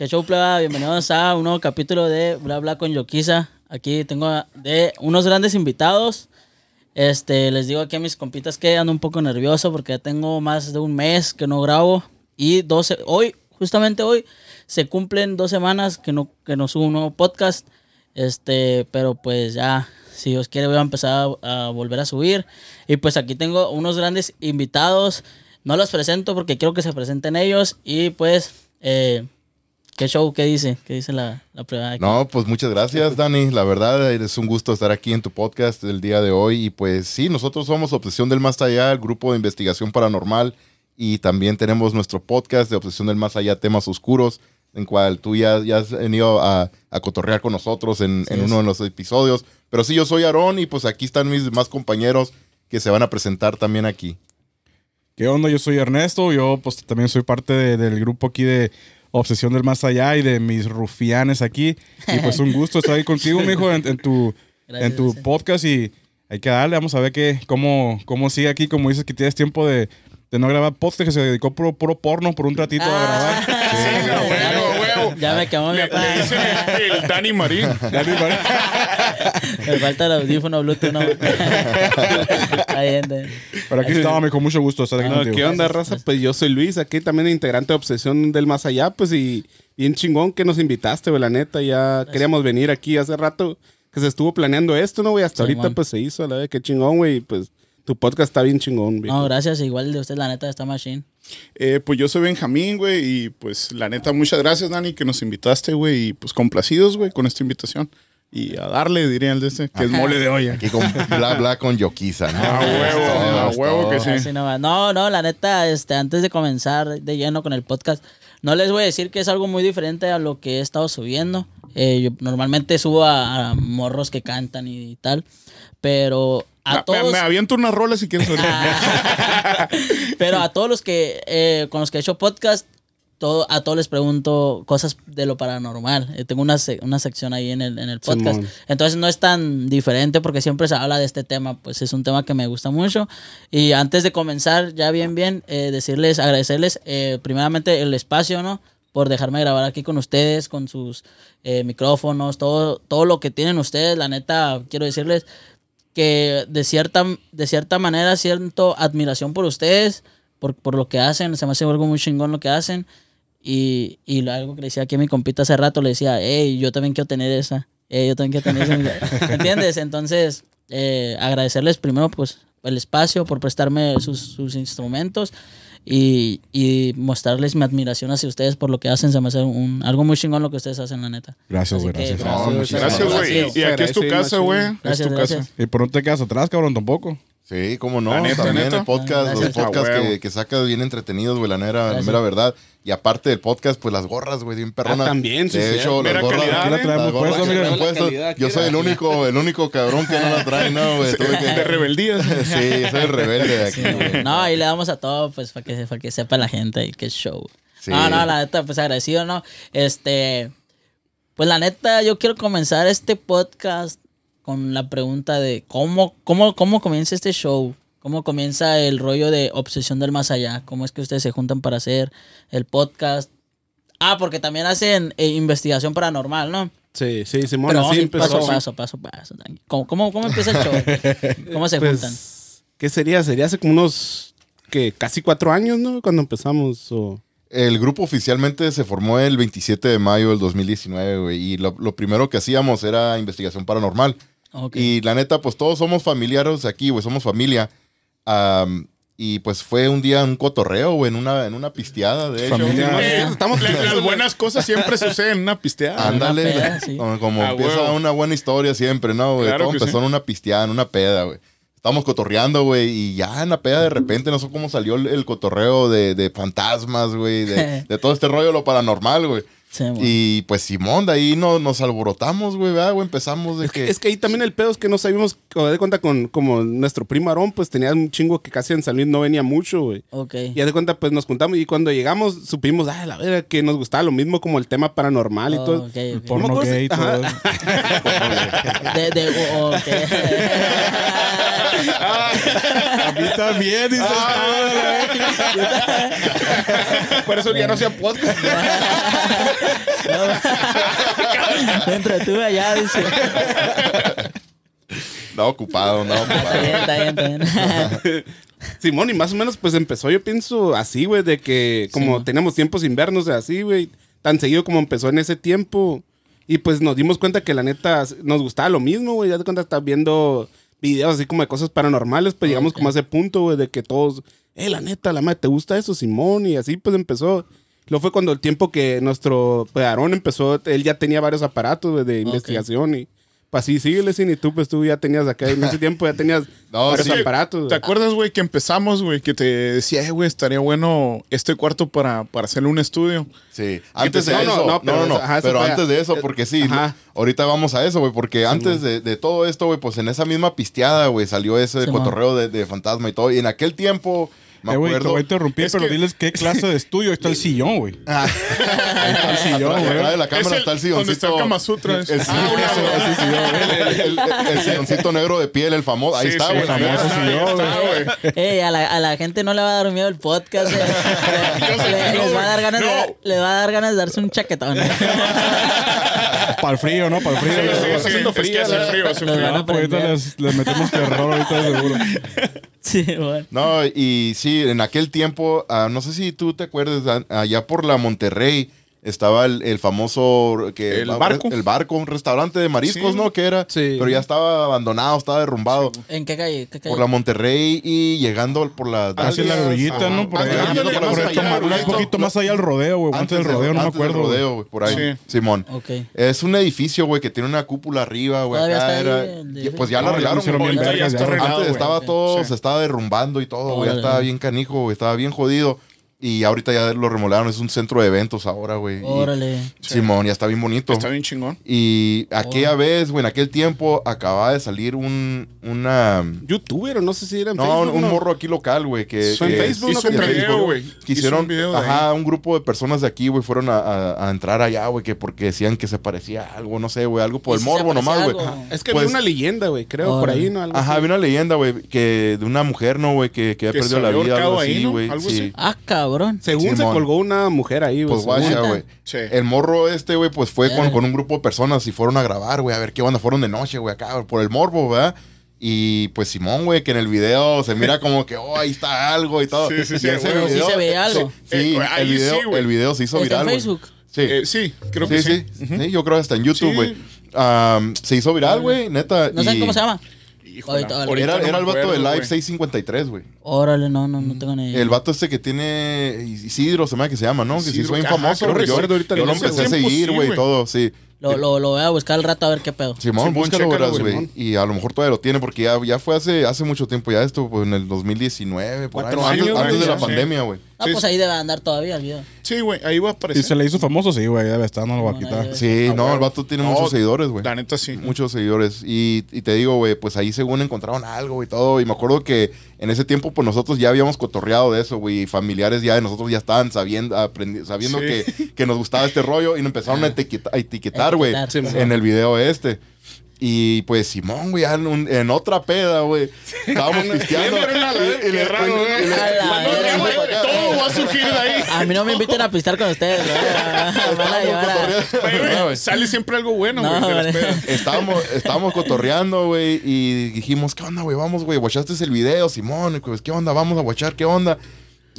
Que show pleba, bienvenidos a un nuevo capítulo de Bla Bla con Yoquiza. Aquí tengo de unos grandes invitados. Este, les digo aquí a mis compitas que ando un poco nervioso porque ya tengo más de un mes que no grabo y 12 hoy, justamente hoy se cumplen dos semanas que no que no subo un nuevo podcast. Este, pero pues ya si Dios quiere voy a empezar a, a volver a subir y pues aquí tengo unos grandes invitados. No los presento porque quiero que se presenten ellos y pues eh, ¿Qué show? ¿Qué dice? ¿Qué dice la, la prueba? No, pues muchas gracias, Dani. La verdad, es un gusto estar aquí en tu podcast el día de hoy. Y pues sí, nosotros somos Obsesión del Más Allá, el grupo de investigación paranormal. Y también tenemos nuestro podcast de Obsesión del Más Allá, temas oscuros, en cual tú ya, ya has venido a, a cotorrear con nosotros en, Sí, en uno sí. de los episodios. Pero sí, yo soy Aarón y pues aquí están mis demás compañeros que se van a presentar también aquí. ¿Qué onda? Yo soy Ernesto, yo pues también soy parte de- del grupo aquí de Obsesión del Más Allá y de mis rufianes aquí. Y pues un gusto estar ahí contigo, mijo, en, en tu, Gracias, en tu gracias. podcast y hay que darle, vamos a ver qué, cómo, cómo sigue aquí, como dices que tienes tiempo de, de no grabar podcast, que se dedicó puro, puro porno por un ratito a grabar. Ah, Sí, Ya me quemó mi papá. le dicen el, el Dani Marín. Ya ni pare- Me falta el audífono Bluetooth, no. Ahí, gente. Pero aquí estaba, mijo, mucho gusto estar aquí No, contigo. ¿Qué onda, raza? Pues yo soy Luis, aquí también integrante de Obsesión del Más Allá, pues y bien chingón que nos invitaste, güey, la neta, ya queríamos venir aquí hace rato que se estuvo planeando esto, ¿no, güey? Hasta ahorita pues se hizo, la verdad, qué chingón, güey, pues tu podcast está bien chingón, güey. No, gracias. Igual de usted, la neta, está machine. Eh, pues yo soy Benjamín, güey, y pues la neta, muchas gracias, Dani, que nos invitaste, güey, y pues complacidos, güey, con esta invitación. Y a darle, diría el de este, que es mole de olla. Aquí con bla bla con Yoquiza, ¿no? A huevo, todo, a huevo que sí. No, va. no, no, la neta, este, antes de comenzar de lleno con el podcast, no les voy a decir que es algo muy diferente a lo que he estado subiendo. Eh, yo normalmente subo a, a morros que cantan y, tal, pero a todos... me aviento una rola si quieres. Pero a todos los que eh, con los que he hecho podcast, todo, a todos les pregunto cosas de lo paranormal. Eh, tengo una, una sección ahí en el, en el podcast. Simón. Entonces no es tan diferente porque siempre se habla de este tema. Pues es un tema que me gusta mucho. Y antes de comenzar, ya bien, bien, eh, decirles, agradecerles eh, primeramente el espacio, ¿no? Por dejarme grabar aquí con ustedes, con sus eh, micrófonos, todo, todo lo que tienen ustedes. La neta, quiero decirles que de cierta, de cierta manera siento admiración por ustedes, por, por lo que hacen, se me hace algo muy chingón lo que hacen. Y, y algo que le decía aquí a mi compita hace rato, le decía, hey, yo también quiero tener esa, hey, yo también quiero tener esa. ¿Me entiendes? Entonces, eh, agradecerles primero pues el espacio, por prestarme sus, sus instrumentos y, y mostrarles mi admiración hacia ustedes por lo que hacen. Se me hace un, algo muy chingón lo que ustedes hacen, la neta. Gracias, güey, que gracias. No, muchísimas Gracias, güey. Gracias. Y aquí es tu casa, güey. Es tu gracias. casa. Y por no te quedas atrás, cabrón, tampoco. Sí, cómo no. Neta, También neta. el podcast, los podcasts que, que sacas bien entretenidos, güey, la mera, la mera verdad. Y aparte del podcast, pues las gorras, güey, bien perronas. Ah, también, sí, De sí. hecho, las gorras, calidad, ¿eh? traemos las gorras mira. calidad, Yo soy el único, el único cabrón que no la trae, no, güey. Tuve que- De rebeldía. Sí, soy el rebelde de aquí. No, ahí le damos a todo, pues, para que, para que sepa la gente y qué show. Sí. No, no, la neta, pues agradecido, ¿no? Este, pues la neta, yo quiero comenzar este podcast con la pregunta de cómo, cómo, cómo comienza este show. ¿Cómo comienza el rollo de obsesión del más allá? ¿Cómo es que ustedes se juntan para hacer el podcast? Ah, porque también hacen eh, investigación paranormal, ¿no? Sí, sí, Simón, Pero así paso empezó. a paso, paso, paso. tranqui. ¿Cómo, cómo, cómo empieza el show? ¿Cómo se Pues, juntan? ¿Qué sería? Sería hace como unos, que casi cuatro años, ¿no? Cuando empezamos, o... El grupo oficialmente se formó el 27 de mayo del 2019, güey. Y lo, lo primero que hacíamos era investigación paranormal. Ok. Y la neta, pues todos somos familiares aquí, güey, somos familia. Am, y pues fue un día un cotorreo, güey, en una, en una pisteada, de hecho. Familia. Eh, Estamos- la- las buenas cosas siempre suceden en una pisteada. Ándale, Una peda, sí. como, empieza una buena historia siempre, ¿no, güey? Claro Todo empezó sí. en una pisteada, en una peda, güey. Estábamos cotorreando, güey, y ya en la peda de repente, no sé cómo salió el, el cotorreo de, de fantasmas, güey, de, de todo este rollo, lo paranormal, güey. Sí. Y pues Simón, de ahí no, nos alborotamos, güey, ¿verdad, güey? Empezamos de Es que... que, es que ahí también el pedo es que no sabíamos, de cuenta con como nuestro primo Aarón, pues tenía un chingo que casi en San Luis no venía mucho, güey. Ok. Y de cuenta, pues nos juntamos y cuando llegamos supimos, ah, la verdad, que nos gustaba lo mismo como el tema paranormal y Oh, todo. ok, ok. Porno ¿Cómo gay y todo. De, de, o- ok. A mí también, dices Por eso ya no hacía podcast. Dentro de tú allá, dice. Andaba ocupado, andaba Está bien, ocupado. está bien, está bien. Simón, y más o menos pues empezó, yo pienso así, güey, de que como Sí. tenemos tiempos invernos así, güey, tan seguido como empezó en ese tiempo. Y pues nos dimos cuenta que la neta nos gustaba lo mismo, güey. Ya te cuenta, estás viendo videos así como de cosas paranormales, pues llegamos como a ese punto, güey, de que todos, eh, la neta, la madre, ¿te gusta eso, Simón? Y así pues empezó. Luego fue cuando el tiempo que nuestro pues, Aarón empezó, él ya tenía varios aparatos güey, de investigación y pues así síguele, sin y tú pues tú ya tenías acá, en ese tiempo ya tenías No, varios sí. aparatos. ¿Te acuerdas, güey, que empezamos, güey, que te decía, eh, güey, estaría bueno este cuarto para, para hacerle un estudio? Sí, antes de No, no, eso, no, no, pero no, no, ajá, pero antes de eso, porque sí, Ajá. ahorita vamos a eso, güey, porque antes de, de todo esto, güey, pues en esa misma pisteada, güey, salió ese Simón. cotorreo de, de fantasma y todo, y en aquel tiempo, me Eh, güey, te acuerdo... voy a interrumpir, Es pero que- diles qué clase de estudio. Ahí está el sillón, güey. Ah. Ahí está el sillón, güey. de la Es cámara el- está el donde está el silloncito. Kama Sutra. El, el- Ah, sillón, el- el- el- el silloncito negro de piel, el famoso. Ahí Sí, está, güey. sí, ahí neta. está, ahí está, güey. Ey, a la, a la gente no le va a dar miedo el podcast. eh. Le- les, va a dar güey. ganas de, No. le va a dar ganas de darse un chaquetón. Para el frío, ¿no? Para el frío. Sí, sí, está haciendo es que frío, hace frío, hace frío. les, les metemos terror ahorita de seguro. Sí, bueno. No, y sí, en aquel tiempo, ah, no sé si tú te acuerdas, ah, allá por la Monterrey estaba el, el famoso que ¿El barco? el barco, un restaurante de mariscos, Sí. ¿no? Que era, Sí. pero ya estaba abandonado, estaba derrumbado. ¿En qué calle? ¿Qué calle? Por la Monterrey y llegando por la Hacia la Dalias, grullita. ¿no? Por Ah, por la allá, Un poquito más allá del rodeo, güey. Antes del rodeo, no me antes del acuerdo. güey. rodeo, güey, por ahí. Sí. Simón. Ok. Es un edificio, güey, que tiene una cúpula arriba, güey. Pues ya lo ya arreglaron, Antes estaba todo, se estaba derrumbando y todo, güey. Ya estaba bien canijo, güey. Estaba bien jodido. Y ahorita ya lo remodelaron. Es un centro de eventos ahora, güey. Y- Órale. Simón, ya está bien bonito. Está bien chingón. Y aquella vez, güey, en aquel tiempo acababa de salir un, una... youtuber o no sé si era en No, Facebook. un ¿no? morro aquí local, güey, que... Fue en que- Facebook, Hizo ¿no? un Que en video, Facebook. güey. Un video de ajá, ahí. un grupo de personas de aquí, güey, fueron a, a- a entrar allá, güey, que porque decían que se parecía a algo, no sé, güey, algo por ¿Y el si morbo nomás, güey. Es que Pues- había una leyenda, güey, creo, por ahí, ¿no? Algo Ajá, así. había una leyenda, güey, que de una mujer, ¿no, güey? Que, que había Que se perdido la había vida, algo así, ¿no? güey. Algo sí. así. Ah, cabrón. Según se Simón. colgó una mujer ahí, güey. Pues según. guacha, güey. Sí. El morro este, güey, pues fue con, con un grupo de personas y fueron a grabar, güey, a ver qué onda. Fueron de noche, güey, acá, por el morbo, ¿verdad? Y pues Simón, güey, que en el video se mira como que, oh, ahí está algo y todo. Sí, sí, sí, Y ese güey. Sí se veía algo. Sí, Eh, el, video, sí, el video se hizo ¿Está viral, en. Facebook? Sí. Eh, sí, creo sí, que sí, sí. sí. yo creo que hasta en YouTube, Sí. güey. Am, se hizo viral, güey, neta. ¿No y cómo se llama? Híjole, Era, no era el vato acuerdo, de Live güey. 653, güey. Órale, no, no, no tengo ni idea. El vato este que tiene Isidro, se me que se llama, ¿no? Que sí fue bien ajá, famoso. creo güey. Yo, recuerdo ahorita yo lo empecé a seguir, sí, güey, y todo, sí. Lo, lo, lo voy a buscar al rato a ver qué pedo. Simón, Simón, búscalo, güey. Y a lo mejor todavía lo tiene porque ya, ya fue hace, hace mucho tiempo ya esto, pues en el 2019, por ahí, Cuatro antes, años, antes güey, de la pandemia, güey. Ah, Sí, pues ahí debe andar todavía el video. Sí, güey, ahí va a Si aparecer. se le hizo famoso, sí, güey. Debe estar, no lo va a quitar. Sí, Ah, no, güey. el vato tiene No, muchos seguidores, güey. La neta sí. Muchos seguidores. Y, y te digo, güey, pues ahí según encontraron algo y todo. Y me acuerdo que en ese tiempo, pues nosotros ya habíamos cotorreado de eso, güey. Y familiares ya de nosotros ya estaban sabiendo, aprendi- sabiendo Sí. que, que nos gustaba este rollo. Y nos empezaron a, etiqueta- a etiquetar, güey, sí. en el video este. Y pues Simón, güey, en, un- en otra peda, güey. Estábamos pisteando. Todo va a surgir de ahí. A mí no me inviten a pistear con ustedes, Güey. Sale siempre algo bueno, No, güey. Estábamos, estábamos cotorreando, güey, y dijimos, ¿qué onda, güey? Vamos, güey, ¿guachaste el video, Simón? Y, Pues, ¿qué onda? Vamos a guachar, ¿qué onda?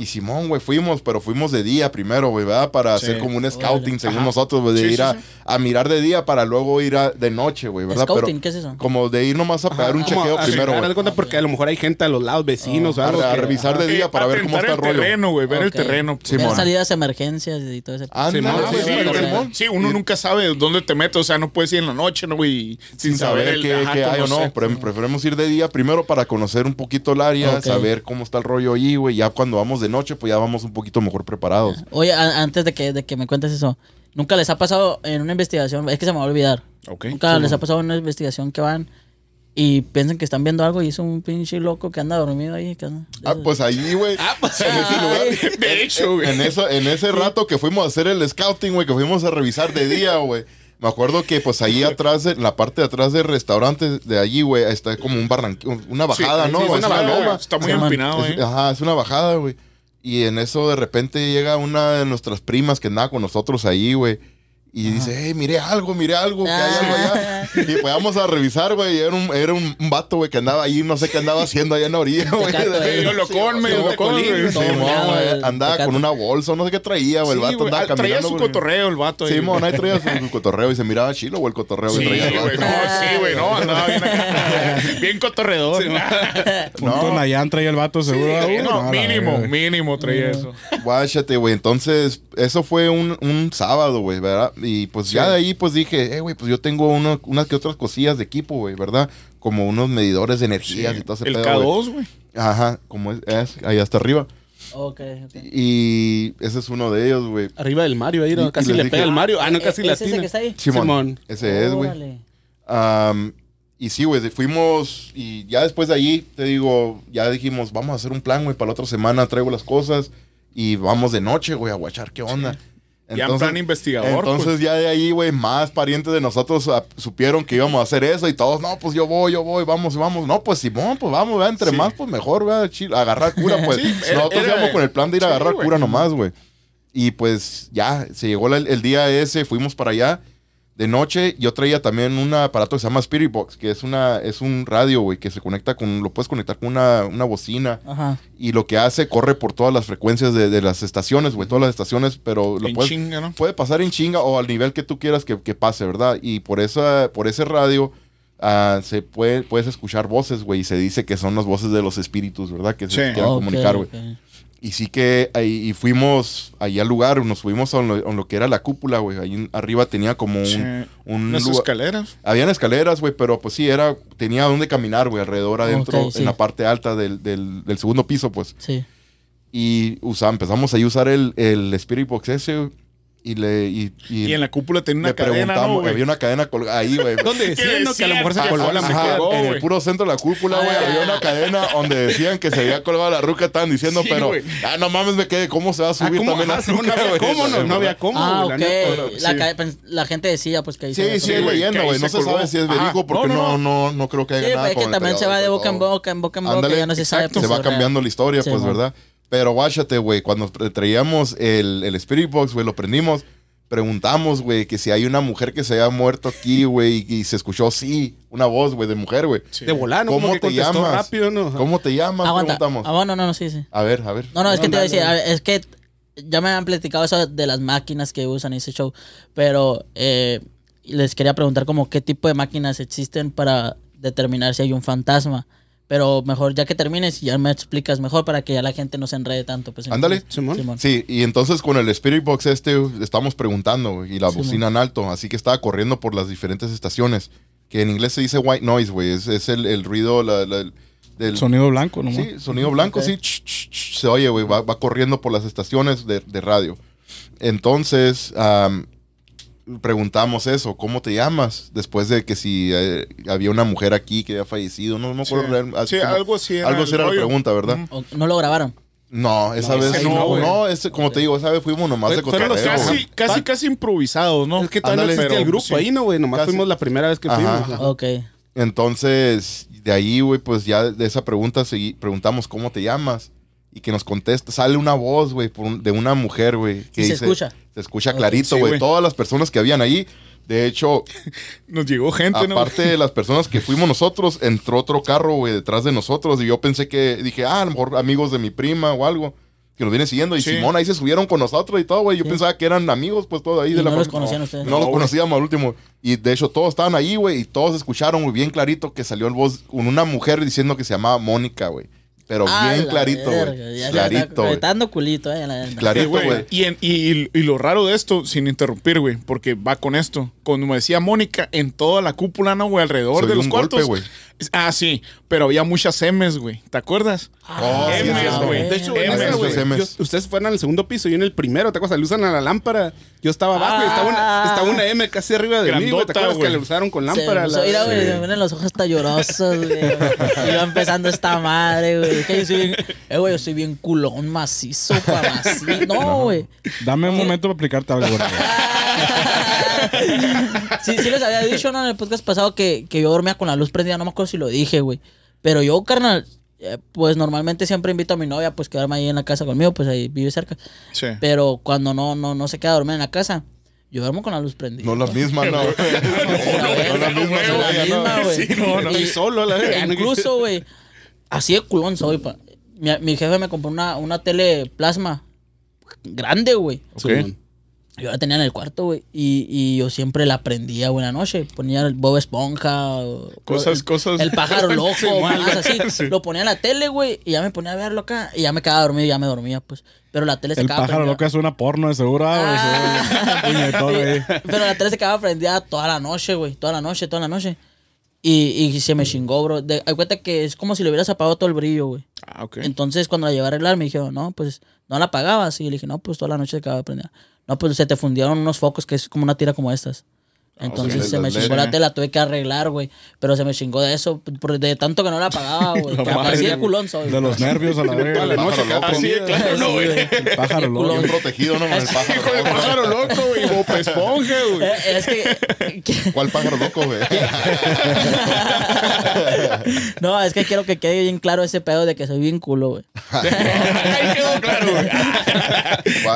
Y Simón, güey, fuimos, pero fuimos de día primero, güey, ¿verdad? Para Sí. hacer como un scouting, según Ajá. nosotros, güey, de Sí, ir sí, a, sí. a mirar de día para luego ir a, de noche, güey, ¿verdad? Scouting, Pero ¿qué es eso? Como de ir nomás a pegar un chequeo a primero, güey. cuenta porque a lo mejor hay gente a los lados, vecinos o A, algo. a que- revisar de día para ver cómo está el rollo. terreno, güey, ver el terreno. Mon. salidas de emergencias y todo ese. Simón, Ah, sí, Simón. Simón. uno nunca sabe dónde te metes, o sea, no puedes ir en la noche, ¿no, güey? sin saber qué, hay o no. preferimos ir de día primero para conocer un poquito el área, saber cómo está el rollo allí, güey. Ya cuando vamos de noche, pues ya vamos un poquito mejor preparados. Oye, a- antes de que, de que me cuentes eso, ¿nunca les ha pasado en una investigación? Es que se me va a olvidar. Nunca les ha pasado en una investigación que van y piensan que están viendo algo y es un pinche loco que anda dormido ahí. que anda- Ah, pues ahí, güey. pues, en ese lugar. ay. De hecho, güey. En, eso, en ese rato que fuimos a hacer el scouting, güey, que fuimos a revisar de día, güey. Me acuerdo que pues ahí atrás, en la parte de atrás del restaurante de allí, güey, está como un barranquillo, una bajada, Sí, ¿no? sí, Es una una bajada, loma. güey. Está muy empinado, Es- eh. Ajá, es una bajada, güey. Y en eso de repente llega una de nuestras primas que andaba con nosotros ahí, güey. Y dice, hey, miré algo, miré algo, que hay algo allá. Y pues vamos a revisar, güey. Era un, era un, vato, güey, que andaba ahí, no sé qué andaba haciendo allá en la orilla, güey. Eh. Mo, meado, güey, el andaba con una bolsa, no sé qué traía, güey. El vato andaba ah, Traía caminando. su cotorreo el vato. Sí, mon, ahí traía su, cotorreo y se miraba chilo, güey, el cotorreo que Sí, traía el güey, no, sí, güey, no, andaba bien acá. Bien cotorredor. Punto y el vato seguro. Sí, no, mínimo, mínimo traía eso. Guáchate, güey. Entonces, eso fue un, un sábado, güey, ¿verdad? Y pues ya de ahí, pues dije, eh, güey, pues yo tengo uno- unas que otras cosillas de equipo, güey, ¿verdad? Como unos medidores de energías y todo ese El pedo, güey. K2, güey. Ajá, como es, es ahí hasta arriba. Ok, ok. Y ese es uno de ellos, güey. Arriba del Mario, ahí, ¿no? Casi le dije- pega el Mario. Ah, no, Eh, casi ¿es la ese atina. que está ahí? Simón. Simón. Ese es, güey. Am, y sí, güey, fuimos y ya después de allí, te digo, ya dijimos, vamos a hacer un plan, güey, para la otra semana traigo las cosas y vamos de noche, güey, a guachar qué onda. Ya en plan investigador, Entonces pues. ya de ahí, güey, más parientes de nosotros supieron que íbamos a hacer eso y todos, no, pues yo voy, yo voy, vamos, vamos. No, pues Simón, pues vamos, ¿verdad? entre Sí. más, pues mejor, ¿verdad? Chil- agarrar cura, pues. Sí, nosotros era- íbamos con el plan de ir a agarrar cura nomás, güey. Y pues ya, se llegó la- el día ese, fuimos para allá de noche. Yo traía también un aparato que se llama Spirit Box, que es una es un radio, güey, que se conecta con, lo puedes conectar con una, una bocina. Ajá. Y lo que hace, corre por todas las frecuencias de, de las estaciones, güey, todas las estaciones, pero lo En puedes, chinga, ¿no? puede pasar en chinga o al nivel que tú quieras que, que pase, ¿verdad? Y por, esa, por ese radio ah, se puede, puedes escuchar voces, güey, y se dice que son las voces de los espíritus, ¿verdad? Que se Ok, comunicar, güey. ok. Y sí que ahí y fuimos ahí al lugar, nos fuimos a lo, a lo que era la cúpula, güey. Ahí arriba tenía como un... Sí. un Unas lugar- escaleras. Habían escaleras, güey, pero pues sí, era, tenía donde caminar, güey, alrededor adentro, sí. en la parte alta del, del, del segundo piso, pues. Sí. Y usa- empezamos ahí a usar el, el Spirit Box ese, y le... Y, y Y en la cúpula tenía una le cadena, ¿no, había una cadena colgada ahí, güey. ¿Dónde decían, no? Que a lo mejor se colgó la Ajá, mujer. en el puro centro de la cúpula, güey, Ah. había una cadena donde decían que se había colgado la ruca, estaban diciendo, Sí, pero, ah, no mames, me quedé, ¿cómo se va a Ah, subir ¿cómo? también Ajá, la no ruca, había güey? cómo, no, no había cómo. Ah, güey, ok. la sí. pens- la gente decía, pues que ahí Sí, sí, leyendo, güey, no se se sabe si es verídico porque no, no, no, creo que haya nada pues es que también se va de boca en boca, en boca en boca, ya no se sabe. exacto. se pues, va cambiando la historia, pues. ¿verdad? Pero guáchate, güey, cuando tra- traíamos el, el Spirit Box, güey, lo prendimos, preguntamos, güey, que si hay una mujer que se haya muerto aquí, güey, y, y se escuchó, sí, una voz, güey, de mujer, güey. De volar, ¿no? ¿Cómo Como que te llamas? rápido, ¿no? ¿Cómo te llamas? Aguanta. Preguntamos. Ah, bueno, no, no, sí, sí. A ver, a ver. No, no, es que te iba a decir, dale. a ver, es que ya me han platicado eso de las máquinas que usan en ese show, pero eh, les quería preguntar como qué tipo de máquinas existen para determinar si hay un fantasma. Pero mejor ya que termines, ya me explicas mejor para que ya la gente no se enrede tanto. Pues, Ándale. Simón. Sí, y entonces con el Spirit Box este estamos preguntando y la bocina en alto, así que estaba corriendo por las diferentes estaciones, que en inglés se dice white noise, güey, es, es el, el ruido la- la- del Sonido blanco, ¿no? Sí, sonido blanco, sí, ch, ch, ch, se oye, güey, va, va corriendo por las estaciones de, de radio. Entonces, am, preguntamos eso, ¿cómo te llamas? Después de que si eh, había una mujer aquí que había fallecido, no, no me Sí. acuerdo. real- así Sí, como- algo así era Algo así era la pregunta, ¿verdad? O- no lo grabaron. No, esa No, vez no, no, ese, como te digo, esa vez fuimos nomás Fue- de cotorreo, Casi, casi, casi improvisados, ¿no? Es que no existía el grupo sí. ahí, ¿no, güey? Nomás Casi. fuimos la primera vez que fuimos. ajá. Ok. Entonces, de ahí, güey, pues ya de esa pregunta segui- preguntamos cómo te llamas. Y que nos contesta, sale una voz, güey, un- de una mujer, güey. que ¿Y se dice- escucha? Se escucha clarito, güey. Todas las personas que habían ahí. De hecho, Nos llegó gente, ¿no? aparte de las personas que fuimos nosotros, entró otro carro, güey, detrás de nosotros. Y yo pensé que, dije, ah, a lo mejor amigos de mi prima o algo. Que nos viene siguiendo. Y Sí. Simón ahí se subieron con nosotros y todo, güey. Yo Sí. pensaba que eran amigos, pues todo ahí ¿Y de la no los familia. conocían ustedes? No, No, los conocíamos al último. Y de hecho, todos estaban ahí, güey. Y todos escucharon, güey, bien clarito que salió el voz con una mujer diciendo que se llamaba Mónica, güey. Pero Ah, bien la clarito, güey. Clarito, está- güey. Está culito, eh. la- Clarito, güey. güey. Y, en- y, y lo raro de esto, sin interrumpir, güey, porque va con esto. Me decía Mónica, en toda la cúpula, ¿no, güey? Alrededor de los golpe, cuartos. güey. Ah, sí, pero había muchas M's, güey. ¿Te acuerdas? Oh, sí, M's, güey. De hecho, en esa, güey. yo- ustedes fueron al segundo piso, yo en el primero, ¿te acuerdas? Le usan a la lámpara. Yo estaba abajo y estaba una, Ah. estaba una M casi arriba de mí, güey. ¿Te Grandota, acuerdas que güey. le usaron con Se lámpara? puso- La- Mira, güey, me ven los ojos hasta llorosos, güey. Iba empezando esta madre, güey. Es que yo soy bien, eh, güey, yo soy bien culón, macizo, para macizo. No, güey. Dame un momento para explicarte algo. güey. Sí, sí les había dicho, ¿no? En el podcast pasado que, que yo dormía con la luz prendida. No me acuerdo si lo dije, güey. Pero yo, carnal, eh, pues normalmente siempre invito a mi novia, pues quedarme ahí en la casa conmigo, pues ahí vive cerca. Sí. Pero cuando no, no, no se queda a dormir en la casa, Yo duermo con la luz prendida. No la misma, no. No, No la misma, no, la ya no. misma, güey. Sí, no, no. Y- Y solo, la verga. Incluso, güey, así de culón soy, pa. Mi, mi jefe me compró una, una tele plasma grande, güey. Ok. Yo la tenía en el cuarto, güey. Y, y yo siempre la prendía, la noche. Ponía el Bob Esponja. o- Cosas- el, cosas- El pájaro loco, Sí, más así. sí. Lo ponía en la tele, güey. Y ya me ponía a verlo acá. Y ya me quedaba dormido y ya me dormía, pues. Pero la tele se El pájaro prendida. loco es una porno de seguro, ah, güey. Güey. Pero la tele se quedaba prendida toda la noche, güey. Toda la noche, toda la noche. Y, y se me chingó, bro. De, hay cuenta que es como si le hubieras apagado todo el brillo, güey. Ah, ok. Entonces, cuando la llevé a arreglar, me dijeron, no, pues no la apagabas. Y le dije, no, pues toda la noche se quedaba prendida. No, pues se te fundieron unos focos que es como una tira como estas. Entonces sí, se me chingó la tela, tuve que arreglar, güey. Pero se me chingó de eso, por- de tanto que no la apagaba, güey. Así de culón soy. De los nervios a la verga. la noche Pájaro loco. Así de claro, no, güey. El pájaro loco. Bien protegido, ¿no? El pájaro Hijo de loco. pájaro loco, güey. Bob Esponja, güey. Eh, Es que, que- ¿Cuál pájaro loco, güey? No, es que quiero que quede bien claro ese pedo de que soy bien culo, güey. Ahí quedó claro, güey.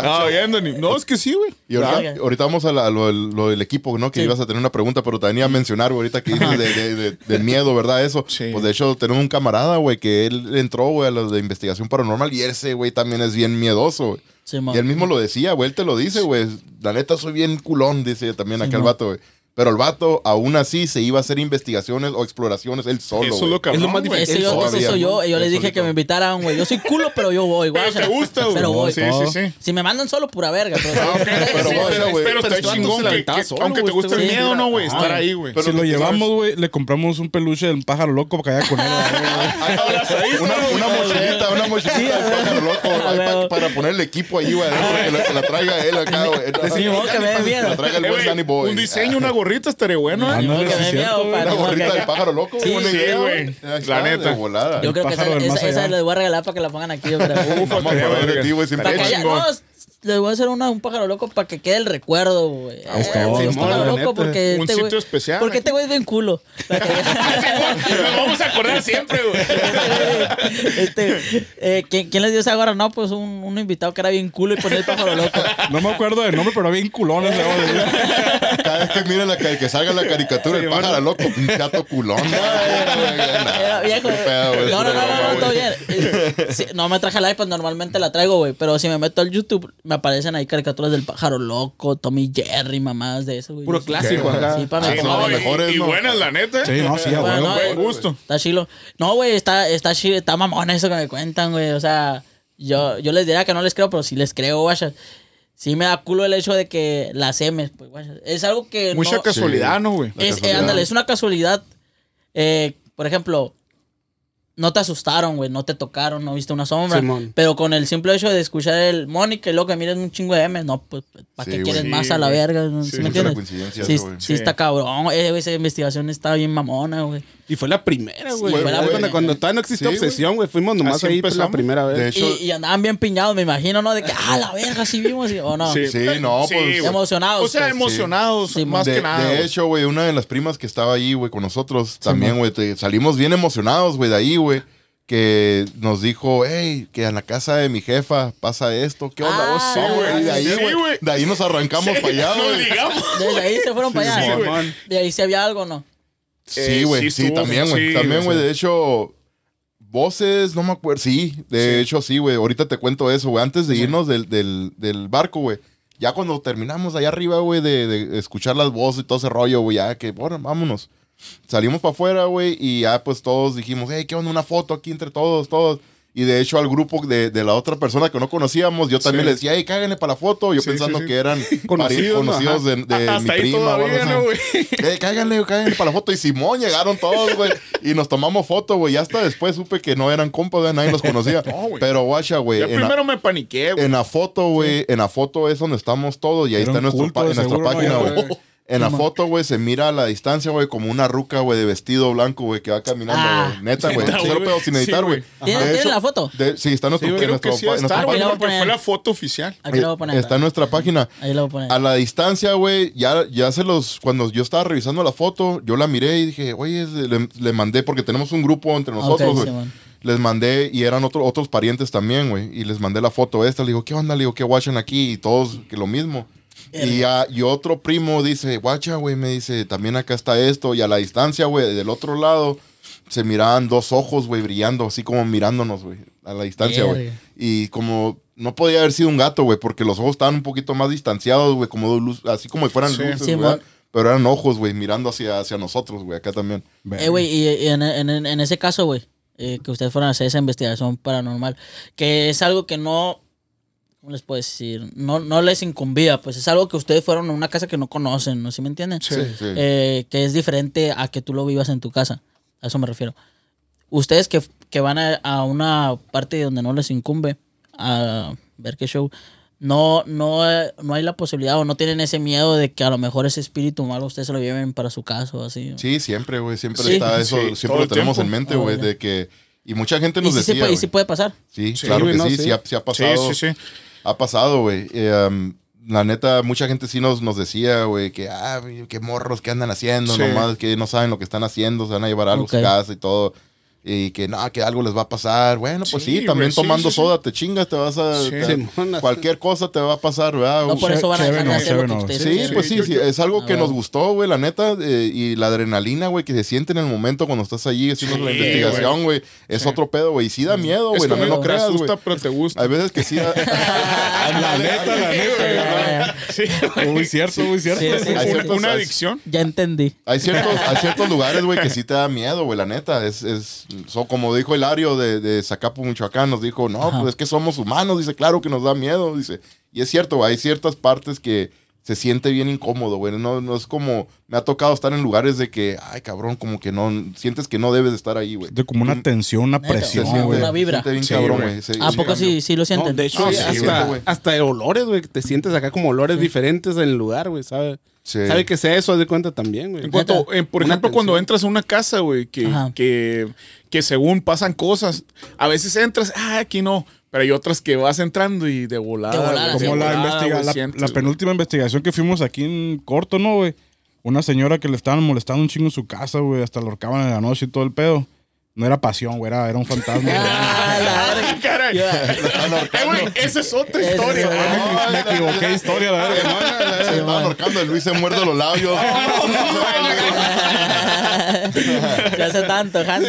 No, bien, Dani. No, es que sí, güey. Y ahorita, Ah, vamos a, lo, del- lo del equipo, ¿no? Que Sí. Ibas a tener una pregunta, pero te venía a mencionar, güey, ahorita que dices de, de- de- de miedo, ¿verdad? Eso. Sí. Pues de hecho, tenemos un camarada, güey, que él entró, güey, a lo de investigación paranormal y ese, güey, también es bien miedoso, güey. Sí. Y él mismo lo decía, güey, él te lo dice, güey. La neta, soy bien culón, dice también acá el mo. vato, güey. Pero el vato, aún así, se iba a hacer investigaciones o exploraciones él solo, Eso es güey. lo cabrón, Es lo más güey. Ese, yo, ese todavía, soy yo. yo les Él dije solito. que me invitaran, güey. Yo soy culo, pero yo voy, güey. Pero te gusta, güey. Pero voy. Sí, sí, sí. Si me mandan solo, pura verga. Pero, ok, pero, Sí, pero, güey. pero está chingón solo, aunque te güey, guste el güey. miedo, no, güey, estar ahí, güey. Pero Si lo llevamos, güey, le compramos un peluche del pájaro loco para que vaya con él. güey. Una, mochilita, una mochilita del pájaro loco, güey, para poner el equipo ahí, güey, que la, traiga él acá, güey. Mo, que la traiga el buen güey, Danny Boy. Un diseño, una gorrita estaría bueno, ¿eh? Que me miedo, güey. para Una no gorrita del pájaro loco, Sí, güey. La neta. de volada. Yo creo que pájaro esa, del más esa, esa allá. les voy a regalar para que la pongan aquí. Ufa, Vamos a estaría ver de verga. ti, güey, siempre Para que Estaría haya- chingón. no, les voy a hacer una, un pájaro loco para que quede el recuerdo, güey. Está, Eh, un pájaro loco porque Un este sitio güey- especial Porque aquí. este güey es bien culo. Nos vamos a acordar siempre, güey. este, eh, ¿quién, quién les dio esa gorra? No, pues un, un invitado que era bien culo y ponía el pájaro loco. No me acuerdo del nombre, pero bien culones. güey. Cada vez que miren la, que salga la caricatura, el pájaro loco, un chato culón. Era viejo. Qué pedo, güey, No, no, no, no, no, todo bien. Eh, no me traje el iPad, normalmente la traigo, güey. Pero si me meto al YouTube, me aparecen ahí caricaturas del pájaro loco, Tommy Jerry, mamás de eso, güey. Puro Sí, clásico Sí, acá. Sí, para los No, y- mejores, y ¿no? buenas, la neta. Sí, no, sí, a Bueno, Buen gusto. Está chilo. No, güey, está, está chido, está mamón eso que me cuentan, güey. O sea, yo, yo les diría que no les creo, pero sí les creo, guacha. Sí me da culo el hecho de que las M, pues, guacha. Es algo que Mucha no... casualidad, ¿no, güey? Es, eh, ándale, es una casualidad. Eh, por ejemplo, no te asustaron, güey, no te tocaron, no viste una sombra. Simón. Pero con el simple hecho de escuchar el Mónica y luego que miren un chingo de M, no, pues, ¿para Sí, qué quieres Sí, más a la güey. verga? ¿no? Sí, ¿Sí me es una entiendes? coincidencia Sí, sí Sí. está cabrón. Eh, esa investigación está bien mamona, güey. Y fue la primera, güey. Sí, fue la cuando, cuando todavía no existía obsesión, güey. Fuimos nomás Así ahí pues, la primera vez. De hecho, Y, y andaban bien piñados, me imagino, ¿no? De que, ah, la verga, sí vimos, y- o no. Sí, no, pues-. Emocionados, O sea, pues. emocionados, Sí, más de, que nada. de hecho, güey, una de las primas que estaba ahí, güey, con nosotros, también, güey, salimos bien emocionados, güey, de ahí, güey, que nos dijo, hey, que en la casa de mi jefa pasa esto, ¿qué onda? Ah, vos? Sí, güey, de ahí, sí, güey, de ahí nos arrancamos para allá, güey. Desde ahí se fueron para Sí, allá. güey. De ahí si había algo, ¿no? Sí, Eh, güey, sí sí, estuvo- también, güey, sí, también, güey, de hecho, voces, no me acuerdo, sí, de hecho, sí, güey, ahorita te cuento eso, güey, antes de irnos del, del, del barco, güey, ya cuando terminamos allá arriba, güey, de, de escuchar las voces y todo ese rollo, güey, ya que, bueno, vámonos. Salimos para afuera, güey, y ya pues todos dijimos, hey, ¿qué onda? Una foto aquí entre todos, todos. Y de hecho al grupo de, de la otra persona que no conocíamos, yo también Sí. le decía, hey, cáganle para la foto. Yo Sí, pensando sí, sí. que eran Conocidos, pari- conocidos de, de mi ahí prima. todavía. ¿no, güey? Cáiganle, cáiganle para la foto. Y Simón llegaron todos, güey. Y nos tomamos foto, güey. Y hasta después supe que no eran compas, güey, nadie los conocía. No, güey. Pero guacha, güey. Yo la- primero me paniqué, güey. en la foto, güey. En la foto es donde estamos todos. Y ahí Era está nuestro en nuestra página, güey. En la foto, güey, se mira a la distancia, güey, como una ruca, güey, de vestido blanco, güey, que va caminando, Ah. güey. Neta, güey. Cero pedo sin Sí, editar, güey. güey. ¿Tienen- la foto? de- sí, está en nuestro, Sí, en nuestro sí pa- en nuestra está, Aquí güey, la voy a porque poner. fue la foto oficial. Aquí lo voy a poner. Está en nuestra página. Ahí lo voy a poner. A la distancia, güey, ya, ya se los. Cuando yo estaba revisando la foto, yo la miré y dije, oye, le, le mandé, porque tenemos un grupo entre nosotros, güey. Simón. les mandé, y eran otro- otros parientes también, güey. Y les mandé la foto esta. Le digo, ¿qué onda? Le digo, ¿qué watchan aquí? Y todos, que lo mismo. Y, ah, y otro primo dice, guacha, güey, me dice, también acá está esto. Y a la distancia, güey, del otro lado, se miraban dos ojos, güey, brillando, así como mirándonos, güey, a la distancia, güey. Y como no podía haber sido un gato, güey, porque los ojos estaban un poquito más distanciados, güey, como de luz, así como si fueran Sí. luces, Sí. Pero eran ojos, güey, mirando hacia, hacia nosotros, güey, acá también. Eh, güey, y, y en, en- en ese caso, güey, eh, que ustedes fueron a hacer esa investigación paranormal, que es algo que no, ¿cómo les puedo decir? No, no les incumbía, pues es algo que ustedes fueron a una casa que no conocen, ¿no? ¿Sí me entienden? Sí. Sí. Eh, que es diferente a que tú lo vivas en tu casa. A eso me refiero. Ustedes que, que van a, a una parte donde no les incumbe a ver qué show, no, no, no hay la posibilidad o no tienen ese miedo de que a lo mejor ese espíritu malo ustedes se lo lleven para su casa o así. Sí, siempre, güey, siempre Sí. está eso, Sí, siempre lo tenemos tiempo. en mente, güey, de que... Y mucha gente nos sí, sí decía, puede, y sí puede pasar. Sí, Sí, claro güey, que no, sí, sí. sí, ha, sí ha Sí, pasado. sí, sí. Ha pasado, güey. Eh, um, la neta, mucha gente sí nos, nos decía, güey, que, ah, qué morros que andan haciendo, Sí. nomás que no saben lo que están haciendo, se van a llevar a su casa y todo. Y que no, que algo les va a pasar. Bueno, pues sí, Sí, también sí, tomando sí, sí. soda te chingas, te vas a. Sí. te- Simón. cualquier cosa te va a pasar, ¿verdad? No por eso van a dejar de hacer lo que no, ustedes Sí, quieren. pues sí, es algo que nos gustó, güey, la neta, eh, y la adrenalina, güey, que se siente en el momento cuando estás allí haciendo la investigación, güey, es Sí. otro pedo, güey, y sí da miedo, Es güey, no, creas, güey. pero te gusta. Hay veces que sí da... La neta, la neta. Sí. Muy cierto, muy cierto. Sí, sí, Una- sí, ciertos- una hay- adicción. Ya entendí. Hay ciertos, hay ciertos lugares, güey, que sí te da miedo, güey, la neta. Es, es, so- como dijo Hilario de, de Zacapu, Michoacán, nos dijo, no, Ajá. pues es que somos humanos, dice, claro que nos da miedo, dice. Y es cierto, hay ciertas partes que se siente bien incómodo, güey. No, no es como, me ha tocado estar en lugares de que, ay, cabrón, como que no, sientes que no debes de estar ahí, güey. De como una tensión, una presión, siente, güey. una vibra. se siente bien Sí, cabrón, güey. Se- ¿A poco sí, sí lo No, sienten? de hecho, Ah, sí, hasta, güey. hasta de olores, güey, te sientes acá como olores diferentes en el lugar, güey, ¿sabe? Sí. ¿Sabe que sea eso? Haz de cuenta también, güey. En cuanto, por Una ejemplo, cuando entras a una casa, güey, que, que, que según pasan cosas, a veces entras, ah, aquí no, pero hay otras que vas entrando y de volada. De. Como de la, volada, investiga- güey, la, sientes, la güey. penúltima investigación que fuimos aquí en corto, ¿no, güey? Una señora que le estaban molestando un chingo en su casa, güey, hasta lo ahorcaban en la noche y todo el pedo. No era pasión, güey, era, era un fantasma. güey. Ah. Caray. Eh, güey, esa es otra historia. güey. otra. Me equivoqué de historia, la verdad. Se estaban ahorcando, el Luis se muerde los labios. ya se está antojando.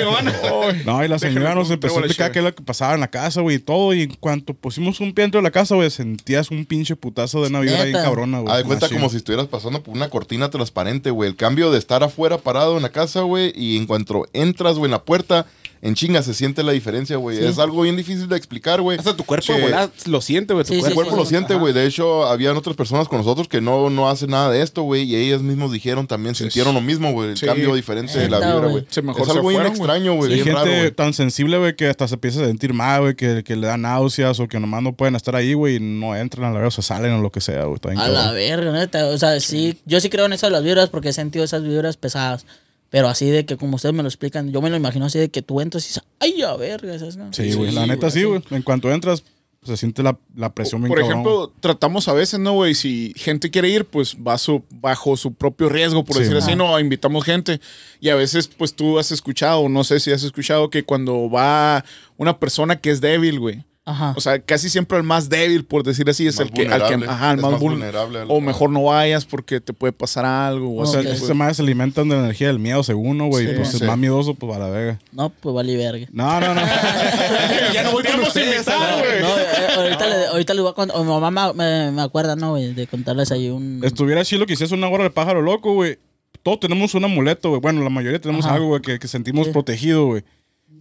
No, y la señora nos empezó a explicar qué es lo que pasaba en la casa, güey, y todo. Y en cuanto pusimos un pie dentro de la casa, güey, sentías un pinche putazo de Navidad ahí Neta. cabrona, güey. Haz de cuenta Machín. como si estuvieras pasando por una cortina transparente, güey. El cambio de estar afuera parado en la casa, güey, y en cuanto entras, güey, en la puerta, en chinga se siente la diferencia, güey. Sí. Es algo bien difícil de explicar, güey. Hasta tu cuerpo, güey, lo siente, güey. Tu Sí, sí, El cuerpo. cuerpo lo siente, güey. De hecho, habían otras personas con nosotros que no, no hacen nada de esto, güey. Y ellas mismos dijeron también, sintieron lo mismo, güey. El Sí. cambio diferente de la vibra, güey. Es algo bien extraño, güey. Hay raro, gente güey. tan sensible, güey, que hasta se empieza a sentir mal, güey, que, que le da náuseas o que nomás no pueden estar ahí, güey, y no entran a la verdad, o se salen o lo que sea, güey. A cabrón. la verga, neta. O sea, sí, yo sí creo en eso de las vibras porque he sentido esas vibras pesadas. Pero así de que, como ustedes me lo explican, yo me lo imagino así de que tú entras y dices, ay, a verga. ¿sabes? Sí, güey, la neta sí, güey. En cuanto entras, se siente la, la presión Por cabrón, ejemplo, tratamos a veces, ¿no, güey? Si gente quiere ir, pues va su, bajo su propio riesgo, por Sí, decir man. así, ¿no? Invitamos gente. Y a veces, pues tú has escuchado, no sé si has escuchado, que cuando va una persona que es débil, güey. Ajá. O sea, casi siempre el más débil, por decir así, es Más el que, al que, vulnerable. ajá, el Es más, más vul- vulnerable al- O mejor no vayas porque te puede pasar algo. O O sea, esas madres se alimentan de la energía del miedo, según, ¿no, güey. Sí, pues sí. el más miedoso, pues a la verga. No, pues vale verga. No, no, no. ya no volvemos a invitar, güey. No, eh, ahorita, le, ahorita les voy a contar. o Mi mamá me, acuerda, ¿no, güey? De contarles ahí un. Estuviera chilo que hiciese una hora de pájaro loco, güey. Todos tenemos un amuleto, güey. Bueno, la mayoría tenemos Ajá. algo, güey, que, que sentimos Sí. protegido, güey.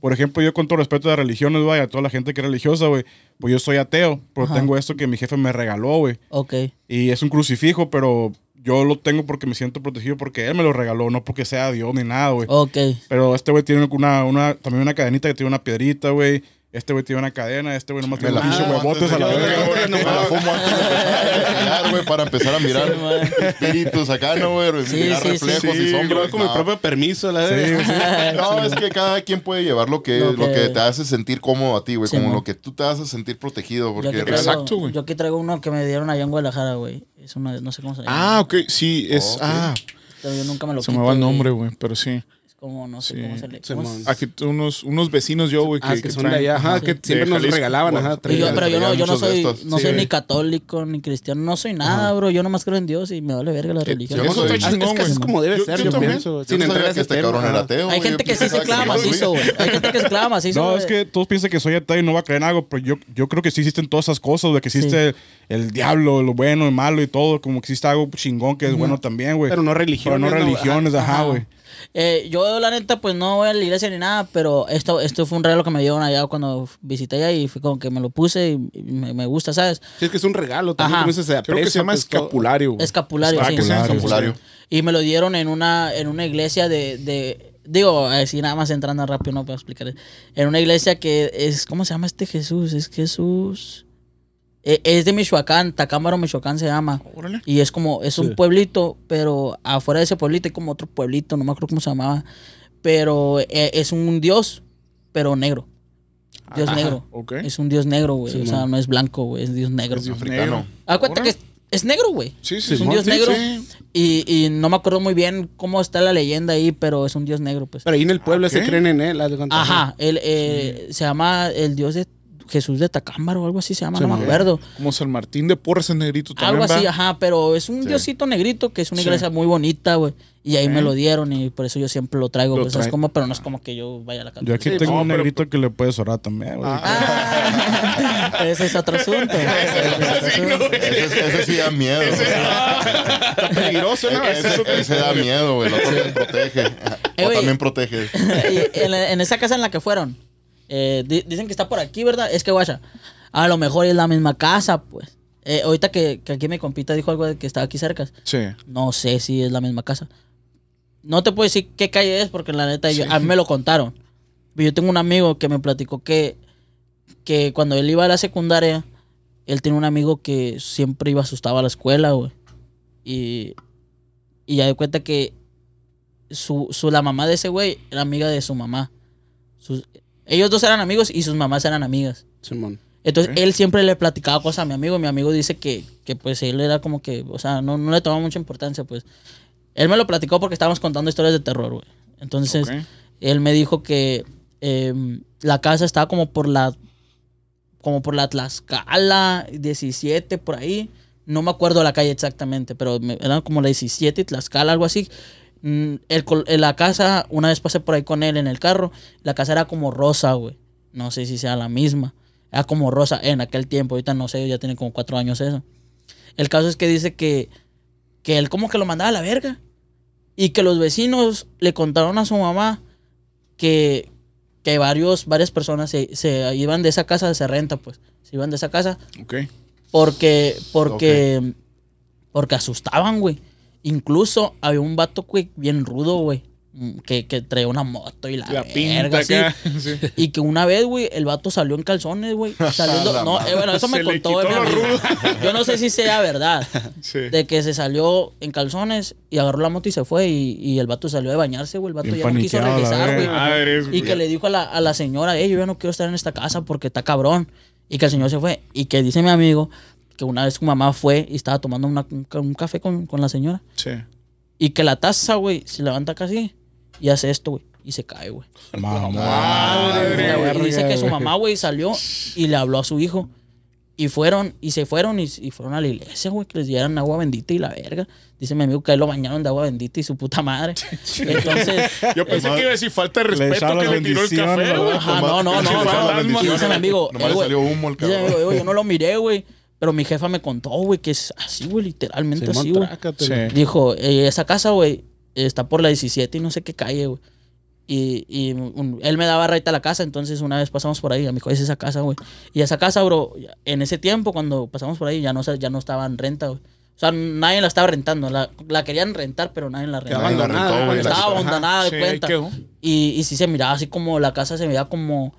Por ejemplo, yo con todo respeto de religiones, güey, a toda la gente que es religiosa, güey. Pues yo soy ateo, pero Ajá. tengo esto que mi jefe me regaló, güey. Ok. Y es un crucifijo, pero yo lo tengo porque me siento protegido porque él me lo regaló, no porque sea Dios ni nada, güey. Ok. Pero este güey tiene una, una, también una cadenita que tiene una piedrita, güey. Este güey tiene una cadena, este güey nomás Me tiene la un pinche huevotes a la verga. Me la fumo antes de güey, para empezar a mirar espíritus acá, ¿no, güey? Sí, mirar sí, sí. reflejos Sí, y yo sombras. voy con mi No. propio permiso, la. No, es que cada quien puede llevar lo que, Lo lo que- te hace sentir cómodo a ti, güey. Como man. lo que tú te hace sentir protegido. Yo Porque Exacto, güey. yo aquí traigo uno que me dieron allá en Guadalajara, güey. Es una, no sé cómo se llama. Ah, ok, sí, es. Ah, Pero yo nunca me lo se me va el nombre, güey, pero sí. Como no sé Sí, cómo se le cómo Aquí t- unos, unos vecinos yo, güey, que, Ah, que, que son de allá, ajá, sí. que siempre nos regalaban, bueno. ajá. Y yo- traían. pero yo no, yo no soy, no Sí. soy ni católico ni cristiano, no soy nada, bro. Yo nomás creo en Dios y me vale verga la religión. yo Eso soy- Ah, chingón, es como debe Yo- ser, yo yo, también. pienso. Sin no entrar que este cabrón era ateo. Hay gente que sí se clava macizo, güey. Hay gente que se clava macizo. No, es que todos piensan que soy ateo y no va a creer en algo, pero yo, yo creo que sí existen todas esas cosas, de que existe el, diablo, lo bueno, el malo y todo, como que existe algo chingón que es bueno también, güey. Pero no Pero religiones. no religiones, Ajá. güey. Eh, yo, la neta, pues no voy a la iglesia ni nada, pero esto, esto fue un regalo que me dieron allá cuando visité allá y fue como que me lo puse y, me, me gusta, ¿sabes? Sí, es que es un regalo. También Ajá. como dices, se Creo que se llama pues, escapulario. güey. Escapulario, Ah, sí. que sea Escapulario. escapulario. Y me lo dieron en una, en una iglesia de, de digo, así nada más entrando rápido, no puedo explicar. En una iglesia que es, ¿cómo se llama este Jesús? Es Jesús. Eh, Es de Michoacán, Tacámbaro, Michoacán se llama. Órale. Y es como, es un pueblito, pero afuera de ese pueblito hay como otro pueblito, no me acuerdo cómo se llamaba. Pero eh, es un dios, pero negro. Dios Ajá, negro. Es un dios negro, güey. Sí, o sea, man. no es blanco, güey, es dios negro. Es Africano. Haz cuenta que es, es negro, güey. Sí, sí, Es un dios sí, negro. sí. Y, y no me acuerdo muy bien cómo está la leyenda ahí, pero es un dios negro, pues. Pero ahí en el pueblo se creen en él. Ajá, él, eh, se llama el dios de Jesús de Tacámbaro o algo así se llama, no me Sí. acuerdo. Como San Martín de Porres en negrito también. Algo así, ¿va? ajá, pero es un Sí. diosito negrito que es una Sí. iglesia muy bonita, güey. Y ahí me lo dieron y por eso yo siempre lo traigo, Lo pues, ¿sabes trae. cómo? Pero no es como que yo vaya a la Yo catedral. aquí Sí, tengo no, un pero- negrito que le puedes orar también, güey. Ah, ese es otro asunto. Ese es otro asunto. Ese, ese sí da miedo. Está peligroso, ¿no? Ese, Eso- ese da miedo, güey. El otro te protege. Eh, o también protege. En, en esa casa en la que fueron, eh, di- dicen que está por aquí, ¿verdad? Es que, guacha, a lo mejor es la misma casa, pues. Eh, ahorita que, que aquí mi compita dijo algo de que estaba aquí cerca, Sí. no sé si es la misma casa. No te puedo decir qué calle es porque la neta yo- a mí me lo contaron. Yo tengo un amigo que me platicó que, que cuando él iba a la secundaria, él tiene un amigo que siempre iba asustado a la escuela, güey. Y, y ya de cuenta que su, su, la mamá de ese güey era amiga de su mamá. Ellos dos eran amigos y sus mamás eran amigas. Simón. Entonces él siempre le platicaba cosas a mi amigo. Mi amigo dice que, que pues él era como que, o sea, no, no le tomaba mucha importancia, pues. Él me lo platicó porque estábamos contando historias de terror, güey. Entonces, él me dijo que em, la casa estaba como por la, como por la Tlaxcala 17, por ahí. No me acuerdo la calle exactamente, pero me- era como la 17 y Tlaxcala, algo así. Mm, el en la casa, una vez pasé por ahí con él en el carro, la casa era como rosa, güey. No sé si sea la misma. Era como rosa en aquel tiempo, ahorita no sé, ya tiene como cuatro años eso. El caso es que dice que, que él como que lo mandaba a la verga. Y que los vecinos le contaron a su mamá que, que varios, varias personas se, se iban de esa casa, se renta, pues. Se iban de esa casa Ok. porque, porque, porque asustaban, güey. Incluso había un vato, güey, bien rudo, güey. mm, Que, que traía una moto y la, La verga, así. acá. Sí. Y que una vez, güey, el vato salió en calzones, güey. Saliendo. No, eh, bueno, eso me Se contó, quitó mi. Yo no sé si sea verdad. Sí. De que se salió en calzones y agarró la moto y se fue. Y, y el vato salió de bañarse, güey. El vato Bien ya no quiso regresar, güey. Y que le dijo a la, a la señora, hey, yo ya no quiero estar en esta casa porque está cabrón. Y que el señor se fue. Y que dice mi amigo que una vez su mamá fue y estaba tomando una- un, ca- un café con, con la señora. Sí. Y que la taza, güey, se levanta casi y hace esto, güey. Y se cae, güey. Mamá. Y dice que su güey. mamá, güey, salió y le habló a su hijo. Y fueron, y se fueron, y, y fueron a la iglesia, güey, que les dieran agua bendita y la verga. Dice mi amigo que a él lo bañaron de agua bendita y su puta madre. Entonces, Yo pensé que iba a decir falta de respeto que le tiró el café, güey. Ajá, no, no, no. Dice mi amigo, Nomás le güey, salió humo el dice mi amigo, "Eh, yo no lo miré, güey. Pero mi jefa me contó, güey, que es así, güey, literalmente así, güey. Sí. Dijo, "Eh, esa casa, güey, está por la 17 y no sé qué calle, güey. Y, y un- él me daba renta a la casa, entonces una vez pasamos por ahí, y me dijo, es esa casa, güey. Y esa casa, bro, en ese tiempo, cuando pasamos por ahí, ya no, ya no estaba en renta, güey. O sea, nadie la estaba rentando. La, la querían rentar, pero nadie la rentaba. Nadie la rentó, güey. Estaba abandonada de Sí, cuenta. Y, y sí se miraba así como la casa se veía como.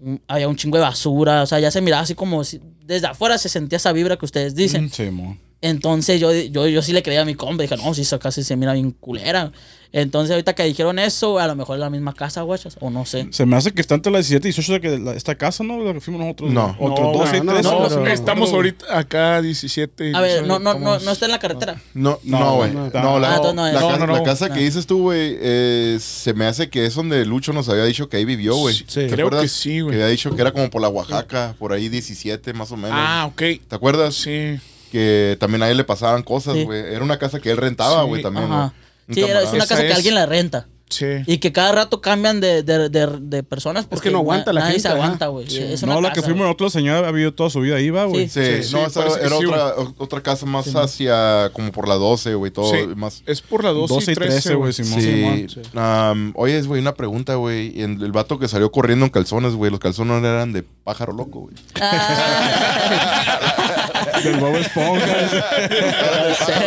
Mm, Había un chingo de basura. O sea, ya se miraba así como. si- desde afuera se sentía esa vibra que ustedes dicen. Mm, Sí, mo. Entonces yo, yo, yo sí le creía a mi compa. Dije, no, si esa casa se mira bien culera. Entonces ahorita que dijeron eso, a lo mejor es la misma casa, guachas. O no sé. Se me hace que está entre las 17 y 18 de que la- esta casa, ¿no? La que fuimos nosotros. No. Otros No, 12 y no, 13. no, No, no, estamos ahorita acá 17. A ver, no, no, no, no está en la carretera. No, No, no, güey. no, la, Ah, la casa, la que dices tú, güey, eh, se me hace que es donde Lucho nos había dicho que ahí vivió, güey. Sí, ¿Te creo acuerdas? que sí, güey. Que había dicho que era como por la Oaxaca, por ahí 17 más o menos. Ah, ok. ¿Te acuerdas? Sí. Que también a él le pasaban cosas, Sí. güey. Era una casa que él rentaba, Sí. güey, también. Ajá. Un Sí, era, es una Esa casa que es. alguien la renta. Sí. Y que cada rato cambian de, de, de, de personas. porque que no aguanta la nadie gente, se aguanta, güey. Sí. Es una No, la que fuimos güey. nosotros, la señora ha vivido toda su vida ahí, va, güey. Sí, Sí, no, esa parece que era sí, otra, otra casa más hacia, como por la 12, güey, todo Sí. más. Es por la 12, 12 y 13, güey. Simón. Sí. Am, oye, güey, una pregunta, güey. Y El, el vato que salió corriendo en calzones, güey, los calzones eran de pájaro loco, güey. Del Bob Esponja.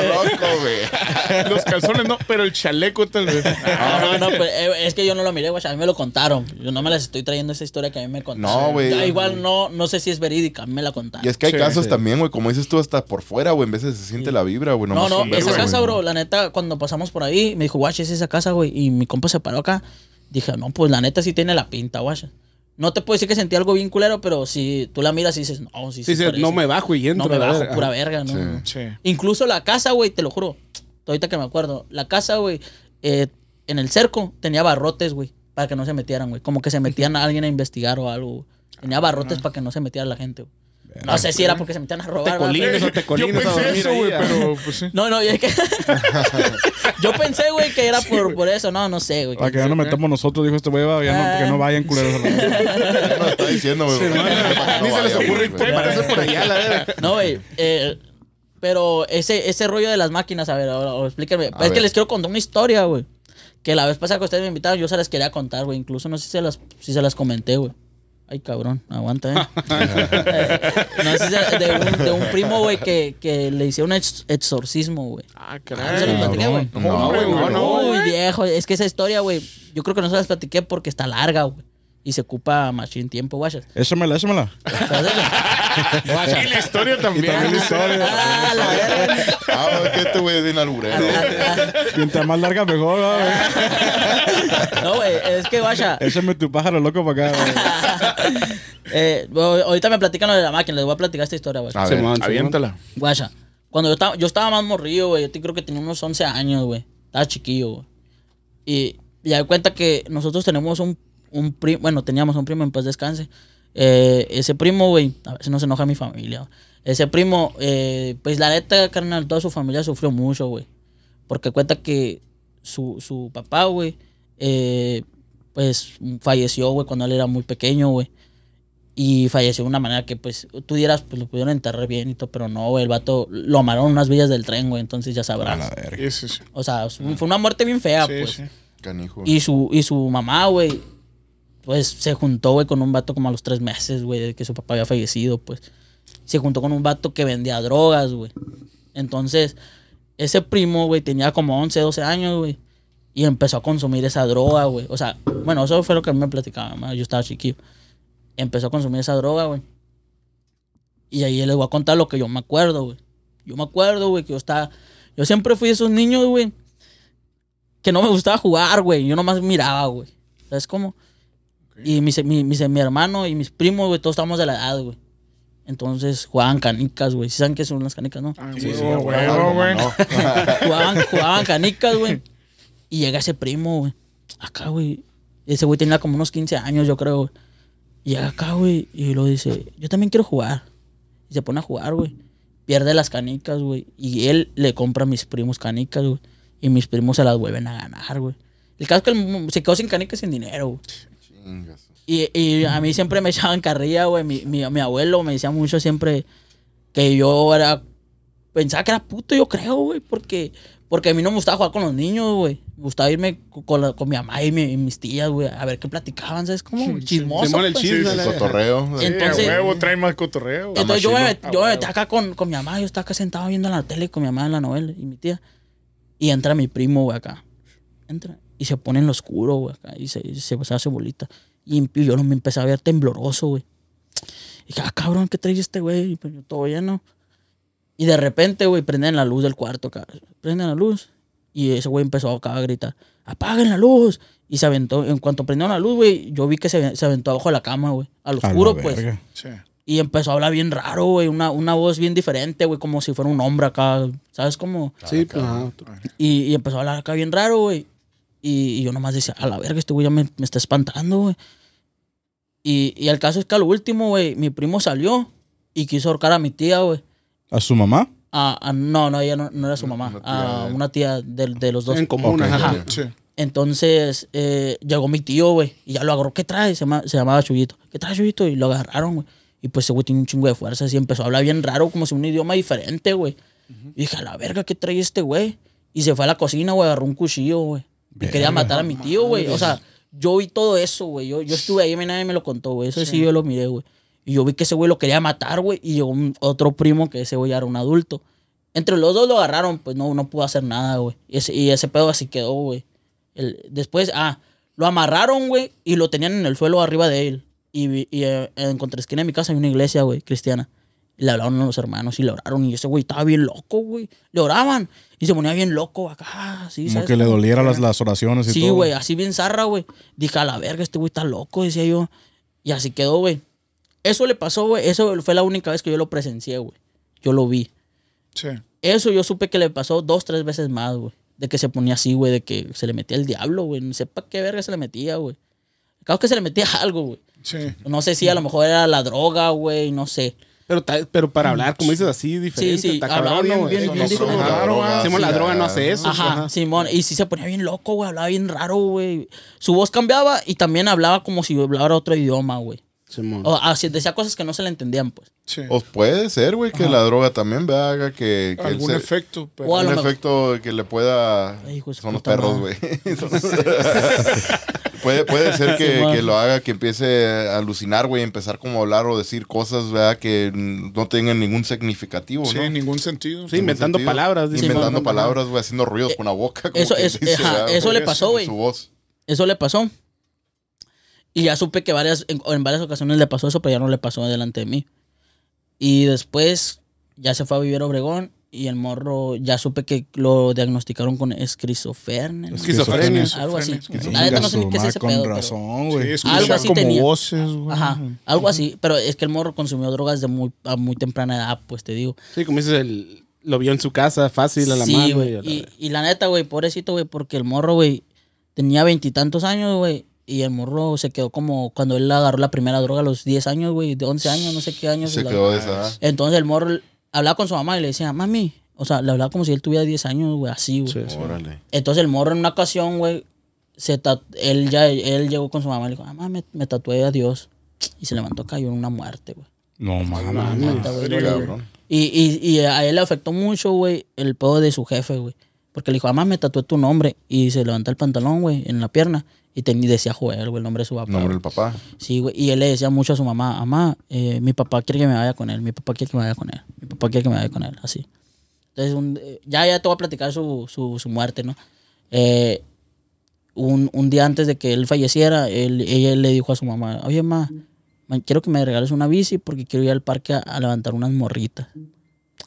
loco, güey. Los calzones no, pero el chaleco tal vez. No, no, no, pues, eh, es que yo no lo miré, güey. A mí me lo contaron. Yo no me las estoy trayendo esa historia que a mí me contaron. No, güey. Ya, igual no, no sé si es verídica. A mí me la contaron. Y es que hay Sí, casos sí. también, güey, como dices tú, hasta por fuera, güey, en veces se siente la vibra, güey. No, nomás no, con verlo, esa casa, güey. bro, la neta, cuando pasamos por ahí, me dijo, guache, es esa casa, güey. Y mi compa se paró acá. Dije, no, pues la neta sí tiene la pinta, guache. No te puedo decir que sentí algo bien culero, pero si tú la miras y dices, no, sí, Sí, sí. no me bajo y entro. No me bajo, verga. pura verga, ¿no? Sí. Sí. Incluso la casa, güey, te lo juro. Ahorita que me acuerdo. La casa, güey, eh, en el cerco tenía barrotes, güey, para que no se metieran, güey. Como que se metían a alguien a investigar o algo. Tenía barrotes para que no se metiera la gente, güey. No sé si era porque se metían a robar. ¿verdad? O tecolines Yo a pensé dormir eso, güey, ah. pero pues sí. No, no, y es que. Yo pensé, güey, que era por, por eso. No, no sé, güey. Para que ya nos metamos nosotros, dijo este güey, va, ya no, que no vayan culeros. Ya me lo está diciendo, güey. Ni se les ocurre parece por allá, la verga. No, güey. eh, pero ese, ese rollo de las máquinas, a ver, ahora, ahora, explíquenme. es ver. que les quiero contar una historia, güey. Que la vez pasada que ustedes me invitaron, yo se las quería contar, güey. Incluso no sé si se las, si se las comenté, güey. Ay, cabrón, aguanta, eh. Eh, no sé si se- de un, de un primo, güey, que, que le hicieron un ex- exorcismo, güey. Ah, ¿No se caray. las platiqué, güey? No, güey, no, no. Uy, viejo. Es que esa historia, güey, yo creo que no se las platiqué porque está larga, güey. Y se ocupa machine tiempo, guacha. Échamela, échamela. Guacha. Y la historia Y también. también la historia. Ah, la verga. Ah, güey, que este güey es bien alburero. Mientras más larga, mejor, güey. No, güey, es que, guacha. Échame tu pájaro loco para acá, güey. Eh, ahorita me platican lo de la máquina, les voy a platicar esta historia, güey. A ver, Simón. Aviéntala. Guacha, cuando yo estaba, yo estaba más morrido, güey, yo te- creo que tenía unos 11 años, güey. Estaba chiquillo, güey. Y ya de cuenta que nosotros tenemos un, un primo, bueno, teníamos un primo en paz descanse. Eh, ese primo, güey, a ver si no se enoja mi familia. Ese primo, eh, pues la neta, carnal, toda su familia sufrió mucho, güey. Porque cuenta que su, su papá, güey, eh, pues falleció, güey, cuando él era muy pequeño, güey. Y falleció de una manera que, pues, tú dieras, pues lo pudieron enterrar bien y todo, pero no, güey, el vato lo amaron unas villas del tren, güey, entonces ya sabrás. Sí, sí, sí. O sea, fue una muerte bien fea, Sí, pues. sí. Canijo. Y su, y su mamá, güey, pues se juntó, güey, con un vato como a los tres meses, güey, de que su papá había fallecido, pues. Se juntó con un vato que vendía drogas, güey. Entonces, ese primo, güey, tenía como 11, 12 años, güey. Y empezó a consumir esa droga, güey. O sea, bueno, eso fue lo que a mí me platicaba. Yo estaba chiquillo. Empezó a consumir esa droga, güey. Y ahí les voy a contar lo que yo me acuerdo, güey. Yo me acuerdo, güey, que yo estaba... Yo siempre fui esos niños, güey, que no me gustaba jugar, güey. Yo nomás miraba, güey. ¿Sabes cómo? Y mis, mi, mis- mi hermano y mis primos, güey, todos estamos de la edad, güey. Entonces jugaban canicas, güey. ¿Sí saben qué son las canicas, no? Ah, Sí, sí, güey, jugaban, jugaban canicas, güey. Y llega ese primo, güey. Acá, güey. Ese güey tenía como unos 15 años, yo creo, güey. Y llega acá, güey, y lo dice, yo también quiero jugar. Y se pone a jugar, güey. Pierde las canicas, güey. Y él le compra a mis primos canicas, güey. Y mis primos se las vuelven a ganar, güey. El caso es que el- se quedó sin canicas y sin dinero, güey. Y, y a mí siempre me echaban carrilla, güey. Mi, mi, mi abuelo me decía mucho siempre que yo era. Pensaba que era puto, yo creo, güey. Porque, porque a mí no me gustaba jugar con los niños, güey. Me gustaba irme con, la- con mi mamá y, mi- y mis tías, güey. A ver qué platicaban, ¿sabes? Como chismoso. Simón, el pues. chisme, Sí, la- Cotorreo. Sí, Entonces- huevo, trae más cotorreo. Entonces yo me, yo me metí acá con, con mi mamá. Yo estaba acá sentado viendo la tele con mi mamá en la novela y mi tía. Y entra mi primo, güey, acá. Entra y se pone en lo oscuro, güey, acá. Y se, se, se hace bolita. Y, y yo me empecé a ver tembloroso, güey. Y dije, ah, cabrón, ¿qué trae este güey? Y pues yo todo lleno. Y de repente, güey, prenden la luz del cuarto, acá. Prenden la luz. Y ese güey empezó acá a gritar, apaguen la luz. Y se aventó, en cuanto prendieron la luz, güey, yo vi que se, se aventó abajo de la cama, güey. Al oscuro, pues. Sí. Y empezó a hablar bien raro, güey. Una, una voz bien diferente, güey. Como si fuera un hombre acá. ¿Sabes cómo? Sí, pues. Y, y empezó a hablar acá bien raro, güey. Y, y yo nomás decía, a la verga, este güey ya me, me está espantando, güey. Y, y el caso es que al último, güey, mi primo salió y quiso ahorcar a mi tía, güey. ¿A su mamá? A- a- no, no, ella no, no era su mamá. Una tía A de- una tía de, de los dos. En común, Ok. ajá. Ajá. Sí. Entonces eh, llegó mi tío, güey, y ya lo agarró. ¿Qué trae? Se, llama- se llamaba Chuyito. ¿Qué trae Chuyito? Y lo agarraron, güey. Y pues ese güey tiene un chingo de fuerza. Y empezó a hablar bien raro, como si un idioma diferente, güey. Y dije, a la verga, ¿qué trae este güey? Y se fue a la cocina, güey, agarró un cuchillo, güey. Y quería matar a mi tío, güey. O sea, yo vi todo eso, güey. Yo, yo estuve ahí, nadie me lo contó, güey. Eso sí. yo lo miré, güey. Y yo vi que ese güey lo quería matar, güey. Y llegó un- otro primo que ese güey era un adulto. Entre los dos lo agarraron, pues no, no pudo hacer nada, güey. Y ese, y ese pedo así quedó, güey. El- después, ah, lo amarraron, güey, y lo tenían en el suelo arriba de él. Y, vi- y eh, en contraesquina de mi casa hay una iglesia, güey, cristiana. Y le hablaron a los hermanos y le oraron. Y ese güey estaba bien loco, güey. Le oraban. Y se ponía bien loco acá, así, Como ¿sabes? que le doliera las, las oraciones y Sí, todo. güey, así bien zarra, güey. Dije, a la verga, este güey está loco, decía yo. Y así quedó, güey. Eso le pasó, güey. Eso fue la única vez que yo lo presencié, güey. Yo lo vi. Sí. Eso yo supe que le pasó dos, tres veces más, güey. De que se ponía así, güey, de que se le metía el diablo, güey. No sé para qué verga se le metía, güey. Claro que se le metía algo, güey. Sí. No sé si a lo mejor era la droga, güey, no sé. Pero, pero para hablar, como dices, así, diferente. sí, está hablaba cabrón, bien- son diferente. la droga. droga, Simón, la sí, droga no hace eso. Ajá, ajá. Simón. Y sí se ponía bien loco, güey. Hablaba bien raro, güey. Su voz cambiaba y también hablaba como si hablara otro idioma, güey. Simón. O así, decía cosas que no se le entendían, pues. Sí. O puede ser, güey, que la droga también vea, haga que, que Algún el- efecto. pero- O a un lo mejor- efecto que le pueda. Ay, son los perros, güey. puede, puede ser que, Simón. que lo haga que empiece a alucinar, güey, empezar como a hablar o decir cosas, ¿verdad? Que no tengan ningún significativo, Sí, ¿no? ningún sentido. Sí, inventando sentido. palabras. dice. Inventando palabras, güey, haciendo ruidos con la boca. como eso que es- dice, ajá, ¿verdad? eso le pasó, güey. Su voz. Eso le pasó. Y ya supe que varias, en, en varias ocasiones le pasó eso, pero ya no le pasó delante de mí. Y después ya se fue a vivir a Obregón y el morro ya supe que lo diagnosticaron con esquizofrenia. ¿no? Esquizofrenia. Algo así. La neta no sé ni qué es ese con pedo. pero- razón, güey. Algo así como tenía. voces, güey. Ajá, algo así. Pero es que el morro consumió drogas de muy, a muy temprana edad, pues te digo. Sí, como dices, el, lo vio en su casa, fácil, a la sí, mano. güey. y a la- Y, y la neta, güey, pobrecito, güey, porque el morro, güey, tenía veintitantos años, güey. Y el morro se quedó como cuando él agarró la primera droga a los 10 años, güey, de 11 años, no sé qué años. Se la- quedó de esa edad. Entonces el morro hablaba con su mamá y le decía, mami, o sea, le hablaba como si él tuviera 10 años, güey, así, güey. Sí, sí. Órale. Entonces el morro en una ocasión, güey, se él ya él llegó con su mamá y le dijo, mamá, me, me tatué a Dios. Y se levantó, cayó en una muerte, güey. No mames. Y, y, y a él le afectó mucho, güey, el pedo de su jefe, güey. Porque le dijo, mamá, me tatué tu nombre. Y se levanta el pantalón, güey, en la pierna. Y, ten- y decía Joel, güey, el nombre de su papá. Nombre del papá. Sí, güey. Y él le decía mucho a su mamá, mamá, eh, mi papá quiere que me vaya con él, mi papá quiere que me vaya con él, mi papá quiere que me vaya con él, así. Entonces, un- eh, ya, ya te voy a platicar su, su, su muerte, ¿no? Eh, un, un día antes de que él falleciera, él, ella le dijo a su mamá, oye, mamá, quiero que me regales una bici porque quiero ir al parque a, a levantar unas morritas.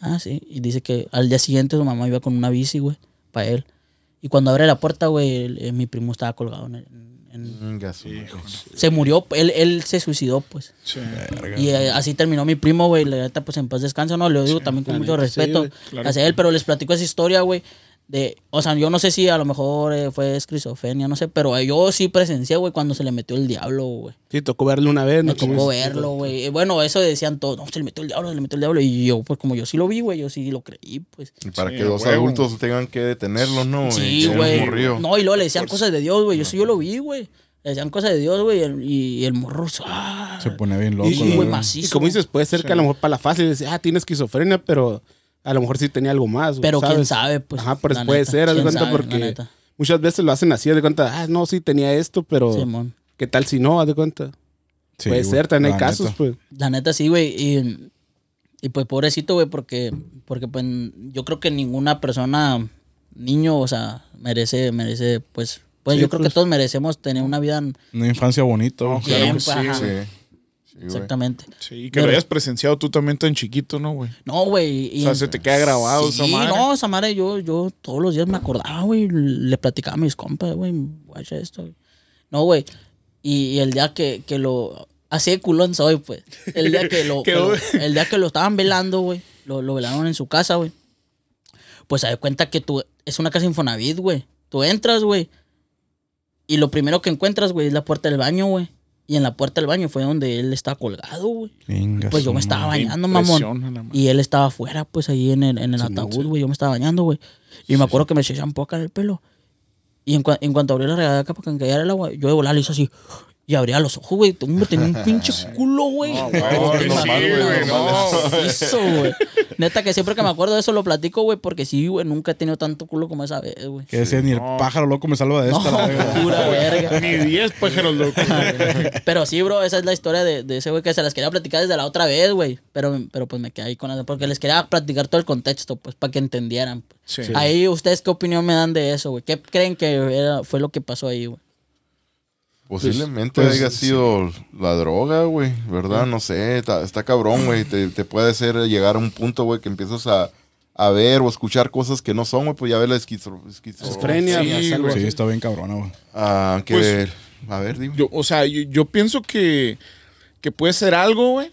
Ah, sí. Y dice que al día siguiente su mamá iba con una bici, güey, para él. Y cuando abre la puerta, güey, el- eh, mi primo estaba colgado en, en- en- se murió, él, él se suicidó, pues. Sí. Y eh, así terminó mi primo, güey. La neta, pues en paz descansa, ¿no? Le digo también con mucho neta, sí, respeto güey, claro. hacia él, pero les platico esa historia, güey. De, o sea, yo no sé si a lo mejor eh, fue esquizofrenia, no sé, pero eh, yo sí presencié, güey, cuando se le metió el diablo, güey. Sí, tocó verlo una vez. Me ¿no? Como tocó verlo, güey. Eh, Bueno, eso decían todos, no, se le metió el diablo, se le metió el diablo. Y yo, pues como yo sí lo vi, güey, yo sí lo creí, pues. Y para Sí, que huevo. adultos tengan que detenerlo, ¿no? Sí, güey. No, y luego le decían cosas de Dios, güey. Yo sí yo lo vi, güey. Le decían cosas de Dios, güey. Y el, y el morro, ah, Se pone bien loco. Y- güey, macizo. Y como dices, puede ser que a lo mejor para la fácil decía, ah, tiene esquizofrenia, pero a lo mejor sí tenía algo más. güey, Pero quién ¿sabes? sabe, pues. Ajá, pero la puede neta, ser, haz de quién cuenta, sabe, porque muchas veces lo hacen así, haz de cuenta, ah, no, sí tenía esto, pero Simón. ¿qué tal si no? Haz de cuenta. Sí, puede güey, ser, también hay la casos, neta. pues. La neta sí, güey. Y, y pues pobrecito, güey, porque, porque pues yo creo que ninguna persona, niño, o sea, merece, merece, pues, pues Sí, yo creo pues. que todos merecemos tener una vida Una infancia bonita. Claro que sí, pues. Sí. Exactamente. Sí, que Pero- lo hayas presenciado tú también tan chiquito, ¿no, güey? No, güey. O sea, se te queda grabado sí, esa madre. no, esa madre yo, yo todos los días me acordaba, güey. Le platicaba a mis compas, güey, guacha esto. No, güey. Y, y el día que, que lo... Así de culón soy, pues. El día que lo... que Quedó- lo- el día que lo estaban velando, güey. Lo, lo velaron en su casa, güey. Pues se da cuenta que tú... Es una casa Infonavit, güey. Tú entras, güey. Y lo primero que encuentras, güey, es la puerta del baño, güey. Y en la puerta del baño fue donde él estaba colgado, güey. Pues yo me estaba bañando, mamón. Y él estaba afuera, pues ahí en el, en el ataúd, güey. Yo me estaba bañando, güey. Y me acuerdo que me eché shampoo acá en el pelo. Y en, cua- en cuanto abrí la regadera acá para que cayera el agua, yo de volar le hice así. Y abría los ojos, güey. Hombre, tenía un pinche culo, güey. No, No, güey, no sí, mames, güey, no no. Macizo, güey. Neta que siempre que me acuerdo de eso lo platico, güey, porque sí, güey, nunca he tenido tanto culo como esa vez, güey. Que decía, ni el No. pájaro loco me salva de No, esta. la verga. pura verga. Ni 10 pájaros locos. Pero sí, bro, esa es la historia de, de ese güey que se las quería platicar desde la otra vez, güey. Pero, pero pues me quedé ahí con eso. Porque les quería platicar todo el contexto, pues, para que entendieran. pues. Sí. Ahí, ¿ustedes qué opinión me dan de eso, güey? ¿Qué creen que era- fue lo que pasó ahí, güey? Posiblemente Pues, haya sí. sido la droga, güey, ¿verdad? No sé, está, está cabrón, güey. Te, te puede hacer llegar a un punto, güey, que empiezas a, a ver o escuchar cosas que no son, güey, pues ya ves la esquizo, esquizo- Esquizofrenia, Sí, güey. Sí, está bien cabrona, güey. Ah, que, Pues, a ver, dime. Yo, o sea, yo, yo pienso que, que puede ser algo, güey.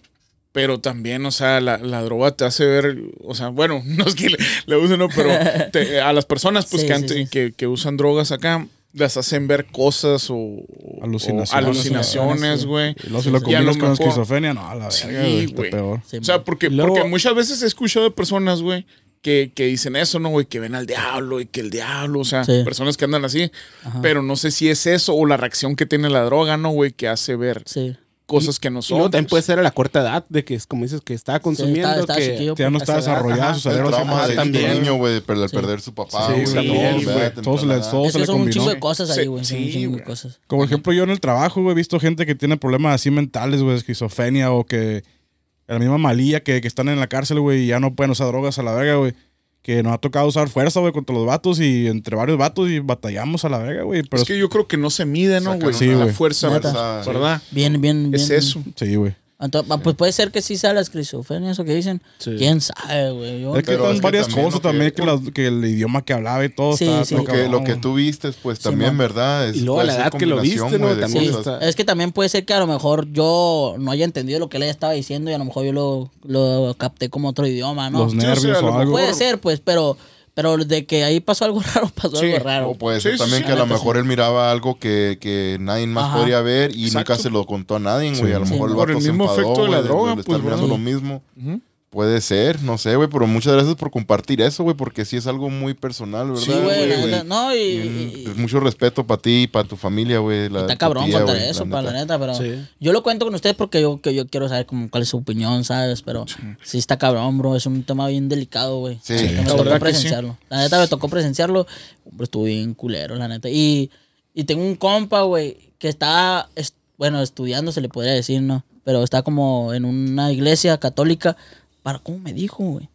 Pero también, o sea, la, la droga te hace ver, o sea, bueno, no es que le, le usen, no, pero te- a las personas pues Sí, que, sí, ante- sí. Que, que usan drogas acá, las hacen ver cosas o, o Alucinaciones. alucinaciones, güey. Y luego si lo combinas con mejor- esquizofrenia, no, a la Sí, verga, güey, está peor. Sí, O sea, porque, Luego- porque muchas veces he escuchado de personas, güey, que, que dicen eso, ¿no, güey? Que ven al diablo y que el diablo, o sea, Sí. personas que andan así. Pero no sé si es eso o la reacción que tiene la droga, ¿no, güey? Que hace ver Sí. Cosas que no Y son. también puede ser a la corta edad, de que es como dices que estaba consumiendo. estaba- estaba que, Ya no está desarrollado ajá. su el cerebro. de también. niño, güey, perder, Sí. perder su papá, Sí, güey, sí. Todo se le- todo Es se que le son un chingo de cosas ahí, güey. de. Como ejemplo, yo en el trabajo, güey, he visto gente que tiene problemas así mentales, güey, esquizofrenia o que la misma malilla que, que están en la cárcel, güey, y ya no pueden usar drogas a la verga, güey. Que nos ha tocado usar fuerza, güey, contra los vatos y entre varios vatos y batallamos a la verga, güey. Pero Es que yo creo que no se mide, ¿no, güey? Sí, la fuerza, Neta. ¿verdad? Bien, bien, bien. Es eso. sí, güey. Entonces, ah, pues puede ser que sí sea la esquizofrenia, eso que dicen. Sí. ¿Quién sabe, güey? Yo- Es que están varias también cosas que- también, que, las- que el idioma que hablaba y todo. Sí, está- sí. Lo que, lo que tú vistes, pues Sí, también, man. ¿verdad? Es- Y luego la edad que lo viste, ¿no? También es que también puede ser que a lo mejor yo no haya entendido lo que él estaba diciendo y a lo mejor yo lo, lo capté como otro idioma, ¿no? Los Sí, o sea, nervios o algo. Puede ser, pues, pero, pero de que ahí pasó algo raro, pasó Sí, algo raro. O puede Sí, ser sí, también sí. que a lo mejor sí. él miraba algo que, que nadie más Ajá. podría ver y Exacto. nunca se lo contó a nadie, güey. A lo Sí, mejor el por vato el se mismo enfadó, efecto de la güey, droga, le está pues, mirando ¿verdad? lo mismo. Ujú. Puede ser, no sé, güey, pero muchas gracias por compartir eso, güey, porque sí es algo muy personal, ¿verdad? Sí, güey, la güey? neta, no, y, Y, y- mucho respeto para ti y para tu familia, güey. está cabrón tía, contar eso, la para la neta, pero Sí. yo lo cuento con ustedes porque yo, que yo quiero saber como cuál es su opinión, ¿sabes? Pero sí, está cabrón, bro, es un tema bien delicado, güey. Sí, La neta, la me tocó que sí. presenciarlo. La neta me tocó presenciarlo, pero estuvo bien culero, la neta. Y, y tengo un compa, güey, que está, es- bueno, estudiando, se le podría decir, ¿no? Pero está como en una iglesia católica. ¿Para cómo me dijo, güey?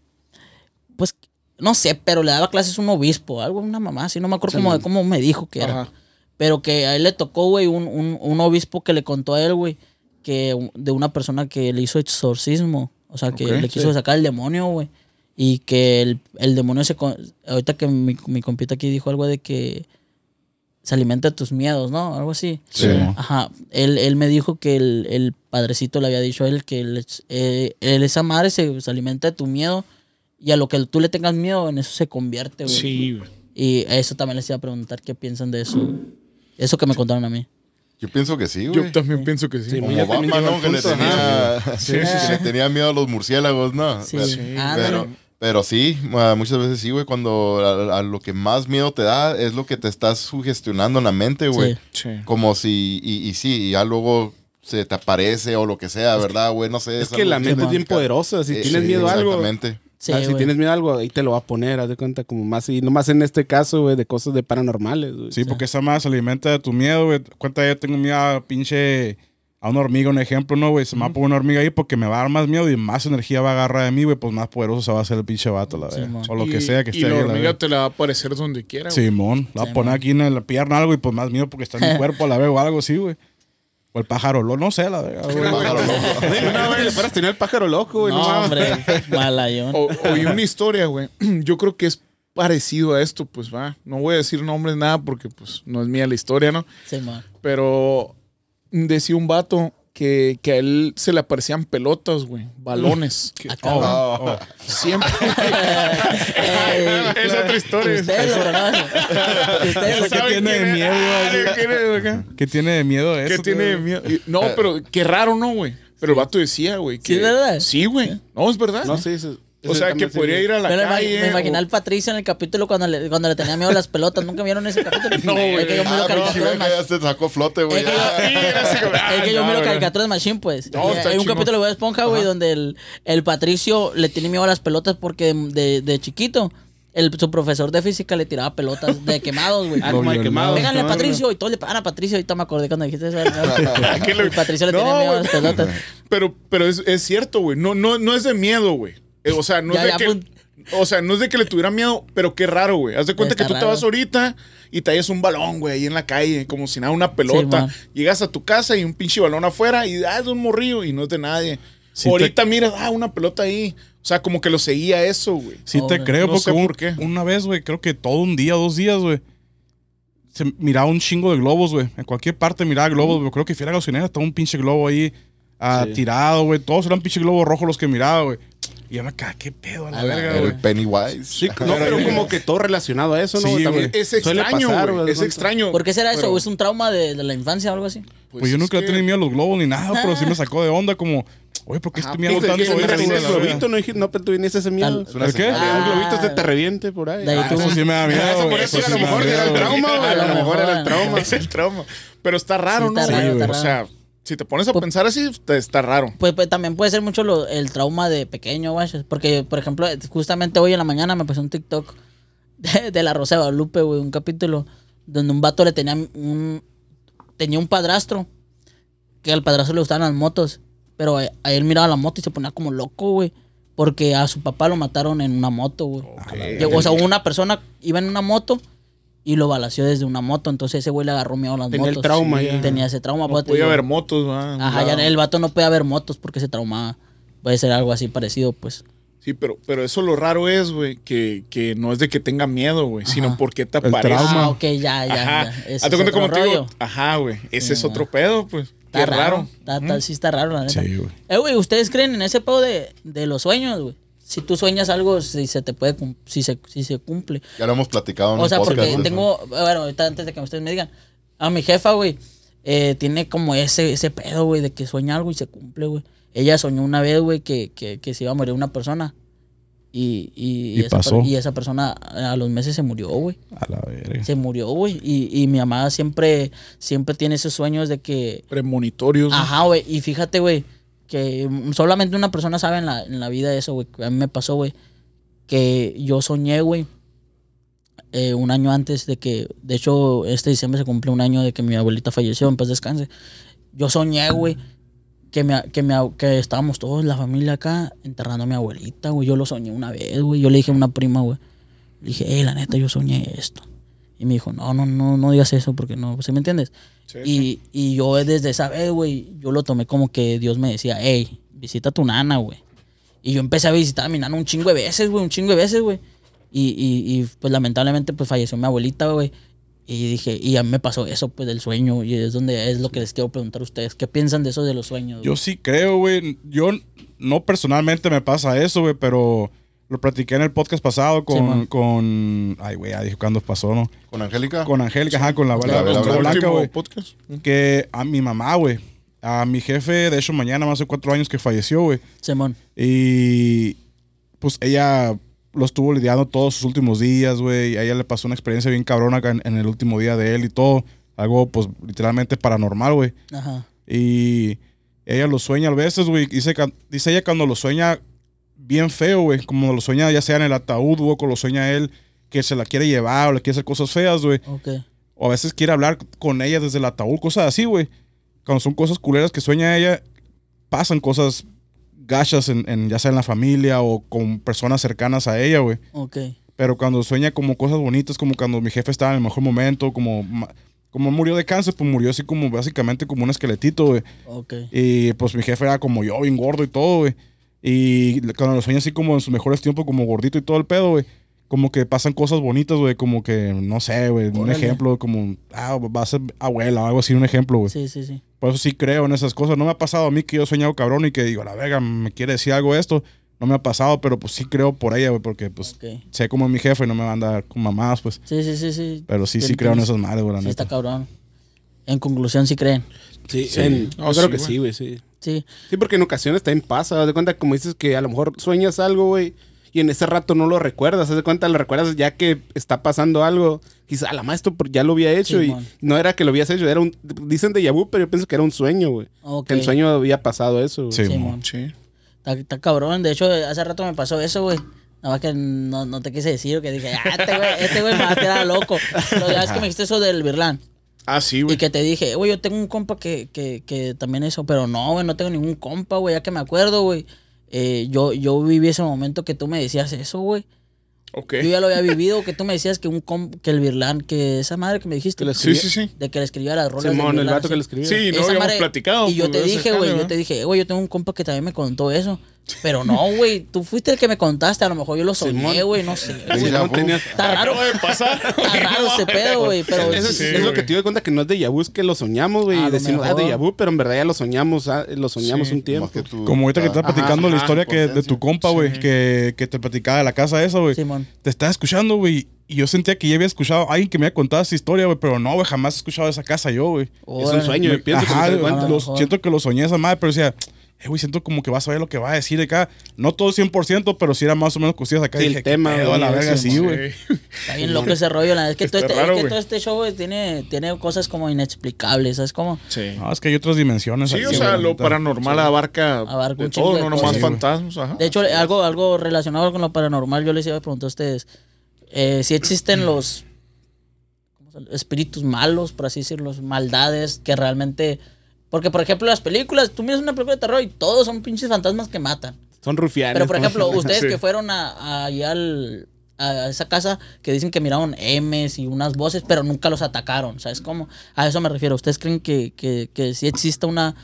Pues, no sé, pero le daba clases un obispo, algo, una mamá, así, no me acuerdo cómo, cómo me dijo que era. Ajá. Pero que a él le tocó, güey, un, un, un obispo que le contó a él, güey, que de una persona que le hizo exorcismo. O sea, que le quiso sacar el demonio, güey. Y que el, el demonio se... con- Ahorita que mi, mi compita aquí dijo algo de que se alimenta de tus miedos, ¿no? Algo así. Sí. Ajá. Él, él me dijo que el, el padrecito le había dicho a él que él, eh, él- esa madre se, se alimenta de tu miedo y a lo que tú le tengas miedo, en eso se convierte, güey. Sí, güey. Y eso también les iba a preguntar qué piensan de eso. Eso que me contaron a mí. Yo pienso que sí, Yo güey. también pienso que sí. Sí, Como Batman, ¿no? Que le tenía, Sí, que sí, le tenía miedo a los murciélagos, ¿no? Sí. Pero, Ándale. Pero, sí, ah, muchas veces sí, güey, cuando a, a lo que más miedo te da es lo que te estás sugestionando en la mente, güey. Sí. Sí. Como si, y, y sí, y ya luego se te aparece o lo que sea, ¿verdad, güey? No sé. Es que la mente es bien poderosa. Si Eh, tienes sí, miedo a algo, Exactamente. Sí, ah, si tienes miedo a algo, ahí te lo va a poner, haz de cuenta, como más y nomás en este caso, güey, de cosas de paranormales, güey. Sí, porque esa más se alimenta de tu miedo, güey. Cuenta, yo tengo miedo a pinche. A una hormiga, un ejemplo, ¿no, güey? Se me va a poner una hormiga ahí porque me va a dar más miedo y más energía va a agarrar de mí, güey. Pues más poderoso se va a hacer el pinche vato, la Sí, verdad. o lo Y- que sea que Y esté la ahí, la hormiga te la va a aparecer donde quiera, güey. Simón, la va Sí, a poner aquí en la pierna algo y pues más miedo porque está en mi cuerpo a la vez o algo así, güey. O el pájaro, lo, no sé, la verga, güey. Pájaro loco. Una vez fueras tener el pájaro loco, güey. No, hombre, malayón. O- oí una historia, güey. Yo creo que es parecido a esto, pues va. No voy a decir nombres, nada, porque pues no es mía la historia, ¿no? Simón. Pero decía un vato que, que a él se le aparecían pelotas, güey, balones. Oh. Siempre. Ey, es otra historia. Ustedes lo. Ustedes ¿Qué tiene de miedo, güey? ¿Qué tiene, güey? ¿Qué tiene de miedo eso? ¿Qué tiene de miedo? No, pero qué raro, ¿no, güey? Pero el vato decía, güey. que- ¿Sí es verdad? Sí, güey. No, es verdad. No, sí, sí. O sea, que podría ir a la Me, lo calle. me imaginé o- al Patricio en el capítulo cuando le, cuando le tenía miedo a las pelotas. ¿Nunca vieron ese capítulo? No, güey. Es que yo Ah, no, caricaturas sí, más- ya se sacó flote, güey. Es que yo- Es que yo ah, miro no, caricaturas Machine, pues. No, está hay un chingón. capítulo de Bob Esponja, güey, donde el, el Patricio le tiene miedo a las pelotas porque de, de- de chiquito el, su profesor de física le tiraba pelotas de quemados, güey. Ah, como de Lo quemado. Péganle a No, Patricio y todos le pagan a Patricio. Ahorita me acordé cuando dijiste eso. Lo- Patricio le No, tiene miedo a las pelotas. Pero, pero es, es cierto, güey. No, no, no es de miedo, güey. Eh, O sea, no Ya, es de ya, que. pues. O sea, no es de que le tuviera miedo, pero qué raro, güey. Haz de cuenta que tú te vas ahorita y te hallas un balón, güey, ahí en la calle, como si nada, una pelota. Llegas a tu casa y un pinche balón afuera y ah, es de un morrillo y no es de nadie. Sí ahorita miras, ah, una pelota ahí. O sea, como que lo seguía eso, güey. Sí te creo, no porque sé un- por qué. una vez, güey, creo que todo un día, dos días, güey, se miraba un chingo de globos, güey. En cualquier parte miraba globos, güey. Creo que fui a la gasolinera, estaba un pinche globo ahí ah, Sí. tirado, güey. Todos eran pinche globos rojos los que miraba, güey. Y yo me cagué, qué pedo a la A la verga, El. Pennywise. Sí, no, pero como que todo relacionado a eso, ¿no? Sí, También. Es extraño, pasar, güey. ¿de Es extraño. ¿Por qué será eso? Pero, ¿Es un trauma de, de la infancia o algo así? Pues, yo nunca he que- tenido miedo a los globos ni nada, pero sí me sacó de onda como, oye, ¿por qué estoy miedo pues, tanto? es me globito, no, no pero tú vienes ese miedo. ¿El qué? un Ah. globito se te reviente por ahí. Ah, Eso sí me da miedo, Eso por güey. eso Eso a lo sí me da mejor era miedo, el trauma, güey. A lo mejor era el trauma. Es el trauma. Pero está raro, Sí, ¿no? o sea, si te pones a pensar así, te- está raro. Pues, pues, también puede ser mucho lo- el trauma de pequeño, güey. Porque, por ejemplo, justamente hoy en la mañana me pasó un TikTok de, de la Rosa de Guadalupe, güey. Un capítulo donde un vato le tenía un, tenía un padrastro. Que al padrastro le gustaban las motos. Pero a, a él miraba la moto y se ponía como loco, güey. Porque a su papá lo mataron en una moto, güey. O sea, una persona iba en una moto y lo balació desde una moto. Entonces ese güey le agarró miedo a las Tenía el motos. trauma ya. Tenía ese trauma. No pues, podía haber motos, ¿va? Ajá, ya el vato no puede ver motos porque se traumaba. Puede ser algo así parecido, pues. Sí, pero, pero eso lo raro es, güey, que, que no es de que tenga miedo, güey, sino porque te El aparece. trauma. Ah, ok, ya, ya. Ajá. ya. Ese Hazte es cuenta otro como te digo. Ajá, güey. Ese es otro pedo, pues. Está Qué raro. raro. Está- está- sí está raro, la neta. Sí, güey. Eh, güey, ¿ustedes creen en ese pedo de, de los sueños, güey? Si tú sueñas algo, si se te puede, si se, si se cumple. Ya lo hemos platicado en O sea, podcast. porque tengo, bueno, ahorita antes de que ustedes me digan, a mi jefa, güey, eh, tiene como ese, ese pedo, güey, de que sueña algo y se cumple, güey. Ella soñó una vez, güey, que, que, que se iba a morir una persona. Y, y, Y esa, pasó. y esa persona a los meses se murió, güey. A la verga. Se murió, güey. Y, y mi mamá siempre, siempre tiene esos sueños de que... Premonitorios. Ajá, güey. Y fíjate, güey, que solamente una persona sabe en la, en la vida eso, güey. A mí me pasó, güey, que yo soñé, güey, eh, un año antes de que, de hecho, este diciembre se cumple un año de que mi abuelita falleció, en paz descanse. Yo soñé, güey, que, me, que, me, que estábamos todos, la familia acá, enterrando a mi abuelita, güey. Yo lo soñé una vez, güey. Yo le dije a una prima, güey. Le dije, hey, la neta, yo soñé esto. Y me dijo, no, no, no, no digas eso porque no, ¿sí me entiendes? Sí, y, y yo desde esa vez, güey, yo lo tomé como que Dios me decía, hey, visita a tu nana, güey. Y yo empecé a visitar a mi nana un chingo de veces, güey, un chingo de veces, güey. Y, y, y, pues lamentablemente pues falleció mi abuelita, güey. Y dije, y a mí me pasó eso, pues del sueño. Y es donde es lo que les quiero preguntar a ustedes. ¿Qué piensan de eso de los sueños? Yo sí creo, güey. Yo no personalmente me pasa eso, güey, pero lo platiqué en el podcast pasado con. con ay, güey, ya dije cuándo pasó, ¿no? ¿Con Angélica? Con Angélica, ajá, con la La abuela Bela con Blanca. Güey. podcast. Que a mi mamá, güey. A mi jefe, de hecho, mañana, más de cuatro años que falleció, güey. Simón. Y pues ella lo estuvo lidiando todos sus últimos días, güey. Y a ella le pasó una experiencia bien cabrona acá en, en el último día de él y todo. Algo, pues, literalmente paranormal, güey. Ajá. Y ella lo sueña a veces, güey. Dice, que- dice ella cuando lo sueña bien feo, güey. Como lo sueña ya sea en el ataúd, güey, o lo sueña él que se la quiere llevar o le quiere hacer cosas feas, güey. Ok. O a veces quiere hablar con ella desde el ataúd, cosas así, güey. Cuando son cosas culeras que sueña ella, pasan cosas gachas en, en- ya sea en la familia o con personas cercanas a ella, güey. Ok. Pero cuando sueña como cosas bonitas, como cuando mi jefe estaba en el mejor momento, como como murió de cáncer, pues murió así como básicamente como un esqueletito, güey. Ok. Y pues mi jefe era como yo, bien gordo y todo, güey. Y cuando lo sueña así como en sus mejores tiempos, como gordito y todo el pedo, güey. Como que pasan cosas bonitas, güey. Como que, no sé, güey. Un ejemplo, como, ah, va a ser abuela o algo así, un ejemplo, güey. Sí, sí, sí. Por eso sí creo en esas cosas. No me ha pasado a mí que yo he soñado cabrón y que digo, la verga, me quiere decir algo esto. No me ha pasado, pero pues sí creo por ella, güey, porque pues sé cómo es mi jefe y no me va a andar con mamás, pues. Sí, sí, sí, sí. Pero sí, sí creo en esas madres, güey, la Sí, neta. está cabrón. En conclusión, sí creen. Sí, Sí. en- Oh, yo creo sí, que sí, güey, sí. Sí. Sí, porque en ocasiones también pasa. Haz de cuenta, como dices, que a lo mejor sueñas algo, güey. Y en ese rato no lo recuerdas. Haz de cuenta, lo recuerdas ya que está pasando algo. Quizá la maestro ya lo había hecho. Y no era que lo habías hecho. Era un, dicen de vu, pero yo pienso que era un sueño, güey. Que el sueño había pasado eso. güey. Sí, Sí. Está, está cabrón. De hecho, hace rato me pasó eso, güey. Nada más que no, no te quise decir, que dije, ah, este güey, este güey me va a tirar loco. Pero ya es que me dijiste eso del Birlán. Ah, sí, Y güey. que te dije, güey, yo tengo un compa que, que, que también eso, pero no, güey, no tengo ningún compa, güey, ya que me acuerdo, güey. Eh, yo, yo viví ese momento que tú me decías eso, güey. Ok. Yo ya lo había vivido, que tú me decías que un comp, que el Birlán, que esa madre que me dijiste, Que le Sí, sí, sí. de que le escribía las rolas. Simón, el Birlán, vato que así. le escribió. Sí, no Esa habíamos madre- platicado. Y yo pues, te dije, güey, yo te dije, "Eh, güey, yo tengo un compa que también me contó eso. Pero no, güey, tú fuiste el que me contaste, a lo mejor yo lo soñé, güey, no sé. No Está raro, de pasar. está raro ese pedo, güey, pero Eso Sí, es lo que te doy cuenta que no es de vu, es que lo soñamos, güey. Y decimos, ah, de vu, pero en verdad ya lo soñamos, ah, lo soñamos Sí, un tiempo. Que tú- Como ahorita que estás Ah, platicando la ajá, historia que de tu compa, güey, Sí. que, que te platicaba de la casa esa, güey. Simón. Te estaba escuchando, güey, y yo sentía que ya había escuchado a alguien que me había contado esa historia, güey, pero no, güey, jamás he escuchado esa casa yo, güey. Es un sueño, yo pienso que Ajá, lo mejor. siento que lo soñé esa madre, pero decía, eh, güey, siento como que vas a ver lo que va a decir de acá. No todo 100%, pero sí era más o menos cosillas acá. Sí, y el dije, ¿qué tema, pedo, a la güey, verga, sí, güey. Está bien loco ese rollo, la verdad es que, todo este, es que güey. todo este show güey, tiene, tiene cosas como inexplicables, ¿sabes cómo? Sí. No, es que hay otras dimensiones. Sí, aquí, o güey, sea, lo paranormal abarca, Abarca de todo, de no nomás Sí, güey. fantasmas. Ajá. De hecho, algo, algo relacionado con lo paranormal, yo les iba a preguntar a ustedes, eh, si existen los espíritus malos, por así decirlo, maldades que realmente... Porque, por ejemplo, las películas, tú miras una película de terror y todos son pinches fantasmas que matan. Son rufianes. Pero, por ejemplo, ustedes Sí. que fueron a, a- allá al- a esa casa que dicen que miraron M's y unas voces, pero nunca los atacaron, ¿sabes cómo? A eso me refiero. ¿Ustedes creen que, que, que sí existe una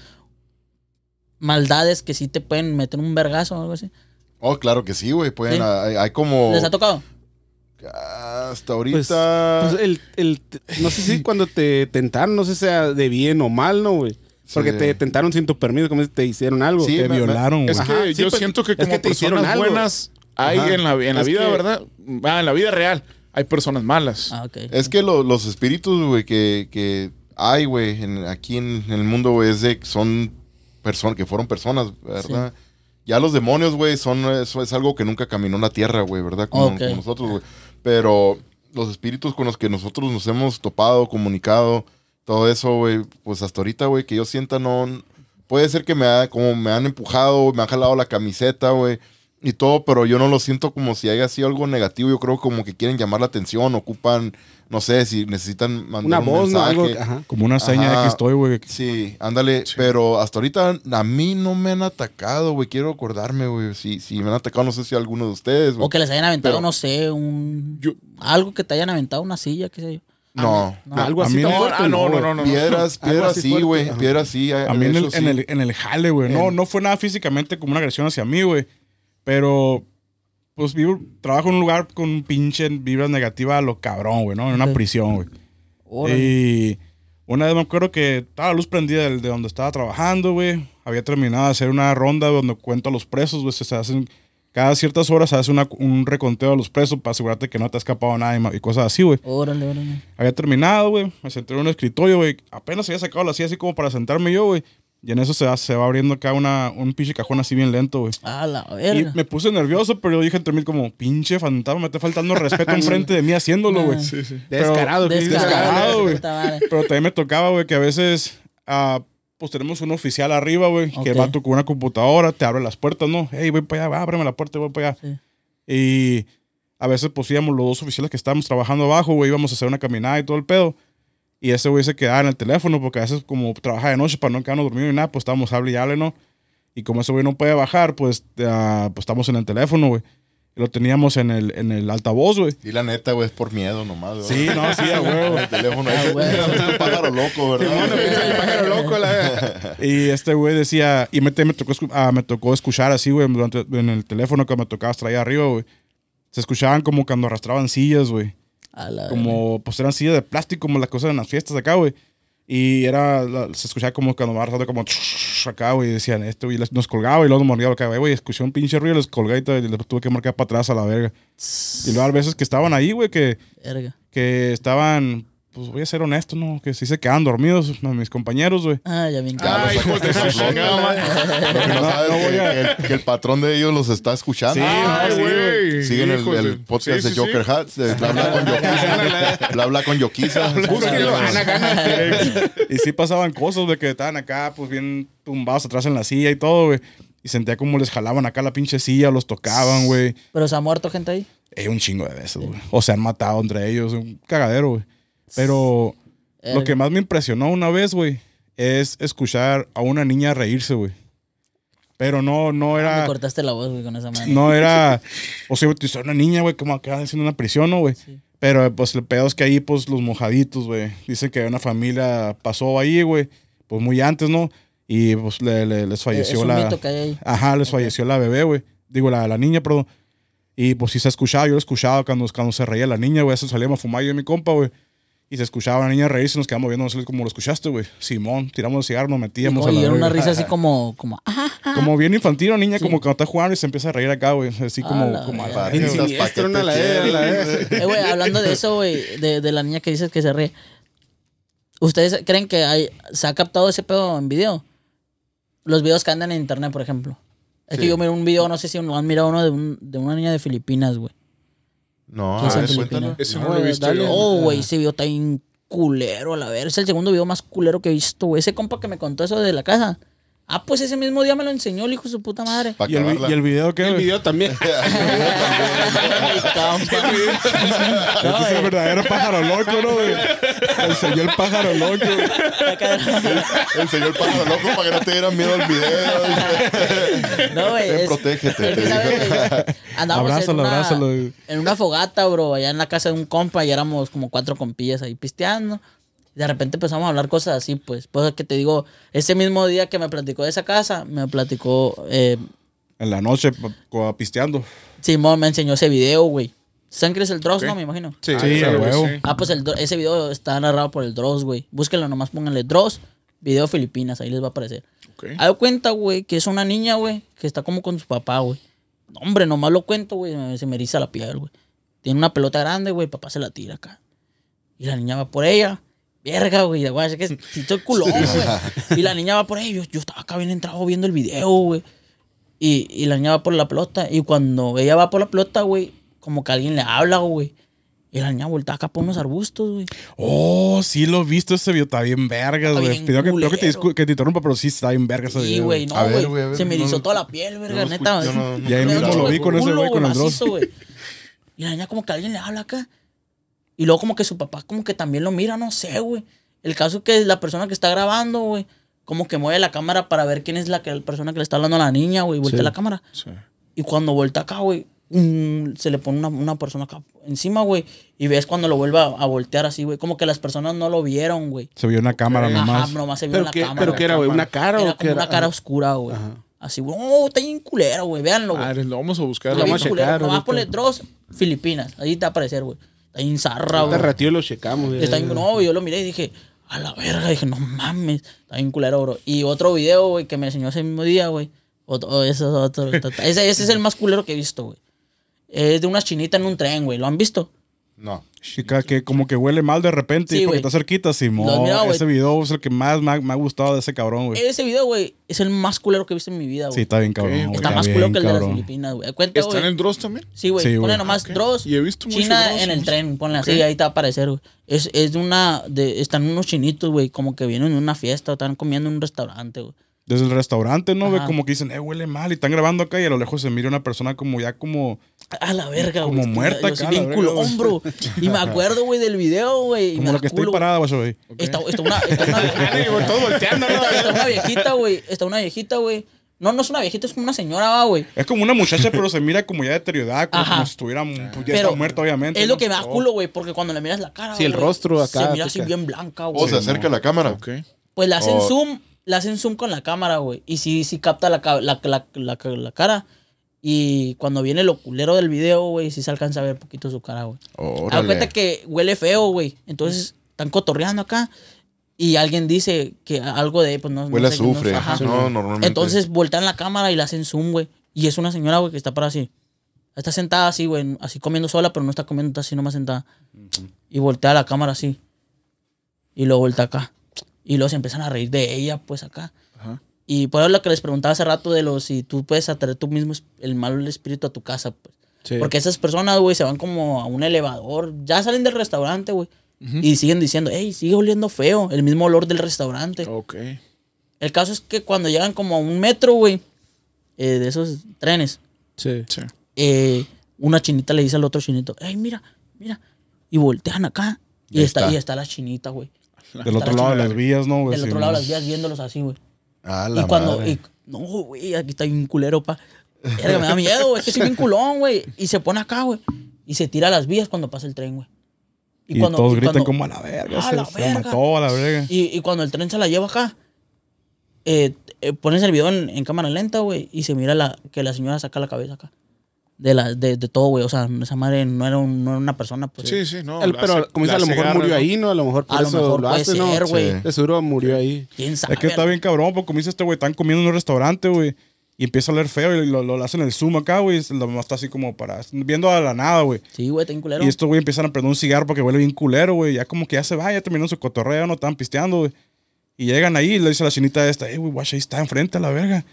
maldades que sí te pueden meter un vergazo o algo así? Oh, claro que sí, güey. Pueden, Sí. hay, hay como. ¿Les ha tocado? Hasta Pues, ahorita. pues, el, el- no sé si cuando te tentaron, no sé si sea de bien o mal, ¿no, güey? Porque Sí. te tentaron sin tu permiso, como si te hicieron algo. Sí, Te violaron. Es que Ajá, yo pues, siento que es como que te hicieron personas algo. buenas hay Ajá. en la, en la vida, que- ¿verdad? Ah, en la vida real hay personas malas. Ah, ok. Es que lo- los espíritus, güey, que, que hay, güey, en- aquí en, en el mundo, güey, es de son personas, que fueron personas, ¿verdad? Ya los demonios, güey, son, eso es algo que nunca caminó en la tierra, güey, ¿verdad? Como, como nosotros, güey. Pero los espíritus con los que nosotros nos hemos topado, comunicado, todo eso, güey, pues hasta ahorita, güey, que yo sienta no... Puede ser que me, ha, como me han empujado, me han jalado la camiseta, güey, y todo, pero yo no lo siento como si haya sido algo negativo. Yo creo como que quieren llamar la atención, ocupan, no sé, si necesitan mandar Una un voz, ¿no? mensaje. Algo, ajá. Como una seña de que estoy, güey. Sí, ándale, pero hasta ahorita a mí no me han atacado, güey. Quiero acordarme, güey. Si, si me han atacado, no sé si alguno de ustedes, güey. O que les hayan aventado, Pero- no sé, un... Yo- algo que te hayan aventado una silla, qué sé yo. No. No. Algo así no, fuerte, ah, no, no, no, no. Piedras, piedras así sí, güey. Piedras sí. A mí en el, en, el, en el jale, güey. No, no fue nada físicamente como una agresión hacia mí, güey. Pero, pues vivo, trabajo en un lugar con pinche vibras negativas a lo cabrón, güey, ¿no? En una prisión, güey. Y una vez me acuerdo que estaba la luz prendida de, de donde estaba trabajando, güey. Había terminado de hacer una ronda donde cuento a los presos, güey. Se hacen, cada ciertas horas se hace una- un reconteo de los presos para asegurarte que no te ha escapado nada y, y cosas así, güey. Órale, órale. Había terminado, güey. Me senté en un escritorio, güey. Apenas había sacado la silla así como para sentarme yo, güey. Y en eso se va, se va abriendo acá una, un pinche cajón así bien lento, güey. Ah, la Y verga. me puse nervioso, pero yo dije entre mí como, pinche fantasma, me está faltando respeto enfrente de mí haciéndolo, güey. Sí, sí. Pero- Descarado. dices, Descarado, güey. Pero también me tocaba, güey, que a veces, ah, pues tenemos un oficial arriba, güey, que Ok. va con una computadora, te abre las puertas, ¿no? Hey, voy para allá, ábreme la puerta, voy para allá. Sí. Y a veces, pues íbamos los dos oficiales que estábamos trabajando abajo, güey, íbamos a hacer una caminada y todo el pedo. Y ese güey se quedaba en el teléfono porque a veces, como trabaja de noche para no quedarnos dormidos ni nada, pues estábamos hable y hable, ¿no? Y como ese güey no puede bajar, pues, ah, pues estamos en el teléfono, güey. Lo teníamos en el, en el altavoz, güey. Y la neta, güey, es por miedo nomás, ¿verdad? Sí, no, sí, a huevo. El teléfono Ah, ese güey. es un pájaro loco, ¿verdad? piensa el pájaro loco, la Y este güey decía, y me, me, tocó, ah, me tocó escuchar así, güey, en el teléfono que me tocaba traer arriba, güey. Se escuchaban como cuando arrastraban sillas, güey. Como, pues eran sillas de plástico, como las cosas en las fiestas acá, güey. Y era, la- se escuchaba como cuando me arrastrando como acá, güey. Decían esto, y nos colgaba y luego nos mordía acá, güey. Escuché un pinche ruido, les colgué y, y les tuve que marcar para atrás a la verga. Y luego a veces que estaban ahí, güey, que, verga. que estaban, pues voy a ser honesto, ¿no? Que sí se quedaban dormidos mis compañeros, güey. Ah, ya bien. Ya Ay, los hijos de su sacaste chingada madre. Lo que no sabes es que, que el, que el patrón de ellos los está escuchando. Sí, Ay, no, sí, güey. Siguen el, podcast sí, de Joker sí. Hats, de Bla Bla con Yoquiza. Bla Bla con. Y sí pasaban cosas de que estaban acá, pues bien tumbados atrás en la silla y todo, güey. Y sentía como les jalaban acá la pinche silla, los tocaban, güey. Pero se ha muerto gente ahí. Hay un chingo de veces, güey. O se han matado entre ellos, un cagadero, güey. Pero lo Verga. que más me impresionó una vez, güey, es escuchar a una niña reírse, güey. Pero no, no Me era. cortaste la voz, güey, con esa madre. No era. O sea, una niña, güey, como acá haciendo una prisión, ¿no, güey? Sí. Pero pues el pedo es que ahí, pues los mojaditos, güey. Dicen que una familia pasó ahí, güey. Pues muy antes, ¿no? Y pues le- le- les Es falleció un la. mito que hay ahí. Ajá, les falleció la bebé, güey. Digo, la, la niña, perdón. Y pues sí se escuchaba, yo lo escuchaba cuando, cuando se reía la niña, güey. Eso salíamos a fumar yo y mi compa, güey. Y se escuchaba a la niña reírse y nos quedamos viendo, no sé cómo lo escuchaste, güey. Simón, tiramos el cigarro, nos metíamos a Oye, la era una risa así como, como, Como bien infantil, una niña Sí. como cuando está jugando y se empieza a reír acá, güey. Así como, como a la güey. Una. Eh, güey, hablando de eso, güey, de, de la niña que dices que se ríe. ¿Ustedes creen que hay, se ha captado ese pedo en video? Los videos que andan en internet, por ejemplo. Es que Sí. yo miré un video, no sé si lo han mirado uno de, un- de una niña de Filipinas, güey. No, ¿Qué a ver. Ese no No, lo he visto dale. yo. Oh, güey, ese video está bien culero, a la ver. Es el segundo video más culero que he visto, güey. Ese compa que me contó eso de la casa. Ah, pues ese mismo día me lo enseñó el hijo de su puta madre. ¿Y el, y el video qué, El video también. Compa. Este es el verdadero pájaro loco, ¿no, güey? El pájaro loco. Enseñó el pájaro loco para que no te dieran miedo al video. No, güey. Es- protégete, es que, en Abrázalo, una, abrázalo, güey. en una fogata, bro, allá en la casa de un compa y éramos como cuatro compillas ahí pisteando. Y de repente empezamos a hablar cosas así, pues. Pues es que te digo, ese mismo día que me platicó de esa casa, me platicó, eh, En la noche, pisteando. Simón me enseñó ese video, güey. ¿Saben qué es el Dross, no? Me imagino. Sí, Sí, claro a que huevo. sí. Ah, pues el, ese video está narrado por el Dross, güey. Búsquenlo nomás, pónganle Dross, video Filipinas, ahí les va a aparecer. Ok. Haz de cuenta, güey, que es una niña, güey, que está como con su papá, güey. No, Hombre, nomás lo cuento, güey, me- se me eriza la piel, güey. Tiene una pelota grande, güey, papá se la tira acá. Y la niña va por ella. Verga, güey, güey, es que si estoy culón, güey. Y la niña va por ella. Yo, yo estaba acá bien entrado viendo el video, güey. Y, y la niña va por la pelota. Y cuando ella va por la pelota, güey, como que alguien le habla, güey. Y la niña voltea acá por unos arbustos, güey. Oh, sí lo he visto ese video. Está bien vergas, Está güey. Pido que, te, que te interrumpa, pero sí está bien vergas ese Sí, güey, no, güey. Se me no erizó lo- toda la piel, verga, no neta. escucho, no, no. Y ahí Me mismo lo vi con ese culo, güey, con el. Y la niña como que alguien le habla acá. Y luego como que su papá como que también lo mira, no sé, güey. El caso es que la persona que está grabando, güey, como que mueve la cámara para ver quién es la, que, la persona que le está hablando a la niña, güey. Voltea Sí. la cámara. Sí. Y cuando voltea acá, güey, se le pone una, una persona acá encima, güey. Y ves cuando lo vuelve a, a voltear así, güey. Como que las personas no lo vieron, güey. Se vio una cámara Ajá, nomás. nomás se vio ¿Pero en la qué, cámara. ¿Pero qué era, güey? ¿Una cara Era o qué era? una cara oscura, güey. Así, güey. Oh, está bien culero, güey. Véanlo, güey. Madre, lo vamos a buscar. Lo vamos a checar Nomás ponle Dross, Filipinas. Ahí te va a aparecer, güey. Está bien zarra, güey. ratillo lo checamos. Está bien, no, yo lo miré y dije, a la verga. Dije, no mames. Está bien culero, bro. Y otro video, güey, que me enseñó ese mismo día, güey. Otro, ese, es otro, ese, ese es el más culero que he visto, güey. Es de unas chinitas en un tren, güey. ¿Lo han visto? No. Chica, que como que huele mal de repente Sí, y porque está cerquita, Simón. Güey. Ese video es el que más me ha, me ha gustado de ese cabrón, güey. Ese video, güey, es el más culero que he visto en mi vida, güey. Sí, está bien cabrón. Está más culero que el de las. Filipinas, güey. Cuenta, ¿Está en Dross también? Sí, güey. Sí, Pone nomás Ok. Dross. Y he visto mucho China Dross, en el ¿no? tren, ponle así, ahí te va a aparecer, güey. Es, es de una. De, están unos chinitos, güey, como que vienen de una fiesta o están comiendo en un restaurante, güey. Desde el restaurante, ¿no? Ve como que dicen, eh, huele mal. Y están grabando acá y a lo lejos se mira una persona como ya como... A la verga, güey. Como Estoy- muerta yo soy acá, bien la verga, culón, bro. Y me acuerdo, güey, del video, güey. Como la que güey. parada, güey. Está, está una, está una, está una viejita, güey. Está una viejita, güey. No, no es una viejita, es como una señora, va, güey. Es como una muchacha, pero se mira como ya deteriorada, como, como si estuviera pues, ya Pero está muerta, obviamente. Es lo ¿no? que me da Oh. culo, güey, porque cuando le miras la cara. Sí, el rostro acá, Se mira así bien blanca, güey. O se acerca a la cámara. Ok. Pues le hacen Oh. zoom, le hacen zoom con la cámara, güey. Y sí, sí capta la, la, la, la, cara. Y cuando viene el oculero del video, güey, sí se alcanza a ver poquito su cara, güey. Haz Órale. cuenta que huele feo, güey. Entonces están cotorreando acá. Y alguien dice que algo de, pues no, Huele no sé, azufre. ajá. No, normalmente. Entonces voltean la cámara y le hacen zoom, güey. Y es una señora, güey, que está para así. Está sentada así, güey, así comiendo sola, pero no está comiendo, está así nomás sentada. Y voltea la cámara así. Y luego voltea acá. Y luego se empiezan a reír de ella, pues acá. Ajá. Y por eso lo que les preguntaba hace rato de los si tú puedes atraer tú mismo el mal espíritu a tu casa, pues. Sí. Porque esas personas, güey, se van como a un elevador. Ya salen del restaurante, güey. Y siguen diciendo, hey, sigue oliendo feo. El mismo olor del restaurante. Ok. El caso es que cuando llegan como a un metro, güey, eh, de esos trenes, Sí. Sí. eh, una chinita le dice al otro chinito, hey, mira, mira. Y voltean acá. Y, está. y está la chinita, güey. Del otro lado de las vías, ¿no? güey? Del otro lado de las vías viéndolos así, güey. La Y cuando. madre. y- no, güey, aquí está bien culero, pa. Verga, me da miedo, güey. Es que soy bien culón, güey. Y se pone acá, güey. Y se tira a las vías cuando pasa el tren, güey. Y, todos y gritan cuando- como a la verga. ¡A la se verga! mató a la verga. Y, y cuando el tren se la lleva acá, eh, eh, pones el video en, en cámara lenta, güey, y se mira la, que la señora saca la cabeza acá. De, la, de, de todo, güey. O sea, esa madre no era, un- no era una persona, pues. Sí, sí, no. El- la pero ce- como dice, a lo mejor murió ¿no? ahí, ¿no? A lo mejor por A lo eso mejor lo puede hace, ¿no? ser, güey. Sí. De seguro murió ahí. ¿Quién sabe? Es que está bien cabrón, porque como dice este güey, están comiendo en un restaurante, güey. Y empieza a leer feo y lo, lo hacen el zoom acá, güey. y Lo está así como para. Viendo a la nada, güey. Sí, güey, está culero. Y estos güey empiezan a prender un cigarro porque huele bien culero, güey. Ya como que ya se va, ya terminó su cotorreo, no están pisteando, güey. Y llegan ahí y le dice a la chinita esta, eh, güey, guacha, ahí está enfrente a la verga.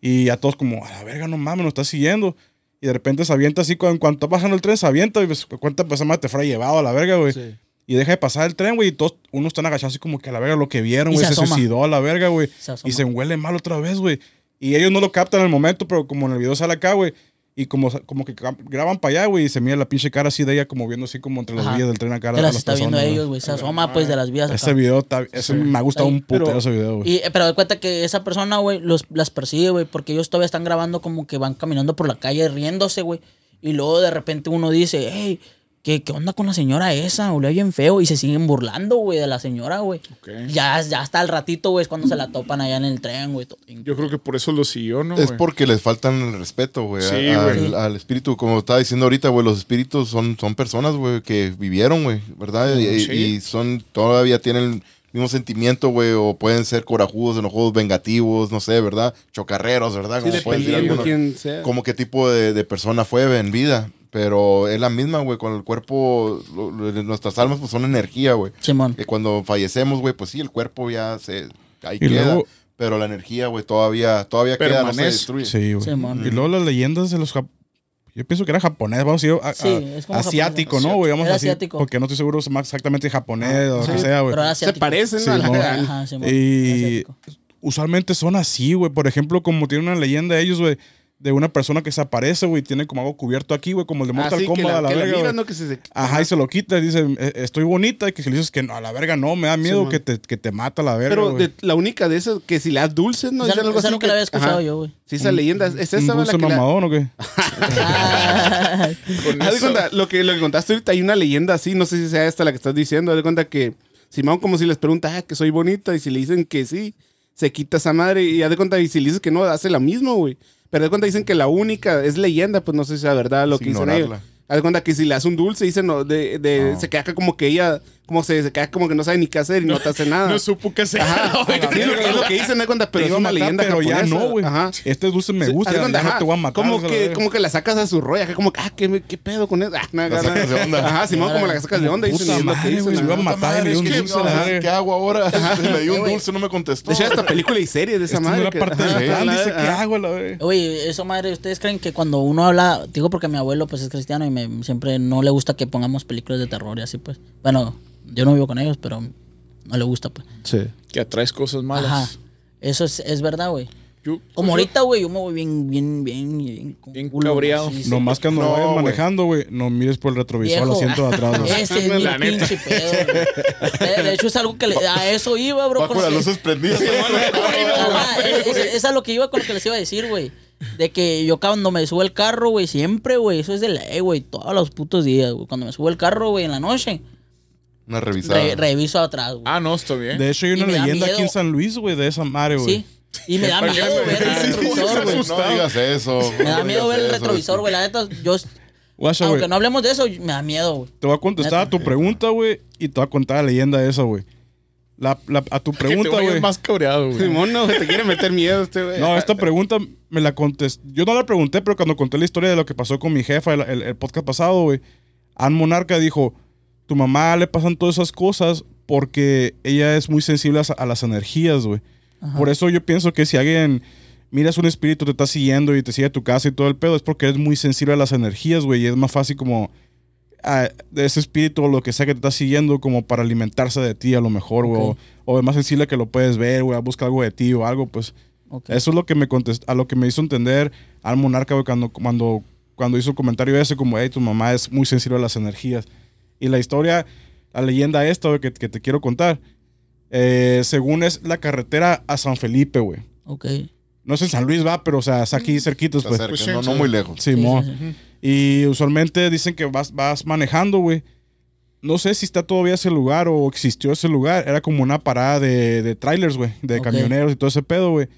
Y a todos como, a la verga, no mames, nos está siguiendo. Y de repente se avienta así, cuando, cuando está pasando el tren, se avienta y pues, cuenta, pues, más te fuera llevado a la verga, güey. Sí. Y deja de pasar el tren, güey, y todos, unos están agachados así como que a la verga lo que vieron, Y güey, se se, suicidó a la verga, güey. Y se huele mal otra vez, güey. Y ellos no lo captan en el momento, pero como en el video sale acá, güey. Y como, como que graban para allá, güey, y se mira la pinche cara así de ella como viendo así como entre las Ajá. vías del tren acá. A las está viendo personas, ellos, güey. Se asoma, pues, de las vías acá. Ese video, está, ese me ha gustado Sí, un putero pero- ese video, güey. Pero de cuenta que esa persona, güey, las persigue, güey, porque ellos todavía están grabando como que van caminando por la calle riéndose, güey. Y luego de repente uno dice, hey, ¿qué, qué onda con la señora esa? Olía bien feo. Y se siguen burlando, güey, de la señora, güey. Ya, ya hasta el ratito, güey, es cuando se la topan allá en el tren, güey. Yo creo que por eso lo siguió, ¿no? Es porque les faltan el respeto, güey, Sí, al, espíritu. Como estaba diciendo ahorita, güey, los espíritus son, son personas, güey, que vivieron, güey, ¿verdad? Y, Sí. y son, todavía tienen el mismo sentimiento, güey, o pueden ser corajudos, enojados, vengativos, no sé, ¿verdad? Chocarreros, ¿verdad? Sí, Como pueden decir algunos. como qué tipo de, de persona fue en vida. Pero es la misma, güey, con el cuerpo, lo- lo- nuestras almas pues son energía, güey. Simón. Que cuando fallecemos, güey, pues sí, el cuerpo ya se, ahí Y queda. luego- pero la energía, güey, todavía, todavía queda, no se destruye. Sí, güey. Simón. y luego las leyendas de los jap- Yo pienso que era japonés, vamos a decir, a- a- Sí, es como asiático, japonés. ¿no, güey? Vamos a decir, asiático. porque no estoy seguro si es más exactamente japonés o lo que sea, güey. Pero era Se asiático. parecen, ¿no? Sí, A la- Ajá, Simón. Y Asiático. usualmente son así, güey. Por ejemplo, como tiene una leyenda de ellos, güey, de una persona que se aparece, güey, tiene como algo cubierto aquí, güey, como el de Mortal Kombat la, a la verga. Ajá, y se lo quita y dice, "Eh, estoy bonita, y que si le dices que no, a la verga no, me da miedo que, te, que te mata la verga, Pero de- la única de esas, que si le das dulces, ¿no? Esa, Dice algo esa así nunca que- la había escuchado Ajá. yo, güey. Sí, esa leyenda. Es ¿Un esa, la dulce que la- mamadón o qué? Haz de cuenta, lo que, lo que contaste ahorita, hay una leyenda así, no sé si sea esta la que estás diciendo. Haz de cuenta que Simón, como si les pregunta, ah, que soy bonita, y si le dicen que sí, se quita esa madre. Y haz de cuenta, y si le dices que no, hace la misma, güey. Pero de cuenta, dicen que la única es leyenda, pues no sé si sea verdad lo Es que dicen ellos. ignorarla. Haz cuenta que si le das un dulce, dicen, no, de, de, se queda como que ella, como se, se queda como que no sabe ni qué hacer y no, te hace nada. No supo qué hacer. Ajá, sí, es lo, que- es lo que dicen, de cuenta, pero Te es una matar, leyenda pero ya japonesa. no, güey. Ajá. Este dulce me Sí, gusta, ya, no ajá, te voy a matar. Como que, como que la sacas a su rollo, acá como que, ah, ¿qué, qué pedo con eso? Ah, nada, La sacas de onda. Ajá, Simón, como la sacas de onda. Puta dicen, madre, güey, ajá. iba a matar y me dio un Es que, dulce, no. ¿Qué hago ahora? Me dio un dulce, no me contestó. De hecho, esta película y serie de esa no madre. parte del plan, dice, ¿qué hago, la? Oye, eso madre, ¿ustedes creen que cuando uno habla, digo porque mi abuelo pues es cristiano y me, siempre no le gusta que pongamos películas de terror y así pues? Bueno, yo no vivo con ellos, pero no le gusta pues. Sí. Que atraes cosas malas. Ajá. Eso es, es verdad, güey. Yo- Como yo- ahorita, güey, yo me voy bien, bien, bien, bien. Bien culo, cabreado. güey, sí, sí. Nomás cuando No, vayas güey. manejando, güey, no mires por el retrovisor al Viejo. asiento de atrás. Ese es mi La neta. pinche pedo, güey. De- hecho, es algo que le, a eso iba, bro. Va con las que- luces prendidas. Ajá, es, es- es a lo que iba con lo que les iba a decir, güey. De que yo cuando me subo el carro, güey, siempre, güey, eso es de ley, güey, todos los putos días, güey. Cuando me subo el carro, güey, en la noche, Una revisada. re- reviso atrás, güey. Ah, no, está bien. De hecho, hay una leyenda aquí en. San Luis, güey, de esa madre, güey. Sí. Y me da ¿Para qué miedo me- ver el retrovisor, güey. No digas eso. Me da miedo ver el retrovisor, güey. La neta, yo, Guacha, aunque no hablemos de eso, me da miedo, güey. Te voy a contestar a tu pregunta, güey, y te voy a contar la leyenda esa, güey. La, la- a tu pregunta, güey. más cabreado, güey. Simón, no, te quiere meter miedo este, güey. No, esta pregunta me la contesté. Yo no la pregunté, pero cuando conté la historia de lo que pasó con mi jefa el, el- el podcast pasado, güey, Ann Monarca dijo: Tu mamá le pasan todas esas cosas porque ella es muy sensible a, a las energías, güey. Por eso yo pienso que si alguien miras un espíritu, te está siguiendo y te sigue a tu casa y todo el pedo, es porque eres muy sensible a las energías, güey. Y es más fácil como. de ese espíritu o lo que sea que te está siguiendo como para alimentarse de ti a lo mejor, güey. O, o es más sensible que lo puedes ver, güey, busca algo de ti o algo, pues. Eso es lo que me contest- a lo que me hizo entender al monarca güey, cuando, cuando, cuando hizo el comentario ese, como, hey, tu mamá es muy sensible a las energías. Y la historia, la leyenda esta, güey, que, que te quiero contar, eh, según es la carretera a San Felipe, güey. Ok. No es en San Luis, va, pero o sea, es aquí cerquitos, Está pues. cerca, Pues sí, no, sí. no muy lejos. Simón. Sí, sí, Y usualmente dicen que vas, vas manejando, güey. No sé si está todavía ese lugar o existió ese lugar. Era como una parada de, de trailers, güey. De Ok. camioneros y todo ese pedo, güey.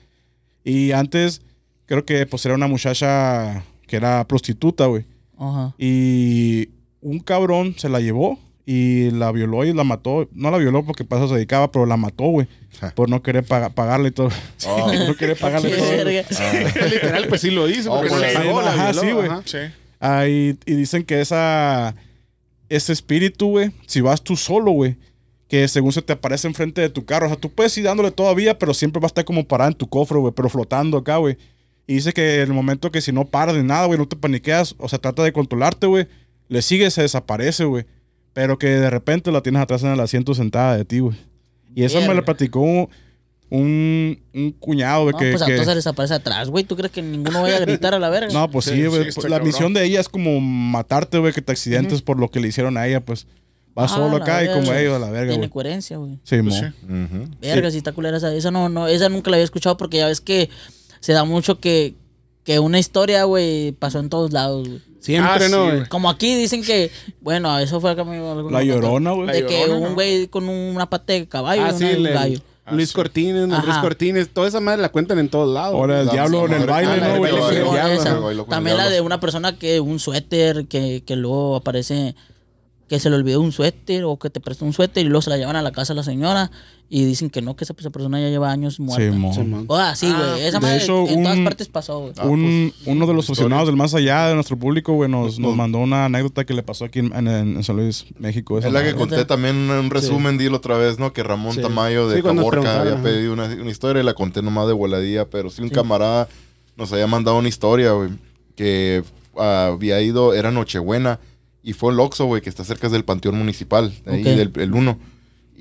Y antes, creo que pues era una muchacha que era prostituta, güey. Ajá. Y un cabrón se la llevó y la violó y la mató. No la violó porque para eso se dedicaba, pero la mató, güey. Por no querer paga- pagarle y todo. Oh. no querer pagarle todo. verga. Literal, pues sí lo hizo. Oh, la- violó, sí, güey. Sí. Ah, y, y dicen que esa, ese espíritu, güey, si vas tú solo, güey, que según se te aparece enfrente de tu carro, o sea, tú puedes ir dándole todavía, pero siempre va a estar como parada en tu cofre, güey, pero flotando acá, güey. Y dice que en el momento que si no paras de nada, güey, no te paniqueas, o sea, trata de controlarte, güey, le sigue, se desaparece, güey. Pero que de repente la tienes atrás en el asiento sentada de ti, güey. Y eso me lo platicó un, un, cuñado No, que... pues que- entonces desaparece atrás, güey. ¿Tú crees que ninguno vaya a gritar a la verga? no, pues Sí, sí, sí, güey. la cabrón. misión de ella es como matarte, güey, que te accidentes por lo que le hicieron a ella, pues. Va Ah, solo acá y como ellos a la verga, Tiene güey. coherencia, güey. Sí, Pues mo. sí. Verga, si está culera esa. Esa no, no, esa nunca la había escuchado porque ya ves que se da mucho que, que una historia, güey, pasó en todos lados, güey. Siempre, Ah, ¿no? güey? Como aquí dicen que, bueno, eso fue me- algo- La llorona, güey. De que Llorona, un ¿no? güey con una pata de caballo Ah, sí, un gallo. Luis Cortines. Luis Cortines, toda esa madre la cuentan en todos lados. Ahora el La- diablo en el baile, Ah, ¿no, güey? También la de una persona que un suéter, que, que luego aparece que se le olvidó un suéter o que te prestó un suéter y luego se la llevan a la casa a la señora y dicen que no, que esa, esa persona ya lleva años muerta. Sí. O ah, sí, güey. Esa de madre hecho, en todas un- partes pasó, güey. Ah, un, pues, uno de los aficionados del más allá de nuestro público, güey, nos, mandó una anécdota que le pasó aquí en, en- en San Luis, México. esa Es la que conté también en un resumen, dilo otra vez, ¿no? Que Ramón Sí. Tamayo de Sí, Caborca había pedido una, una historia y la conté nomás de voladilla, pero sí un camarada nos había mandado una historia, güey, que había ido, era Nochebuena, y fue el Oxxo, güey, que está cerca del Panteón Municipal, de ahí Ok. del el 1.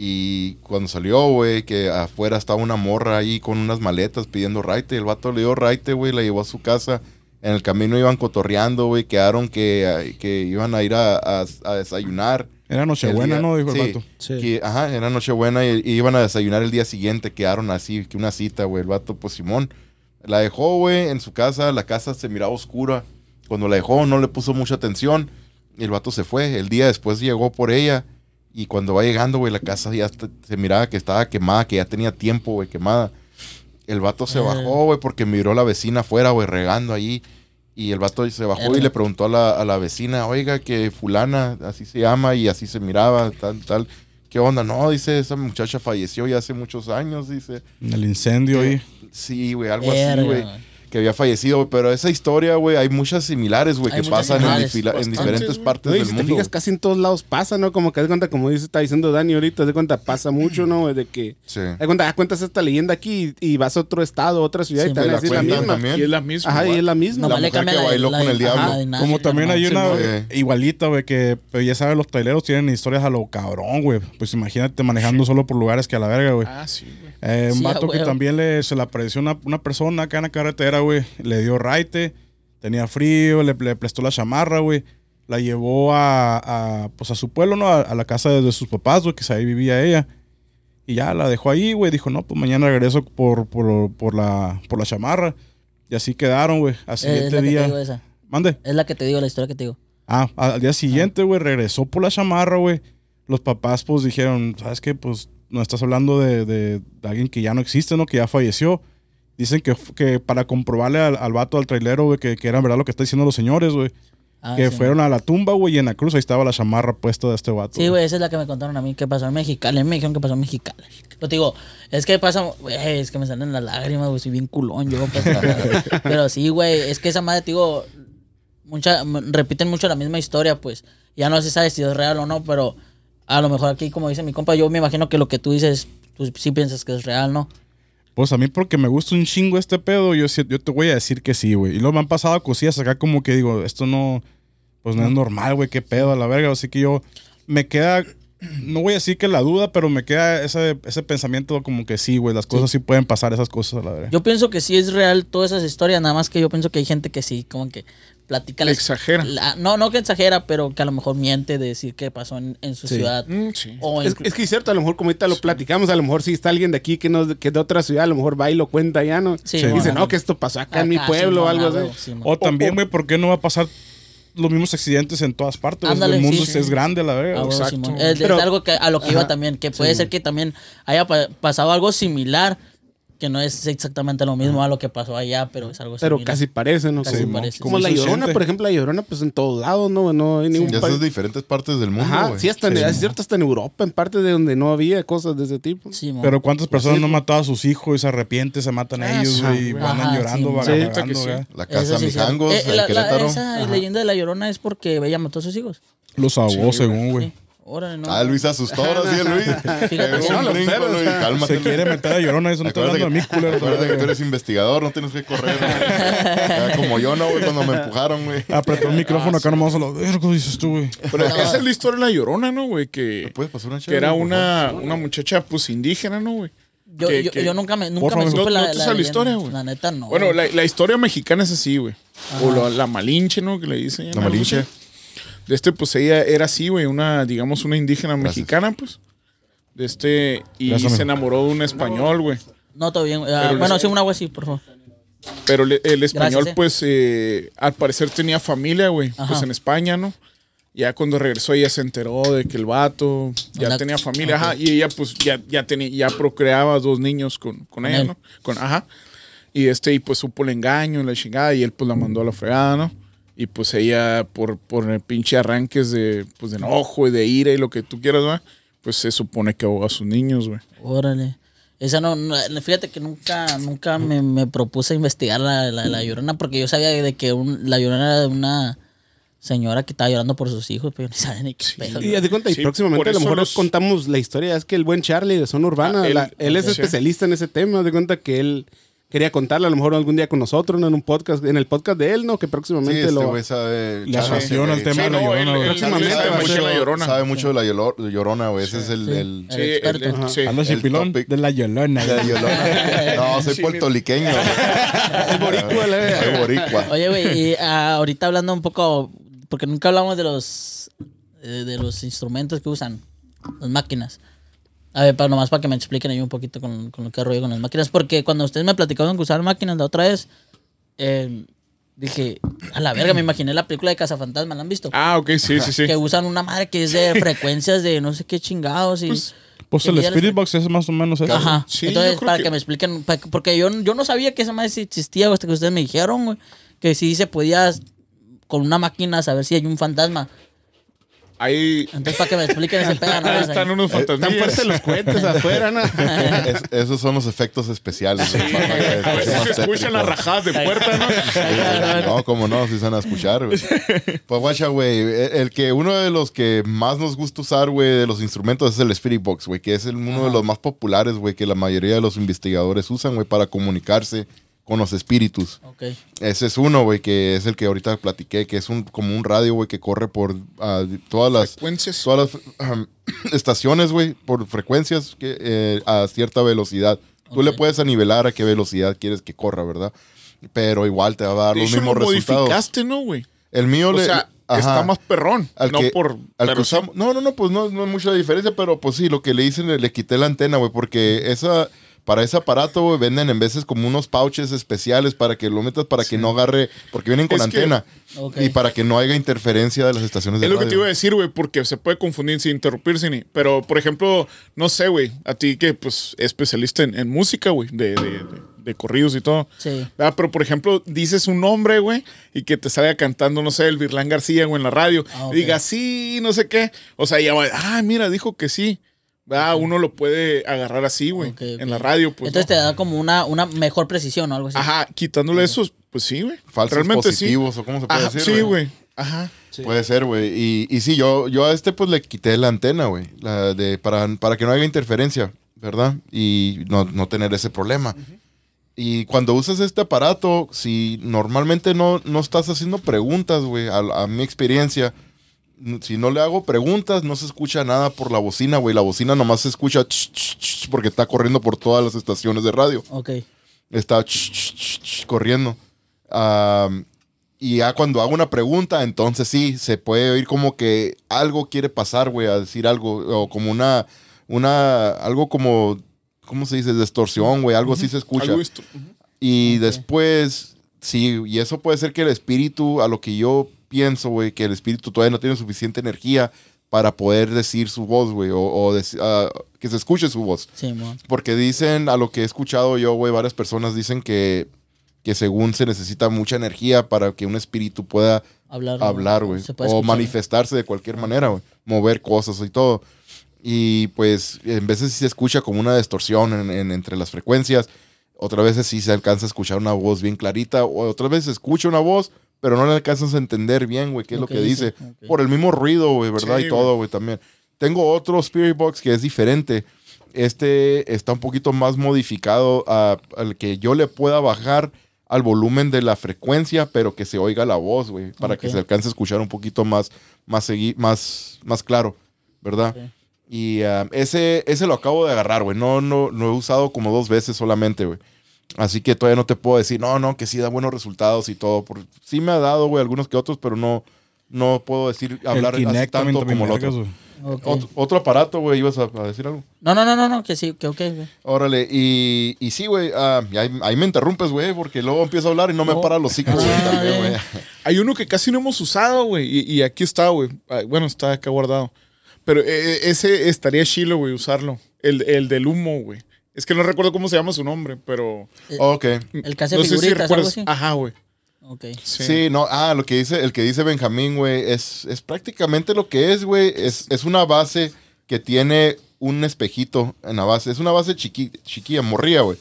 Y cuando salió, güey, que afuera estaba una morra ahí con unas maletas pidiendo raite. El vato le dio raite, güey, la llevó a su casa. En el camino iban cotorreando, güey, quedaron que, que iban a ir a, a- a desayunar. Era Nochebuena, ¿no? Dijo sí, el vato. Sí. que, ajá, era Nochebuena y, y iban a desayunar el día siguiente. Quedaron así, que una cita, güey. El vato, pues Simón, la dejó, güey, en su casa. La casa se miraba oscura. Cuando la dejó, no le puso mucha atención. Y el vato se fue. El día después llegó por ella. Y cuando va llegando, güey, la casa ya se miraba que estaba quemada, que ya tenía tiempo, güey, quemada. El vato se Eh. bajó, güey, porque miró a la vecina afuera, güey, regando ahí. Y el vato se bajó y Verga. le preguntó a la, a la vecina, oiga, que fulana, así se llama y así se miraba, tal, tal. ¿Qué onda? No, dice, esa muchacha falleció ya hace muchos años, dice. El incendio ahí. Sí, güey, algo así, güey. Que había fallecido, pero esa historia, güey, hay muchas similares, güey, que pasan en, diferentes güey. partes No, y del si te mundo. fijas, güey. casi en todos lados pasa, ¿no? Como que de cuenta, como dice, está diciendo Dani ahorita, de cuenta, pasa mucho, ¿no? De que, Sí. de cuenta, ah, cuentas esta leyenda aquí y, y vas a otro estado, otra ciudad Sí, y te van a la decir la misma. también. Y es la misma. Ajá, y es la misma. Nomás La mujer que la- bailó la- con el diablo. nada, Como también hay una igualita, güey, que pues, ya sabes, los traileros tienen historias a lo cabrón, güey. Pues imagínate manejando solo por lugares que a la verga, güey. Ah, sí, güey. Eh, un Sí, vato a que también le, se le apareció una, una persona acá en la carretera, güey. Le dio raite, tenía frío, le, le prestó la chamarra, güey. La llevó a, a, pues a su pueblo, ¿no? A, a la casa de, de sus papás, güey, que ahí vivía ella. Y ya la dejó ahí, güey. Dijo, no, pues mañana regreso por, por, por, la, por la chamarra. Y así quedaron, güey. Al Eh, Es siguiente la que te día. digo esa. Mande. Es la que te digo, la historia que te digo. Ah, al día siguiente, güey, regresó por la chamarra, güey. Los papás, pues, dijeron, ¿sabes qué? Pues, no estás hablando de, de- de alguien que ya no existe, ¿no? Que ya falleció. Dicen que, que para comprobarle al, al vato, al trailero, güey, que, que era verdad lo que están diciendo los señores, güey. Ah, que sí. fueron a la tumba, güey, y en la cruz ahí estaba la chamarra puesta de este vato. Sí, güey, esa es la que me contaron a mí que pasó en Mexicali. Me dijeron que pasó en Mexicali. Pero te digo, es que pasa, güey, es que me salen las lágrimas, güey, soy bien culón yo. pues, pero sí, güey, es que esa madre, te digo, mucha, repiten mucho la misma historia, pues. Ya no se sabe si es real o no, pero a lo mejor aquí, como dice mi compa, yo me imagino que lo que tú dices, tú sí piensas que es real, ¿no? Pues a mí porque me gusta un chingo este pedo, yo, sí- yo te voy a decir que sí, güey. Y luego me han pasado cosillas acá como que digo, esto no, pues no es normal, güey, qué pedo a la verga. Así que yo me queda, no voy a decir que la duda, pero me queda ese, ese pensamiento como que sí, güey, las cosas sí. pueden pasar, esas cosas a la verga. Yo pienso que sí es real todas esas historias, nada más que yo pienso que hay gente que sí, como que platica la- exagera. la- no, no que exagera, pero que a lo mejor miente de decir que pasó en, en su ciudad. Mm, sí. O Es, que es cierto, a lo mejor como ahorita lo platicamos, a lo mejor si está alguien de aquí que, no, que es de otra ciudad, a lo mejor va y lo cuenta ya, ¿no? Sí, y dice, bueno. no, que esto pasó acá, en mi pueblo o algo así. O también, güey, ¿por qué no va a pasar los mismos accidentes en todas partes? Ándale, el mundo sí, es sí. grande, la. Ah, Exacto. Simón. Es, es Pero- algo que a lo que iba también, que puede Sí. ser que también haya pa- pasado algo similar, que no es exactamente lo mismo a lo que pasó allá, pero es algo Pero similar. casi parece, ¿no? Casi Como- parece, Como sí. la Sí, llorona, por ejemplo, la llorona, pues en todos lados, ¿no? No hay ningún Ya eso país. diferentes partes del mundo, Ajá, güey. sí, hasta en, Sí, es cierto, hasta en Europa, en partes de donde no había cosas de ese tipo. Pero cuántas personas sí, no han pues. matado a sus hijos y se arrepienten, se matan a Ah, ellos, sí, güey, y andan Ajá, llorando, sí, sí. Sí, güey. La casa sí, Mijangos, sí. Eh, en la, esa leyenda de la llorona es porque ella mató a sus hijos. Los ahogó, según, güey. Sí. Órale, no. Ah, Luis asustó ahora, sí, Luis. Fíjate Pegó que un no, los brinco, perros. Luis, Cálmate. Se quiere meter a llorona, eso no está hablando de mí, culero. Acuérdate que tú eres investigador, no tienes que correr. güey. Como yo, ¿no, güey? Cuando me empujaron, güey. Apretó el micrófono acá nomás a lo vergo, dices tú, güey. Pero esa es la historia de la llorona, ¿no, güey? Que, ¿Puedes pasar una que chévere, era una, una muchacha, pues, indígena, ¿no, güey? Yo, que- yo, que- yo nunca me, nunca me ¿no- supe no la, te la historia, güey? La neta no. Bueno, la, la historia mexicana es así, güey. O la, la malinche, ¿no? Que le dicen. La sé. De este, pues ella era así, güey, una, digamos, una indígena Gracias. mexicana, pues. De este, y Gracias, se enamoró de un español, güey. No, todo bien. Pero bueno, sí, un agua así, por favor. Pero le- el español, Gracias, eh. pues, eh, al parecer tenía familia, güey, pues en España, ¿no? Ya cuando regresó ella se enteró de que el vato ya La- tenía familia, ajá, y ella pues ya, ya tenía, ya procreaba dos niños con, con ella, él. ¿no? Con, ajá. Y este, y pues supo el engaño, la chingada, y él pues la mandó a la fregada, ¿no? Y pues ella, por, por el pinche arranques de, pues, de enojo y de ira y lo que tú quieras, ¿no? Pues se supone que ahogó a sus niños, güey. Órale. Esa no, no- fíjate que nunca, nunca me, me propuse investigar la, la, la llorona porque yo sabía de que un- la llorona era de una señora que estaba llorando por sus hijos, pero yo ni sabía ni qué pedo. Y de cuenta, y Sí, próximamente a lo mejor los- contamos la historia. Es que el buen Charlie de Zona Urbana, Ah, él- la- él, es especialista en ese tema. De cuenta que él quería contarle a lo mejor algún día con nosotros, ¿no? En un podcast, en el podcast de él, ¿no? Que Sí, próximamente este lo... güey sabe. Apasiona el güey. tema de la llorona, él Próximamente sabe mucho de la llorona. Sabe mucho de la, llorona, güey. Ese es el. Sí. el- El Sí, experto. el- el- sí. Chipilón de la llorona. de la llorona. No, soy Sí, puertorriqueño. Es boricua, la- Soy boricua. Oye, güey, y ah, ahorita hablando un poco, porque nunca hablamos de los eh, de los instrumentos que usan, las máquinas. A ver, para, nomás para que me expliquen ahí un poquito con, con lo que rollo con las máquinas, porque cuando ustedes me platicaron que usaban máquinas la otra vez, eh, dije, a la verga, me imaginé la película de Cazafantasma, ¿la han visto? Ah, ok, sí, sí, sí. Que usan una madre que es de frecuencias de no sé qué chingados y... Pues que el Spirit Box es más o menos eso. Ajá. Sí, Entonces, para que- que... me expliquen, porque yo, yo no sabía que esa madre existía, hasta que ustedes me dijeron, güey, que sí se podía con una máquina saber si hay un fantasma. Hay. Entonces, para que me expliquen ese pedo, ¿no? Están unos Tan fantasmillas. fuertes los cohetes afuera, ¿no? Es- esos son los efectos especiales. A ver si se escuchan las rajadas de puerta, ¿no? No, como no, si se van a escuchar, güey. Pues guacha, güey, el el que uno de los que más nos gusta usar, güey, de los instrumentos es el Spirit Box, güey, que es el- uno de los más populares, güey, que la mayoría de los investigadores usan, güey, para comunicarse con los espíritus. Ok. Ese es uno, güey, que es el que ahorita platiqué, que es un como un radio, güey, que corre por ah, todas las Frecuencias. todas las estaciones, güey, por frecuencias que, eh, a cierta velocidad. Tú le puedes anivelar a qué velocidad quieres que corra, ¿verdad? Pero igual te va a dar los mismos lo resultados. modificaste, ¿no, güey? El mío O le. sea, ajá. está más perrón. Al no que- por. al pero que sí. usamos- no, no, no, pues no, no hay mucha diferencia, pero pues sí, lo que le hice, le, le quité la antena, güey, porque esa, para ese aparato, güey, venden en veces como unos pouches especiales para que lo metas para que no agarre, porque vienen con Es que- antena. Y para que no haya interferencia de las estaciones de Es lo que te radio. iba a decir, güey, porque se puede confundir sin interrumpirse ni. Pero, por ejemplo, no sé, güey, a ti que, pues, es especialista en, en música, güey, de, de, de- de corridos y todo. Sí. Ah, pero, por ejemplo, dices un nombre, güey, y que te salga cantando, no sé, el Virlán García, güey, en la radio. Ah. Diga sí, no sé qué. O sea, ya va, ah, mira, dijo que sí. Ah, uno lo puede agarrar así, güey, en la radio, pues. Entonces ¿no? te da como una, una mejor precisión o algo así. Ajá, quitándole esos, pues sí, güey. Falsos Realmente positivos, o cómo se puede Ajá, decir. sí, güey. Ajá. Puede ser, güey. Y, y sí, yo, yo a este pues le quité la antena, güey. La de, para, para que no haya interferencia, ¿verdad? Y no, no tener ese problema. Y cuando usas este aparato, si normalmente no, no estás haciendo preguntas, güey, a, a mi experiencia, si no le hago preguntas, no se escucha nada por la bocina, güey. La bocina nomás se escucha ch, ch, ch, porque está corriendo por todas las estaciones de radio Ok. está ch, ch, ch, ch, corriendo. Y ya cuando hago una pregunta, entonces sí, se puede oír como que algo quiere pasar, güey, a decir algo, o como una, una, algo como, ¿cómo se dice? Distorsión, güey, algo así se escucha. Algo esto. Y después, sí, y eso puede ser que el espíritu, a lo que yo pienso, güey, que el espíritu todavía no tiene suficiente energía para poder decir su voz, güey, o, o ah, que se escuche su voz. Sí. Porque dicen, a lo que he escuchado yo, güey, varias personas dicen que, que según se necesita mucha energía para que un espíritu pueda Hablar. güey. O escuchar. manifestarse de cualquier manera, güey. Mover cosas y todo. Y pues, en veces sí se escucha como una distorsión en- en- entre las frecuencias. Otras veces sí se alcanza a escuchar una voz bien clarita. O otras veces se escucha una voz, pero no le alcanzas a entender bien, güey, qué es Lo lo que dice. Por el mismo ruido, güey, ¿verdad? Sí, y todo, güey, también. Tengo otro Spirit Box que es diferente. Este está un poquito más modificado a- al que yo le pueda bajar al volumen de la frecuencia, pero que se oiga la voz, güey, para que se alcance a escuchar un poquito más, más, segui- más, más claro, ¿verdad? Y ah, ese, ese lo acabo de agarrar, güey. No, no, lo he usado como dos veces solamente, güey. Así que todavía no te puedo decir, no, no, que sí da buenos resultados y todo. Por, sí me ha dado, güey, algunos que otros, pero no, no puedo decir, hablar el así tanto como el otro. güey. Ok. Otro, otro aparato, güey, ibas a, a decir algo. No, no, no, no, no, que sí, que ok, güey. Órale, y, y sí, güey, y ahí, ahí me interrumpes, güey, porque luego empiezo a hablar y no me No. para los güey, Ah, güey. Hay uno que casi no hemos usado, güey. Y, y aquí está, güey. Ah, Bueno, está acá guardado. Pero eh, ese estaría chilo, güey, usarlo. El, el del humo, güey. Es que no recuerdo cómo se llama su nombre, pero. Ok. El que hace no si figuritas, algo así. Ajá, güey. Ok. Sí. Sí. no, ah, lo que dice, el que dice Benjamín, güey, es, es prácticamente lo que es, güey. Es, es una base que tiene un espejito en la base. Es una base chiqui, chiquilla, morría, güey.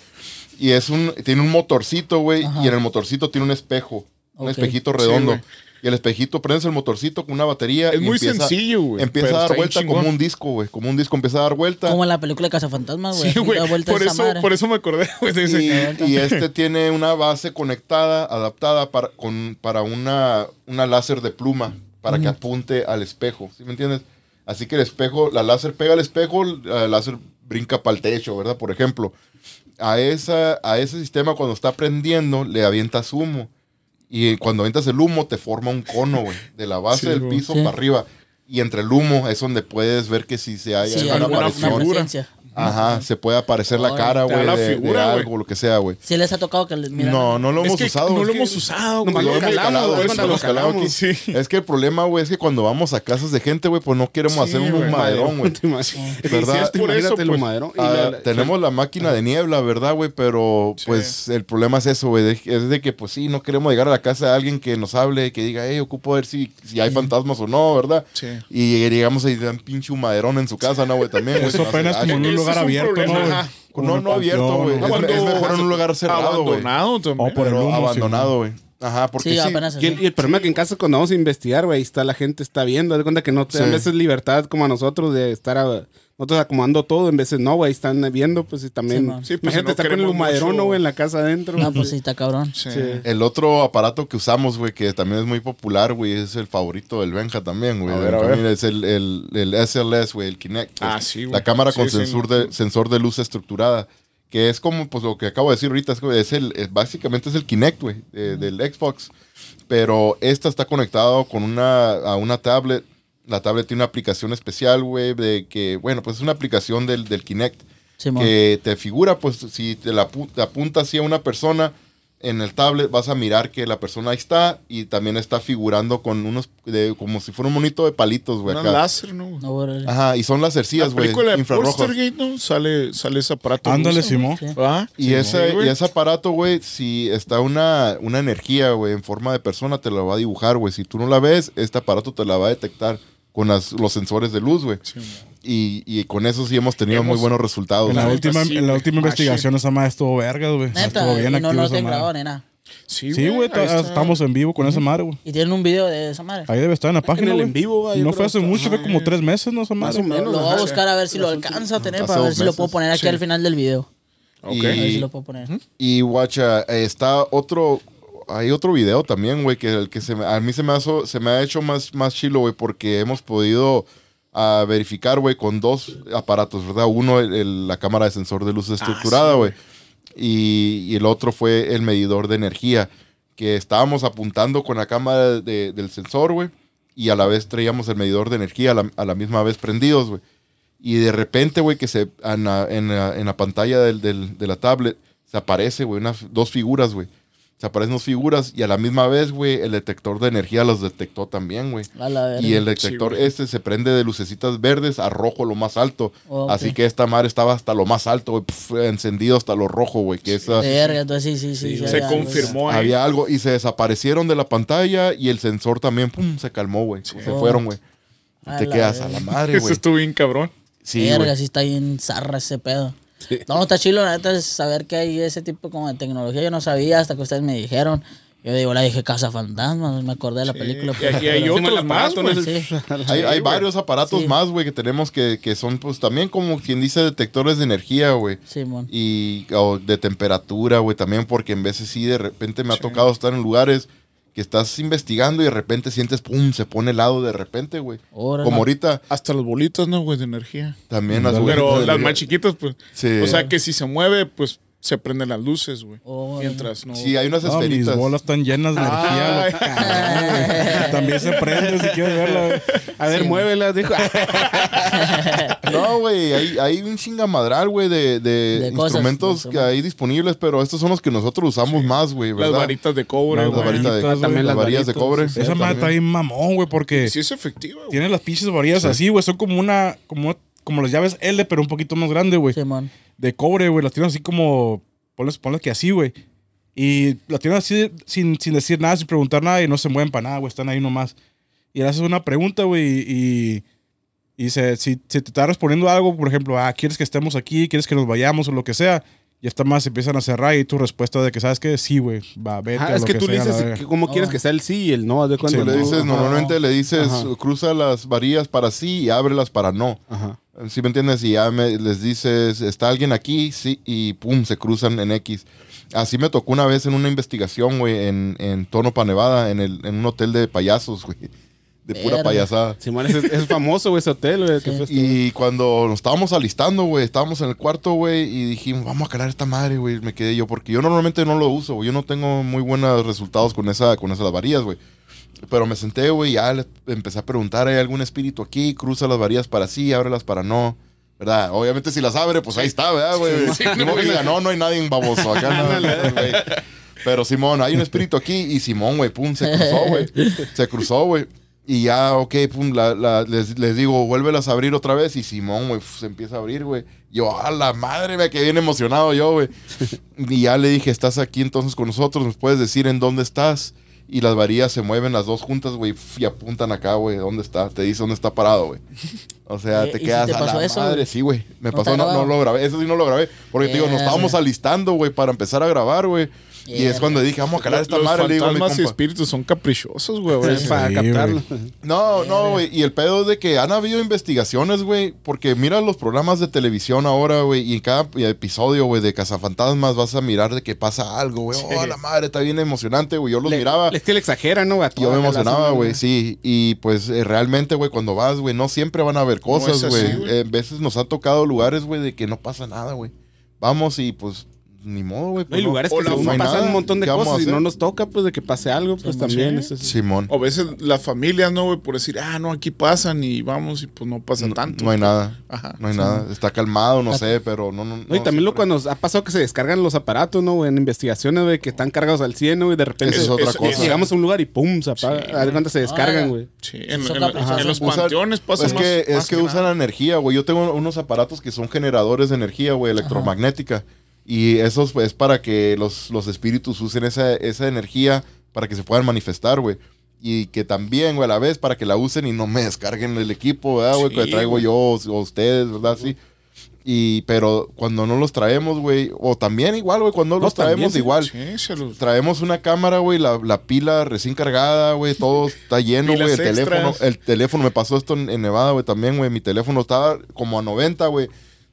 Y es un, tiene un motorcito, güey, y en el motorcito tiene un espejo. Un espejito Sí, redondo. güey. Y el espejito prendes el motorcito con una batería. Es y muy empieza- sencillo, güey. Empieza a dar vuelta como un disco, güey. Como un disco empieza a dar vuelta. Como en la película de Cazafantasmas, güey. Sí, güey. Por eso, por eso me acordé, güey. Y, y este tiene una base conectada, adaptada para, con, para una, una láser de pluma, para que apunte al espejo, ¿sí me entiendes? Así que el espejo, la láser pega al espejo, el láser brinca para el techo, ¿verdad? Por ejemplo, a, esa, a ese sistema cuando está prendiendo le avientas humo. Y cuando avientas el humo te forma un cono, güey, de la base Sí, del piso Sí. para arriba. Y entre el humo es donde puedes ver que si se Sí, una alguna, una aparición. Ajá, se puede aparecer la cara, güey, la de, de figura, güey. algo, lo que sea, güey. Si les ha tocado que les miran. No, no lo Es hemos que usado. no lo hemos usado, güey. lo hemos calado, güey, lo calado aquí. Sí. Es que el problema, güey, es que cuando vamos a casas de gente, güey, pues no queremos Sí, hacer un güey. humaderón, güey. ¿Verdad? Por eso, pues, Ah, tenemos la máquina de niebla, ¿verdad, güey? Pero, pues, el problema es eso, güey. Es de que, pues, sí, no queremos llegar a la casa de alguien que nos hable, que diga, hey, ocupo ver si, si hay fantasmas o no, ¿verdad? Sí. Y llegamos y dan pinche humaderón en su casa, ¿no, güey? También, güey. Eso apenas como en un lugar es un abierto, ¿no? problema, No, abierto, güey. ¿no? Es, mejor en un lugar cerrado, güey. Abandonado también. O por el humo, abandonado, güey. Ajá, porque Sí, sí. apenas Y el, así. y el problema es que en casa cuando vamos a investigar, güey, está la gente está viendo. De cuenta que no te dan veces libertad como a nosotros de estar a- nosotros acomodando todo. En veces no, güey, están viendo, pues y también. Sí. Sí, pues, Imagínate si no estar con el humaderón, mucho- ¿no, güey, en la casa adentro. No, pues sí, está cabrón. Sí. Sí. El otro aparato que usamos, güey, que también es muy popular, güey, es el favorito del Benja también, güey. Es el, el, el SLS, güey, el Kinect. Ah, sí, güey. La cámara Sí, con sí. sensor, de, sensor de luz estructurada. Que es como, pues, lo que acabo de decir ahorita. Es, que es el, es- básicamente es el Kinect, güey, de- del Xbox. Pero esta está conectado con una, a una tablet. La tablet tiene una aplicación especial, güey, de que, bueno, pues es una aplicación del, del Kinect Simón. que te figura, pues si te la te apunta así a una persona en el tablet, vas a mirar que la persona ahí está y también está figurando con unos, de, como si fuera un monito de palitos, güey. Acá. láser, ¿no? Ajá, y son las La cercillas, güey, de infrarrojos. Poltergeist, ¿no? Sale, sale ese aparato. Ándale, Simón. Sí. ¿Ah? Y, ese, Sí, güey. y ese aparato, güey, si está una, una energía, güey, en forma de persona, te la va a dibujar, güey. Si tú no la ves, este aparato te la va a detectar con las- los sensores de luz, güey. Sí, Y, y con eso sí hemos tenido Hemos- muy buenos resultados. En la güey. última, sí, en la güey. última Ah, investigación esa madre estuvo vergas, güey. Estuvo bien y no, activo no grabado ni nada. Sí, güey, estamos en vivo con esa madre, güey. Y tienen un video de esa madre. Ahí debe estar en la página, el güey. en vivo, no fue hace mucho, fue como tres meses, ¿no? Esa Más madre. o menos. Lo voy a buscar a ver si lo alcanzo a tener para ver si lo puedo poner aquí al final del video. Ok. Y- A ver si lo puedo poner. Y guacha, eh, está otro, hay otro video también, güey, que el que se me- a mí se me, ha, se me ha hecho más, más chilo, güey, porque hemos podido ah, verificar, güey, con dos aparatos, ¿verdad? Uno, el- el- la cámara de sensor de luz estructurada, güey. y, y el otro fue el medidor de energía, que estábamos apuntando con la cámara de- del sensor, güey, y a la vez traíamos el medidor de energía a la, a la misma vez prendidos, güey. Y de repente, güey, que se en la, en la- en la pantalla del- del- de la tablet se aparece, güey, unas dos figuras, güey. Se aparecen dos figuras y a la misma vez, güey, el detector de energía los detectó también, güey. A la verga. Y el detector este se prende de lucecitas verdes a rojo lo más alto. Así que esta madre estaba hasta lo más alto, güey, encendido hasta lo rojo, güey. Que esa, Verga, entonces sí, sí, sí. sí, Se había algo. confirmó ahí. había algo y se desaparecieron de la pantalla y el sensor también, pum, se calmó, güey. Se fueron, güey. Te quedas verga. a la madre, Eso güey. estuvo bien cabrón. Sí, Verga, güey. sí está bien zarra ese pedo. No, está chilo, la neta, es saber que hay ese tipo como de tecnología. Yo no sabía hasta que ustedes me dijeron. Yo digo, la dije Casa Fantasmas, me acordé de la película. Y aquí hay otros más, güey. Sí. Hay, Sí, varios aparatos Sí. más, güey, que tenemos que, que son, pues, también como quien dice detectores de energía, güey. Simón. Y o de temperatura, güey, también porque en veces sí, de repente me ha tocado estar en lugares que estás investigando y de repente sientes, pum, se pone helado de repente, güey. Órale. Como ahorita Hasta las bolitas, ¿no, güey? De energía. también las Pero bolitas de las más chiquitas, pues. Sí. O sea que si se mueve, pues se prenden las luces, güey. Órale. Mientras no. Sí, hay unas No, mis esferitas. bolas están llenas de energía. Ay. También se prende si quieres verla. A ver, muévela, dijo. No, güey, hay, hay un chingamadral, güey, de, de De cosas, instrumentos de que hay disponibles, pero estos son los que nosotros usamos más, güey, Las varitas de cobre, Las Las varitas de, también las varillas de cobre. sí, Esa madre está bien mamón, güey, porque Sí es efectiva, tiene las pinches varillas así, güey. Son como una, como, como las llaves L, pero un poquito más grande, güey. Simón. De cobre, güey. Las tienen así como, ponles, ponles que así, güey. Y las tienen así sin, sin decir nada, sin preguntar nada y no se mueven para nada, güey. Están ahí nomás. Y le haces una pregunta, güey, y, y se, si, si te está respondiendo algo, por ejemplo, ah, ¿quieres que estemos aquí? ¿Quieres que nos vayamos o lo que sea? Y esta más se empiezan a cerrar y tu respuesta de que, ¿sabes qué? Sí, güey, va, vete. Ah, es lo que tú le sea, la dices que cómo quieres que sea el sí y el no. de cuenta. Sí, le No, dices, ajá. normalmente le dices, Ajá. cruza las varillas para sí y ábrelas para no. Ajá. Si me entiendes? Y ya me- les dices, ¿está alguien aquí? Sí, y pum, se cruzan en X. Así me tocó una vez en una investigación, güey, en, en Tonopa, Nevada, en, el, en un hotel de payasos, güey. De pura Verga. payasada. Simón, es, es famoso, güey, ese hotel, güey. que fue este- Y cuando nos estábamos alistando, güey, estábamos en el cuarto, güey, y dijimos, vamos a calar esta madre, güey. Me quedé yo, porque yo normalmente no lo uso, güey. Yo no tengo muy buenos resultados con, esa, con esas varillas, güey. Pero me senté, güey, y ya le empecé a preguntar, ¿hay algún espíritu aquí? Cruza las varillas para sí, ábrelas para no. ¿Verdad? Obviamente si las abre, pues ahí está, ¿verdad, güey? Que diga, no, no hay nadie en baboso acá. no, güey. Pero Simón, hay un espíritu aquí y Simón, güey, pum, se cruzó, güey. Se cruzó, güey. Y ya, ok, pum, la- la- les, les digo, vuélvelas a abrir otra vez. Y Simón, güey, se empieza a abrir, güey. Yo, a la madre, me quedé bien emocionado yo, güey. Y ya le dije, estás aquí entonces con nosotros, ¿nos puedes decir en dónde estás? Y las varillas se mueven las dos juntas, güey, y apuntan acá, güey, ¿dónde está? Te dice dónde está parado, güey. O sea, Eh, te ¿y si quedas te a la eso, madre, sí, güey. Me ¿No pasó, no, no lo grabé, eso sí no lo grabé. Porque te digo, nos estábamos alistando, güey, para empezar a grabar, güey. Y es cuando dije, vamos a calar esta Los madre, le digo a mi y espíritus son caprichosos, güey. Sí, para Sí, captarlo. No, no, güey. Y el pedo es de que han habido investigaciones, güey. Porque mira los programas de televisión ahora, güey. Y en cada episodio, güey, de Cazafantasmas vas a mirar de que pasa algo, güey. Oh, la madre, está bien emocionante, güey. Yo los Le- miraba. Es que le exagera, ¿no? A Yo me emocionaba, güey, sí. Y pues eh, realmente, güey, cuando vas, güey, no siempre van a haber cosas, güey. güey. Eh, En veces nos han tocado lugares, güey, de que no pasa nada, güey. Vamos y pues, ni modo, güey. No, pues, hay lugares que no pasan nada. un montón de ¿Qué vamos a cosas y no nos toca, pues, de que pase algo, pues también. sí. eso es- Simón. O a veces las familias, ¿no, güey? Por decir, ah, no, aquí pasan y vamos y pues no pasa No, tanto. no hay nada. Ajá. No hay nada. Está calmado, no sé, pero no, no. No, y también lo cuando ha pasado que se descargan los aparatos, ¿no? güey? En investigaciones, güey, que están cargados al 100, ¿no? Y de repente Esa es otra eso- cosa. llegamos a un lugar y pum, se apaga. Sí. A ver cuánto se descargan, Ah, güey. Sí, en, los panteones pasa es que, es que que usan energía, güey. Yo tengo unos aparatos que son generadores de energía, güey, electromagnética. Y pues, es para que los, los espíritus usen esa, esa energía para que se puedan manifestar, güey. Y que también, güey, a la vez para que la usen y no me descarguen el equipo, ¿verdad, güey? Sí, que traigo yo o, o ustedes, ¿verdad? Sí. Y, pero cuando no los traemos, güey, o también igual, güey, cuando no los traemos igual. Sí, se los... Traemos una cámara, güey, la, la pila recién cargada, güey, todo está lleno, güey. El teléfono, el teléfono, me pasó esto en, en Nevada, güey, también, güey. Mi teléfono estaba como a 90, güey.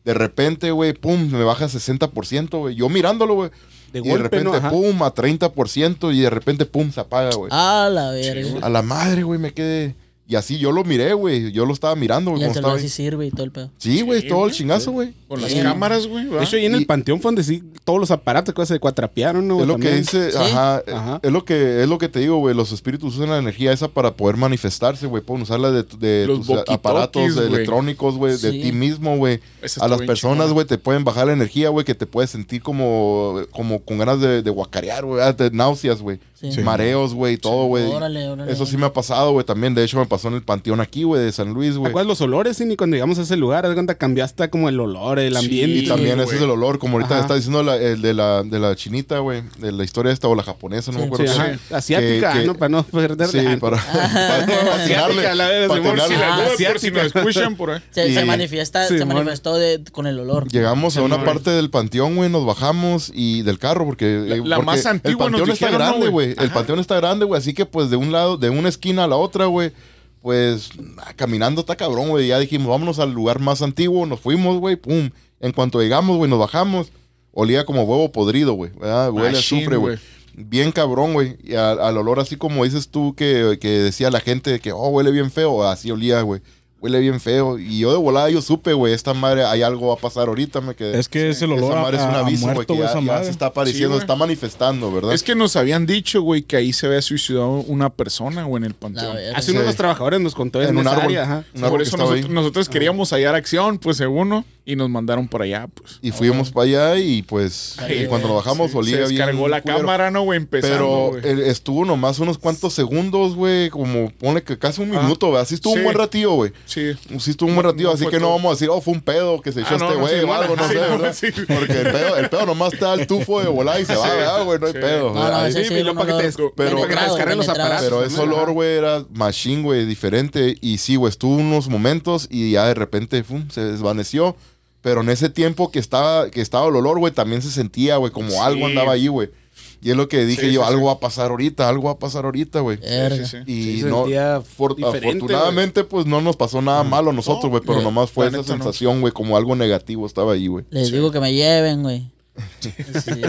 De repente, güey, pum, me baja a 60%, güey. Yo mirándolo, güey. De y de golpe, repente, ¿no? Pum, a 30% y de repente, pum, se apaga, güey. A la verga. A la madre, güey, me quedé. Y así yo lo miré, güey. Yo lo estaba mirando, güey. y el celular estaba sí sirve y todo el pedo. Sí, güey, Sí, todo el chingazo, güey. Con las Sí. cámaras, güey. ¿va? De hecho, ahí en Y- el panteón fue donde sí, todos los aparatos que se cuatrapearon, ¿no? Es lo que dice, ¿Sí? ajá, Ajá. es lo que es lo que te digo, güey, los espíritus usan la energía esa para poder manifestarse, güey, pueden usarla de, de Los tus aparatos electrónicos, güey, de ti mismo, güey. A las personas, güey, te pueden bajar la energía, güey, que te puedes sentir como como con ganas de, de guacarear, güey, ah, de náuseas, güey. Mareos, güey, todo, güey. Órale, órale. Eso sí me ha pasado, güey, también. De hecho, me pasó en el panteón aquí, güey, de San Luis, ¿Te güey. acuerdas los olores, sí? Ni cuando llegamos a ese lugar, haz cuenta, cambiaste como el olor, el Sí, ambiente. Y también güey. ese es el olor, como ahorita Ajá. está diciendo la- el de la, de la chinita, güey, de la historia esta o la japonesa, no Sí. me acuerdo. Sí, ajá. Asiática, Que- que- ¿no? Para no perder Sí, para, para la la- por si asiática. nos escuchan por ahí. Se, manifiesta, Sí, se manifestó de, con el olor. Llegamos a una parte del panteón, güey, nos bajamos y del carro porque, La- la porque más antigua el panteón está dijeron, ¿no, grande, güey? El panteón está grande, güey, así que pues de un lado, de una esquina a la otra, güey, pues caminando está cabrón, güey. Ya dijimos, vámonos al lugar más antiguo, nos fuimos, güey, pum. En cuanto llegamos, güey, nos bajamos. Olía como huevo podrido, güey. Huele azufre, güey. Bien cabrón, güey. Y al, al olor así como dices tú que, que decía la gente que, oh, huele bien feo. Así olía, güey. Huele bien feo. Y yo de volada yo supe, güey, esta madre, hay algo va a pasar ahorita. Me quedé. Es que es el olor esa a, madre es un aviso, güey, que ya, esa ya madre. se está apareciendo, Sí, está manifestando, ¿verdad? Es que nos habían dicho, güey, que ahí se había suicidado una persona, güey, en el panteón. Hace uno de los trabajadores nos contó en, en un esa árbol. área, ajá. Un árbol Por eso nosotros, nosotros queríamos hallar acción, pues según, ¿no? y nos mandaron por allá, pues. Y fuimos para allá y pues Ay, y cuando nos bajamos Sí, olía se bien. descargó la culero. cámara, ¿no, güey? Empezando, Pero estuvo nomás unos cuantos segundos, güey, como pone que casi un Ah, minuto, güey. Así estuvo sí. un buen ratillo, güey. Sí. Sí estuvo un buen No- ratillo, no así que no todo. vamos a decir, oh, fue un pedo que se echó Ah, no, este no, güey sí, o algo, no sí, sé, no, ¿verdad? sí. Porque el pedo, el pedo nomás está al tufo de volar y se va, Sí. ¿verdad, güey? No hay Sí. pedo. No, no, Sí, sí para que te pero- los aparatos. Pero ese olor, güey, era machine, güey, diferente. Y sí, güey, estuvo unos momentos y ya de repente, pum, se desvaneció. Pero en ese tiempo que estaba, que estaba el olor, güey, también se sentía, güey, como Sí. algo andaba ahí, güey. Y es lo que dije Sí, yo, sí, algo sí. va a pasar ahorita, algo va a pasar ahorita, güey. Sí, sí, sí. Y no, for- afortunadamente, pues no nos pasó nada malo a nosotros, güey, pero no, nomás fue esa sensación, güey, como algo negativo estaba ahí, güey. Les digo que me lleven, güey. Sí,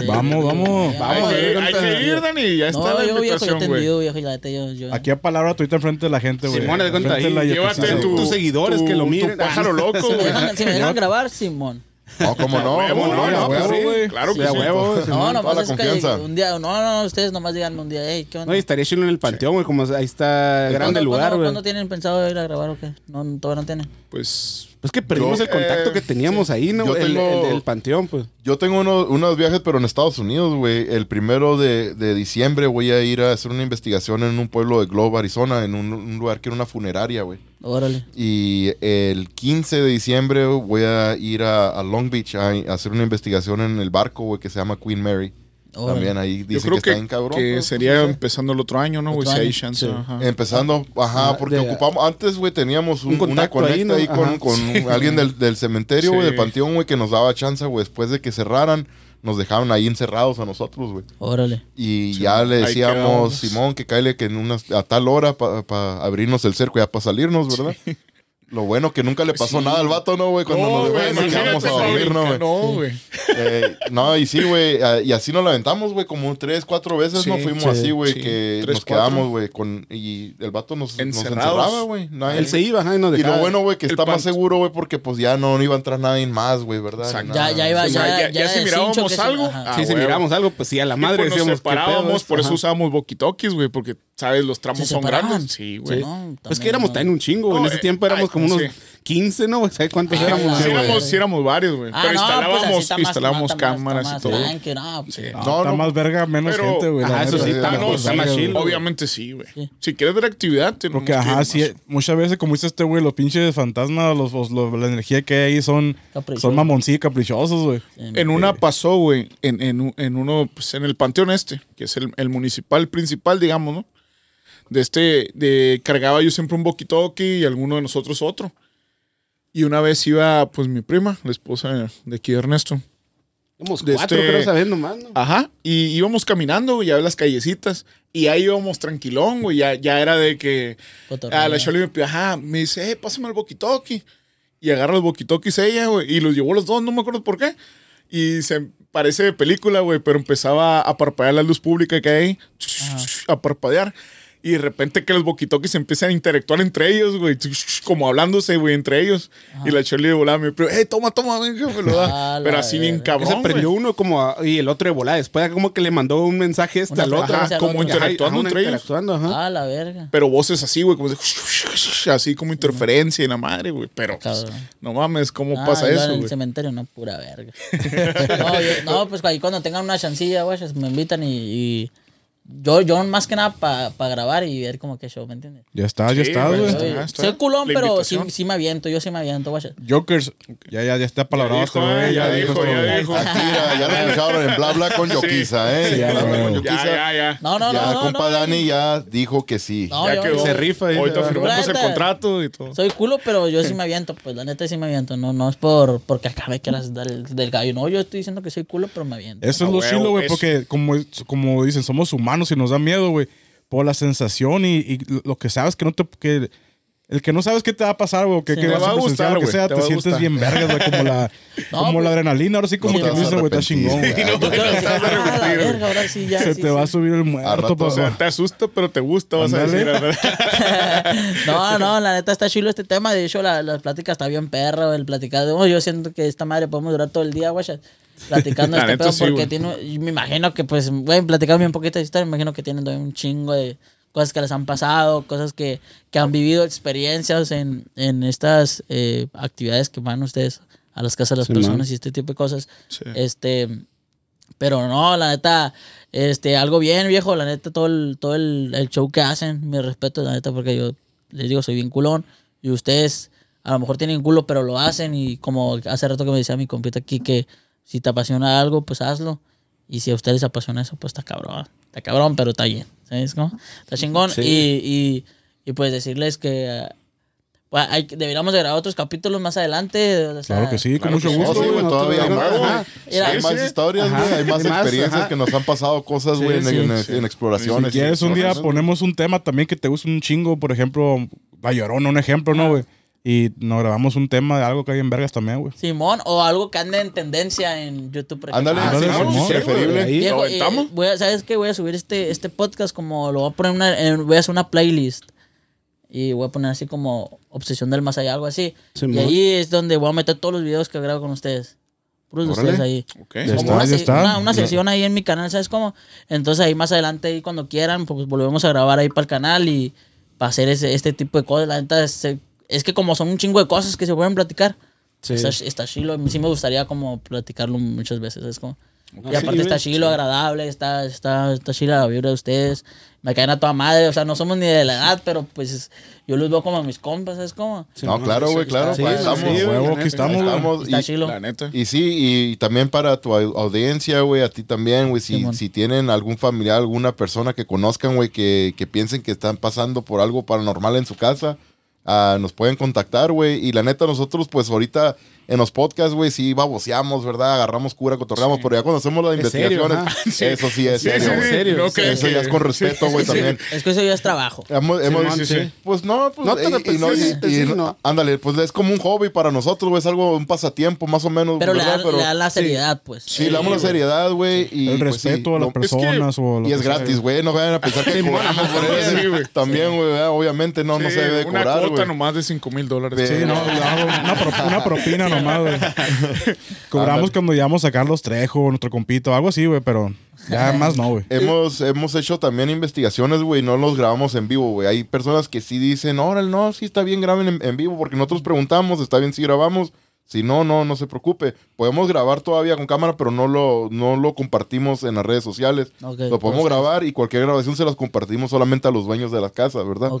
Vamos, vamos. Vamos, hay, hay que ir, Dani. Ya está No, la yo viejo, yo viejo, la neta, yo, yo. Aquí a palabra tuita enfrente de la gente, güey. Simón, de cuenta ahí, Llévate tus seguidores que lo tu miren. pájaro loco, si me güey. dejan, si me dejan grabar, Simón. No, ¿cómo no? huevo, ¿Cómo no, no? no, güey? sí, güey. Claro que sí. huevo. No, toda nomás la es que confianza. un día, no, no, ustedes nomás díganme un día, hey, ¿qué onda? No, y estaría chido en el panteón, güey, como ahí está grande el ¿Cuándo- lugar, ¿cuándo, güey. ¿Cuándo tienen pensado ir a grabar o qué? No, todavía no tienen. Pues Pues que perdimos Yo, el contacto eh, que teníamos ahí, ¿no? Yo El, tengo- el panteón, pues. Yo tengo uno- unos viajes, pero en Estados Unidos, güey. El primero de, de diciembre voy a ir a hacer una investigación en un pueblo de Globe, Arizona, en un, un lugar que era una funeraria, güey. Órale. Y el 15 de diciembre voy a ir a, a Long Beach a, a hacer una investigación en el barco, güey, que se llama Queen Mary. Órale. También ahí Yo dice creo que, que, está en cabrón. que sería empezando el otro año, ¿no? güey? Otro Si hay año, chance. sí. ajá. Empezando, ajá, Ah, porque de- ocupamos, antes, güey, teníamos un, Un una contacto ahí, conecta ¿no? ahí, con, alguien del, del cementerio, güey, Sí. del panteón, güey, que nos daba chance, güey, después de que cerraran, nos dejaron ahí encerrados a nosotros, güey. Órale. Y ya le decíamos. Simón, que cáele que en unas, a tal hora para abrirnos el cerco, ya para salirnos, ¿verdad? Lo bueno que nunca le pasó Sí. nada al vato, ¿no, güey? Cuando nos, güey, nos quedamos a dormir, ¿no, güey? No, güey. Eh, no, y sí, güey. Y así nos la aventamos, güey. Como tres, cuatro veces Sí, nos fuimos sí, así, güey. sí. que Tres, nos quedamos, güey. Con, y el vato nos, nos encerraba, güey. Él se iba, ajá, y nos Y lo bueno, güey, que el está más seguro, güey, porque pues ya no, no iba a entrar nadie más, güey, ¿verdad? Ya, ya iba, ya, ya- ya, ya si mirábamos algo, ah, Sí, si miramos algo, pues sí, a la madre pues nos decíamos, ¿qué pedo separábamos, por eso usábamos walkie-talkies, güey, porque, ¿sabes? Los tramos Se son grandes. Sí, güey. No, Pues que éramos no. también un chingo, güey. No, en ese eh, tiempo éramos ay, como unos sí. 15, ¿no? ¿Sabes cuántos Ah, éramos? Sí, güey? éramos, sí éramos varios, güey. Ah, Pero no, pues instalábamos, más- instalábamos está más- cámaras y todo. tranqui, no, pues, Sí. no. No, está no. más verga, menos Pero- gente, güey. Ajá, eso sí, está, Sí, más sí, güey. Obviamente sí, güey. Sí. Si quieres ver actividad, tenemos Porque, que ajá, sí, muchas veces, como dice este güey, los pinches fantasmas, los, la energía que hay ahí son, son mamoncillos, caprichosos, güey. En una pasó, güey, en, en, un- en uno, pues en el Panteón Este, que es el, el municipal principal, digamos, ¿no? De este, de cargaba yo siempre un walkie-talkie y alguno de nosotros otro. Y una vez iba, pues, mi prima, la esposa de aquí de Ernesto. Somos de cuatro, este- creo, esa vez nomás, ¿no? Ajá, y íbamos caminando, güey, ya las callecitas. Y ahí íbamos tranquilón, güey, ya, ya era de que... A la Choli me pide, ajá, me dice, eh, pásame el walkie-talkie. Y agarra los walkie-talkies ella, güey, y los llevó los dos, no me acuerdo por qué. Y se parece de película, güey, pero empezaba a parpadear la luz pública que hay, a parpadear. Y de repente que los walkie-talkies empiezan a interactuar entre ellos, güey, como hablándose, güey, entre ellos. Y la Choli de volada me pide, hey, toma, toma, venga, me lo da. Ah, pero así bien cabrón, se prendió uno como a- y el otro de volada. Después como que le mandó un mensaje este al otro. como otro. interactuando Ajá, entre ellos. ajá. Ah, la verga. Pero voces así, güey, como de, así como interferencia y la madre, güey. Pero, pues, no mames, ¿cómo Ah, pasa eso, En el güey? cementerio, no, pura verga. no, yo- no, pues ahí cuando tengan una chancilla, güey, me invitan y, y yo, yo más que nada para grabar y ver como que show, ¿me entiendes? Ya está, ya Sí, está, güey. Soy, soy culón, pero sí, sí me aviento, yo sí me aviento, güey. Jokers, ya, ya, ya está palabrado dijo, este güey. eh, Ya ya dijo, este ya güey. dijo. Aquí, ya, ya lo escucharon en bla bla con Yoquiza, ¿eh? Sí, ya, bla güey. con Ya, Yoquiza. ya, ya. No, no, ya, no, no. compa no, Dani ya dijo que sí. No, ya yo- Se rifa, Ahorita ah. firmamos el contrato y todo. Soy culo, pero yo sí me aviento, pues la neta sí me aviento. No, no es por porque acá me quieras dar el, del gallo. No, yo estoy diciendo que soy culo, pero me aviento. Eso es lo chilo, güey, porque como, como dicen, somos humanos y nos da miedo, güey, por la sensación y, y lo que sabes que no te... Que, el que no sabes qué te va a pasar, güey, o que, Sí. que Te vas va a a gustar, lo que sea, te te, a sientes gustar. bien vergas, güey, como la, No, como pues- la adrenalina, ahora sí como No que te vas a dice, güey, está chingón, güey. Sí, ah, verga, ahora sí ya. Se sí, te va a subir el A muerto, rato, O sea, papá. te asusta, pero te gusta, vas a Ándale. decir. No, no, la neta está chilo este tema. De hecho, la, la plática está bien perra, el platicar. de- oh, yo siento que esta madre podemos durar todo el día, güey, platicando La este pedo. sí, porque tiene, me imagino que, pues, güey, platicando bien poquito de historia, me imagino que tienen un chingo de cosas que les han pasado, cosas que, que han vivido, experiencias en, en estas eh, actividades que van ustedes a las casas de las Sí, personas man. y este tipo de cosas. Sí. Este, pero no, la neta, este, algo bien, viejo, la neta, todo el, todo el, el show que hacen, mi respeto, la neta, porque yo les digo, soy bien culón, y ustedes a lo mejor tienen culo, pero lo hacen, y como hace rato que me decía mi compita aquí, que si te apasiona algo, pues hazlo, y si a ustedes les apasiona eso, pues está cabrón, está cabrón, pero está bien, ¿sabes cómo? Está chingón, Sí. y, y, y pues decirles que... pues, hay, deberíamos de grabar otros capítulos más adelante. o sea, Claro que sí, con Claro mucho gusto, sí, güey. todavía hay más. Sí, hay más historias, güey. Hay más experiencias ajá. que nos han pasado cosas, güey, en, sí, en- sí. en exploraciones. Si quieres un día ponemos un tema también que te guste un chingo, por ejemplo, Bayorona, un ejemplo, ¿no, güey? Y nos grabamos un tema de algo que hay en vergas también, güey. Simón, o algo que ande en tendencia en YouTube. por ejemplo. Ándale, Ah, sí, sí, Simón. preferible. Ahí. ¿Lo eh, voy a- ¿Sabes qué? Voy a subir este, este podcast como lo voy a poner una, en- voy a hacer una playlist. Y voy a poner así como Obsesión del Más Allá, algo así. y Simón. ahí es donde voy a meter todos los videos que grabo con ustedes. Puros de ustedes ahí. Ok. Ya Como está, una, ya se- está. una- una sección ahí en mi canal, ¿sabes cómo? Entonces ahí más adelante, ahí cuando quieran, pues volvemos a grabar ahí para el canal y para hacer ese, este tipo de cosas. La neta, es- es que como son un chingo de cosas que se pueden platicar, Sí. está, está chilo. A mí sí me gustaría como platicarlo muchas veces. Es como, y Sí, aparte está chilo, agradable, está, está, está chila la vibra de ustedes. Me caen a toda madre, o sea, no somos ni de la edad, pero pues yo los veo como mis compas, ¿sabes cómo? No, claro, güey, claro. Sí, sí, estamos. sí, huevo, aquí estamos, estamos Está y- chilo. La neta. Y sí, y también para tu au- audiencia, güey, a ti también, güey, si, si tienen algún familiar, alguna persona que conozcan, güey, que, que piensen que están pasando por algo paranormal en su casa, ah, nos pueden contactar, güey. Y la neta, nosotros, pues ahorita en los podcasts, güey, sí baboseamos, ¿verdad? Agarramos cura, cotorreamos, pero ya cuando hacemos las Es serio, investigaciones, ajá. eso sí es Sí, serio, sí, sí. serio, No sí, crees Eso ya es con respeto, güey, también. Es que eso ya es trabajo. Hemos, hemos- sí, sí. sí. Pues no, pues, No, pero y- pues y no- sí, y- sí, y sí, no- no. ándale, pues es como un hobby para nosotros, güey, es algo, un pasatiempo más o menos, Pero le ¿verdad? dan, le dan la seriedad, pues. Sí, le damos la seriedad, güey. y El pues, respeto sí, a las personas o Y es gratis, güey. No vayan a pensar que cobramos por eso. Sí. También, güey, obviamente no, no Sí, se debe una cobrar, cuota güey. nomás de 5 mil dólares. Sí, no, una, pro- una güey. Cobramos cuando llevamos a Carlos Trejo, nuestro compito, algo así, güey, pero ya más no, güey. Hemos, hemos hecho también investigaciones, güey, no los grabamos en vivo, güey. Hay personas que sí dicen, órale, no, sí está bien, graben en, en vivo, porque nosotros preguntamos, está bien si grabamos. Si no, no, no se preocupe. Podemos grabar todavía con cámara, pero no lo, no lo compartimos en las redes sociales. Lo podemos grabar y cualquier grabación se las compartimos solamente a los dueños de la casa, ¿verdad?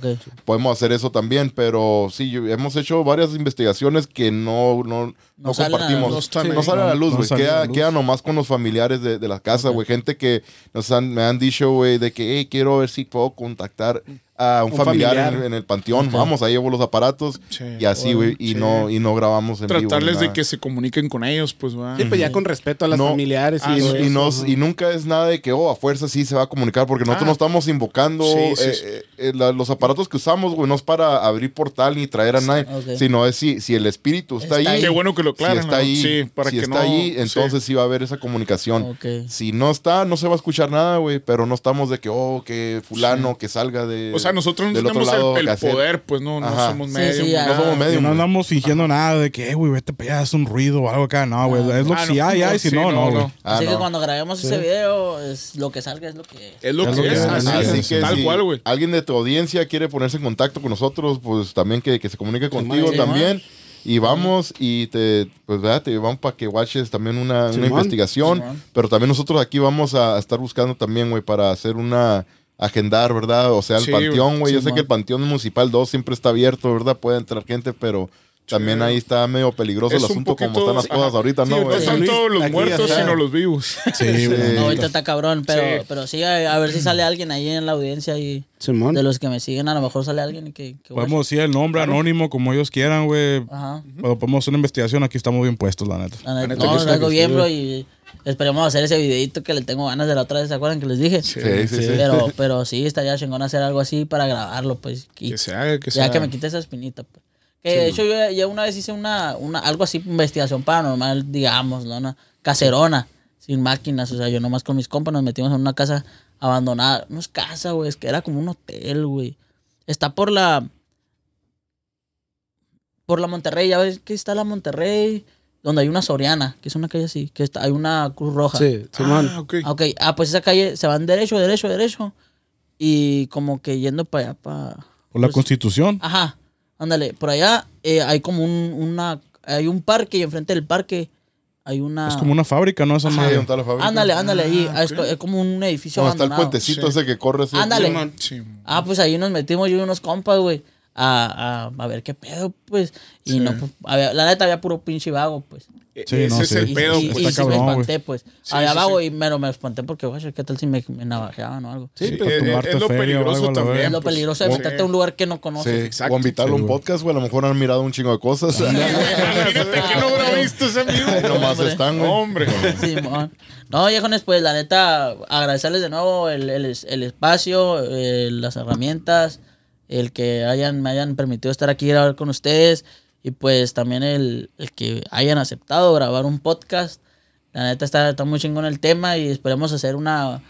Podemos hacer eso también, pero sí, yo- hemos hecho varias investigaciones que no, no, no, No salen a la compartimos. luz. No sale a la luz, güey. queda, luz. queda nomás con los familiares de, de la casa, güey. Gente que nos han, me han dicho, güey, de que, hey, quiero ver si puedo contactar a un, Un familiar, familiar. En, en el panteón. Vamos, ahí llevo los aparatos Sí. y así, güey. Y, Sí. no, y no grabamos en vivo. Tratarles de que se comuniquen con ellos, pues, va. Sí, pues ya con respeto a las No. familiares Ah, y, Y, eso, y no- ajá. y nunca es nada de que, oh, a fuerza sí se va a comunicar, porque nosotros Ah. no estamos invocando Sí, sí, eh, sí. eh, eh, la- los aparatos que usamos, güey, no es para abrir portal ni traer a nadie, sino es si, si el espíritu está, Está ahí. Qué bueno que lo Si aclaran. está ¿no? ahí, Sí, para si que está no. ahí, entonces sí. va a haber esa comunicación. Si no está, no se va a escuchar nada, güey, pero no estamos de que, oh, que fulano, que salga de... Sea, nosotros no tenemos lado el, poder, pues no, somos Sí, medios. sí, ah, No nada. somos Y medios, no güey. andamos fingiendo nada de que, güey, vete para allá, haz un ruido o algo acá. No, güey, es lo que Ah, sí no, hay, no, hay, si no, no, no, güey. no. Ah, Así que cuando grabemos ese video, es lo que salga es lo que Es lo Es que lo que es. es, Así, Así es. que Tal si cual, güey. alguien de tu audiencia quiere ponerse en contacto con nosotros, pues también que, que se comunique contigo también. Y vamos y te, pues, ¿verdad? te llevamos para que watches también una, una investigación. Simón. Pero también nosotros aquí vamos a estar buscando también, güey, para hacer una agendar, ¿verdad? O sea, el Sí, panteón, güey. Yo sé que el panteón municipal 2 siempre está abierto, ¿verdad? Puede entrar gente, pero también ahí está medio peligroso Es el un asunto como están las cosas ajá. ahorita, Sí, ¿no? No son Luis, todos los aquí muertos, sino los vivos. Sí, güey. No, ahorita está cabrón, pero, Sí. pero sí, a, a ver si sale alguien ahí en la audiencia y Simón. de los que me siguen, a lo mejor sale alguien que... que Podemos decir el nombre anónimo como ellos quieran, güey. Ajá. Pero podemos hacer una investigación, aquí estamos bien puestos, la neta. La neta, neta no, que sí, algo que bien, sí, bro, y esperemos hacer ese videito que le tengo ganas de la otra vez, ¿se acuerdan que les dije? Sí, Sí, sí, sí. Pero, pero sí, estaría chingón hacer algo así para grabarlo, pues. y- Que se haga, que se ya que me quite esa espinita, pues. Que de hecho yo ya- ya una vez hice una, una, algo así, investigación paranormal, digamos, ¿no? Una caserona, sin máquinas, o sea, yo nomás con mis compas nos metimos en una casa abandonada. No es casa, güey, es que era como un hotel, güey. Está por la... Por la Monterrey, ya ves que está la Monterrey, donde hay una Soriana, que es una calle así, que está, hay una Cruz Roja. Sí, Simón. Ah, ok. Ah, Ok, ah, pues esa calle se van derecho, derecho, derecho. Y como que yendo para allá, para... Por la pues, constitución. Ajá, ándale, por allá eh, hay como un, una... Hay un parque y enfrente del parque hay una... Es como una fábrica, ¿no? Esa Sí, madre. ¿dónde está la fábrica? Ándale, ándale, ahí. Ah, es, ok. co- es como un edificio ¿Dónde está el abandonado. puentecito Sí. ese que corre? así? Ándale. Sí. Ah, pues ahí nos metimos yo y unos compas, güey. A, a, a ver qué pedo, pues. Y Sí. no, pues, había- la neta había puro pinche vago, pues. Sí, Ese no, es sí. el Y, pedo, y- está y pues. sí me cabrón, güey. espanté, pues. Sí, había sí, vago sí. y me, me espanté porque, güey, ¿qué tal si me, me navajeaban o algo? Sí, Sí, eh, para eh, tumbarte es lo peligroso también. Es lo pues. peligroso de meterte a un lugar que no Sí, conoces. exacto. o invitarlo a un podcast, güey. A lo mejor han mirado un chingo de cosas. Imagínate que no habrá visto ese amigo. Nomás Hombre. están, güey. Hombre. No, viejones, pues la neta, agradecerles de nuevo el, el, el espacio, eh, las herramientas, el que hayan, me hayan permitido estar aquí y grabar con ustedes y pues también el, el que hayan aceptado grabar un podcast. La neta está, está muy chingón el tema y esperemos hacer una,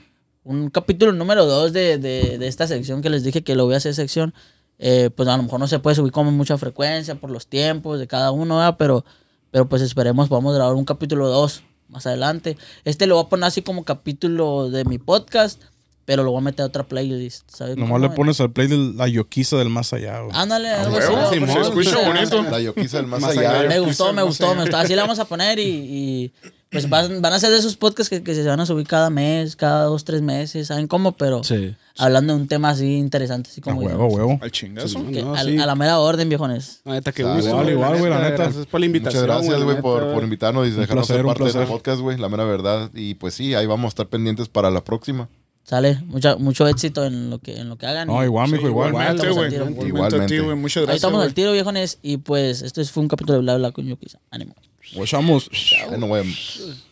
un capítulo número dos de, de, de esta sección que les dije que lo voy a hacer sección. Eh, pues a lo mejor no se puede subir como mucha frecuencia por los tiempos de cada uno, ¿verdad? pero pero pues esperemos podamos grabar un capítulo 2 más adelante. Este lo voy a poner así como capítulo de mi podcast pero lo voy a meter a otra playlist. ¿sabes? Nomás le pones al play de la yoquiza del más allá, güey. Ándale, algo huevo, ¿no? se escucha bonito. La yoquiza del más, Más allá. allá. Me gustó, me gustó, me gustó. Así la vamos a poner y, y, pues van, van a ser de esos podcasts que, que se van a subir cada mes, cada dos, tres meses, ¿saben cómo? Pero Sí. hablando de un tema así interesante, así A como huevo, huevo. Al chingazo. Que No, al- sí. a la mera orden, viejones. La neta, que gusto. Igual, igual, güey, la neta. Gracias por la invitación. Muchas gracias, güey, por, por invitarnos y dejarnos ser parte de tu placer. podcast, güey. La mera verdad. Y pues sí, ahí vamos a estar pendientes para la próxima. Sale, mucha, mucho éxito en lo que, en lo que hagan. No, igual, mijo, igual. Igualmente, Estamos al güey. Igualmente güey. Muchas Ahí gracias. estamos güey. al tiro, viejones. Y pues, este fue un capítulo de Bla Bla con Yukiza. Ánimo. Guachamos. Ahí nos vemos.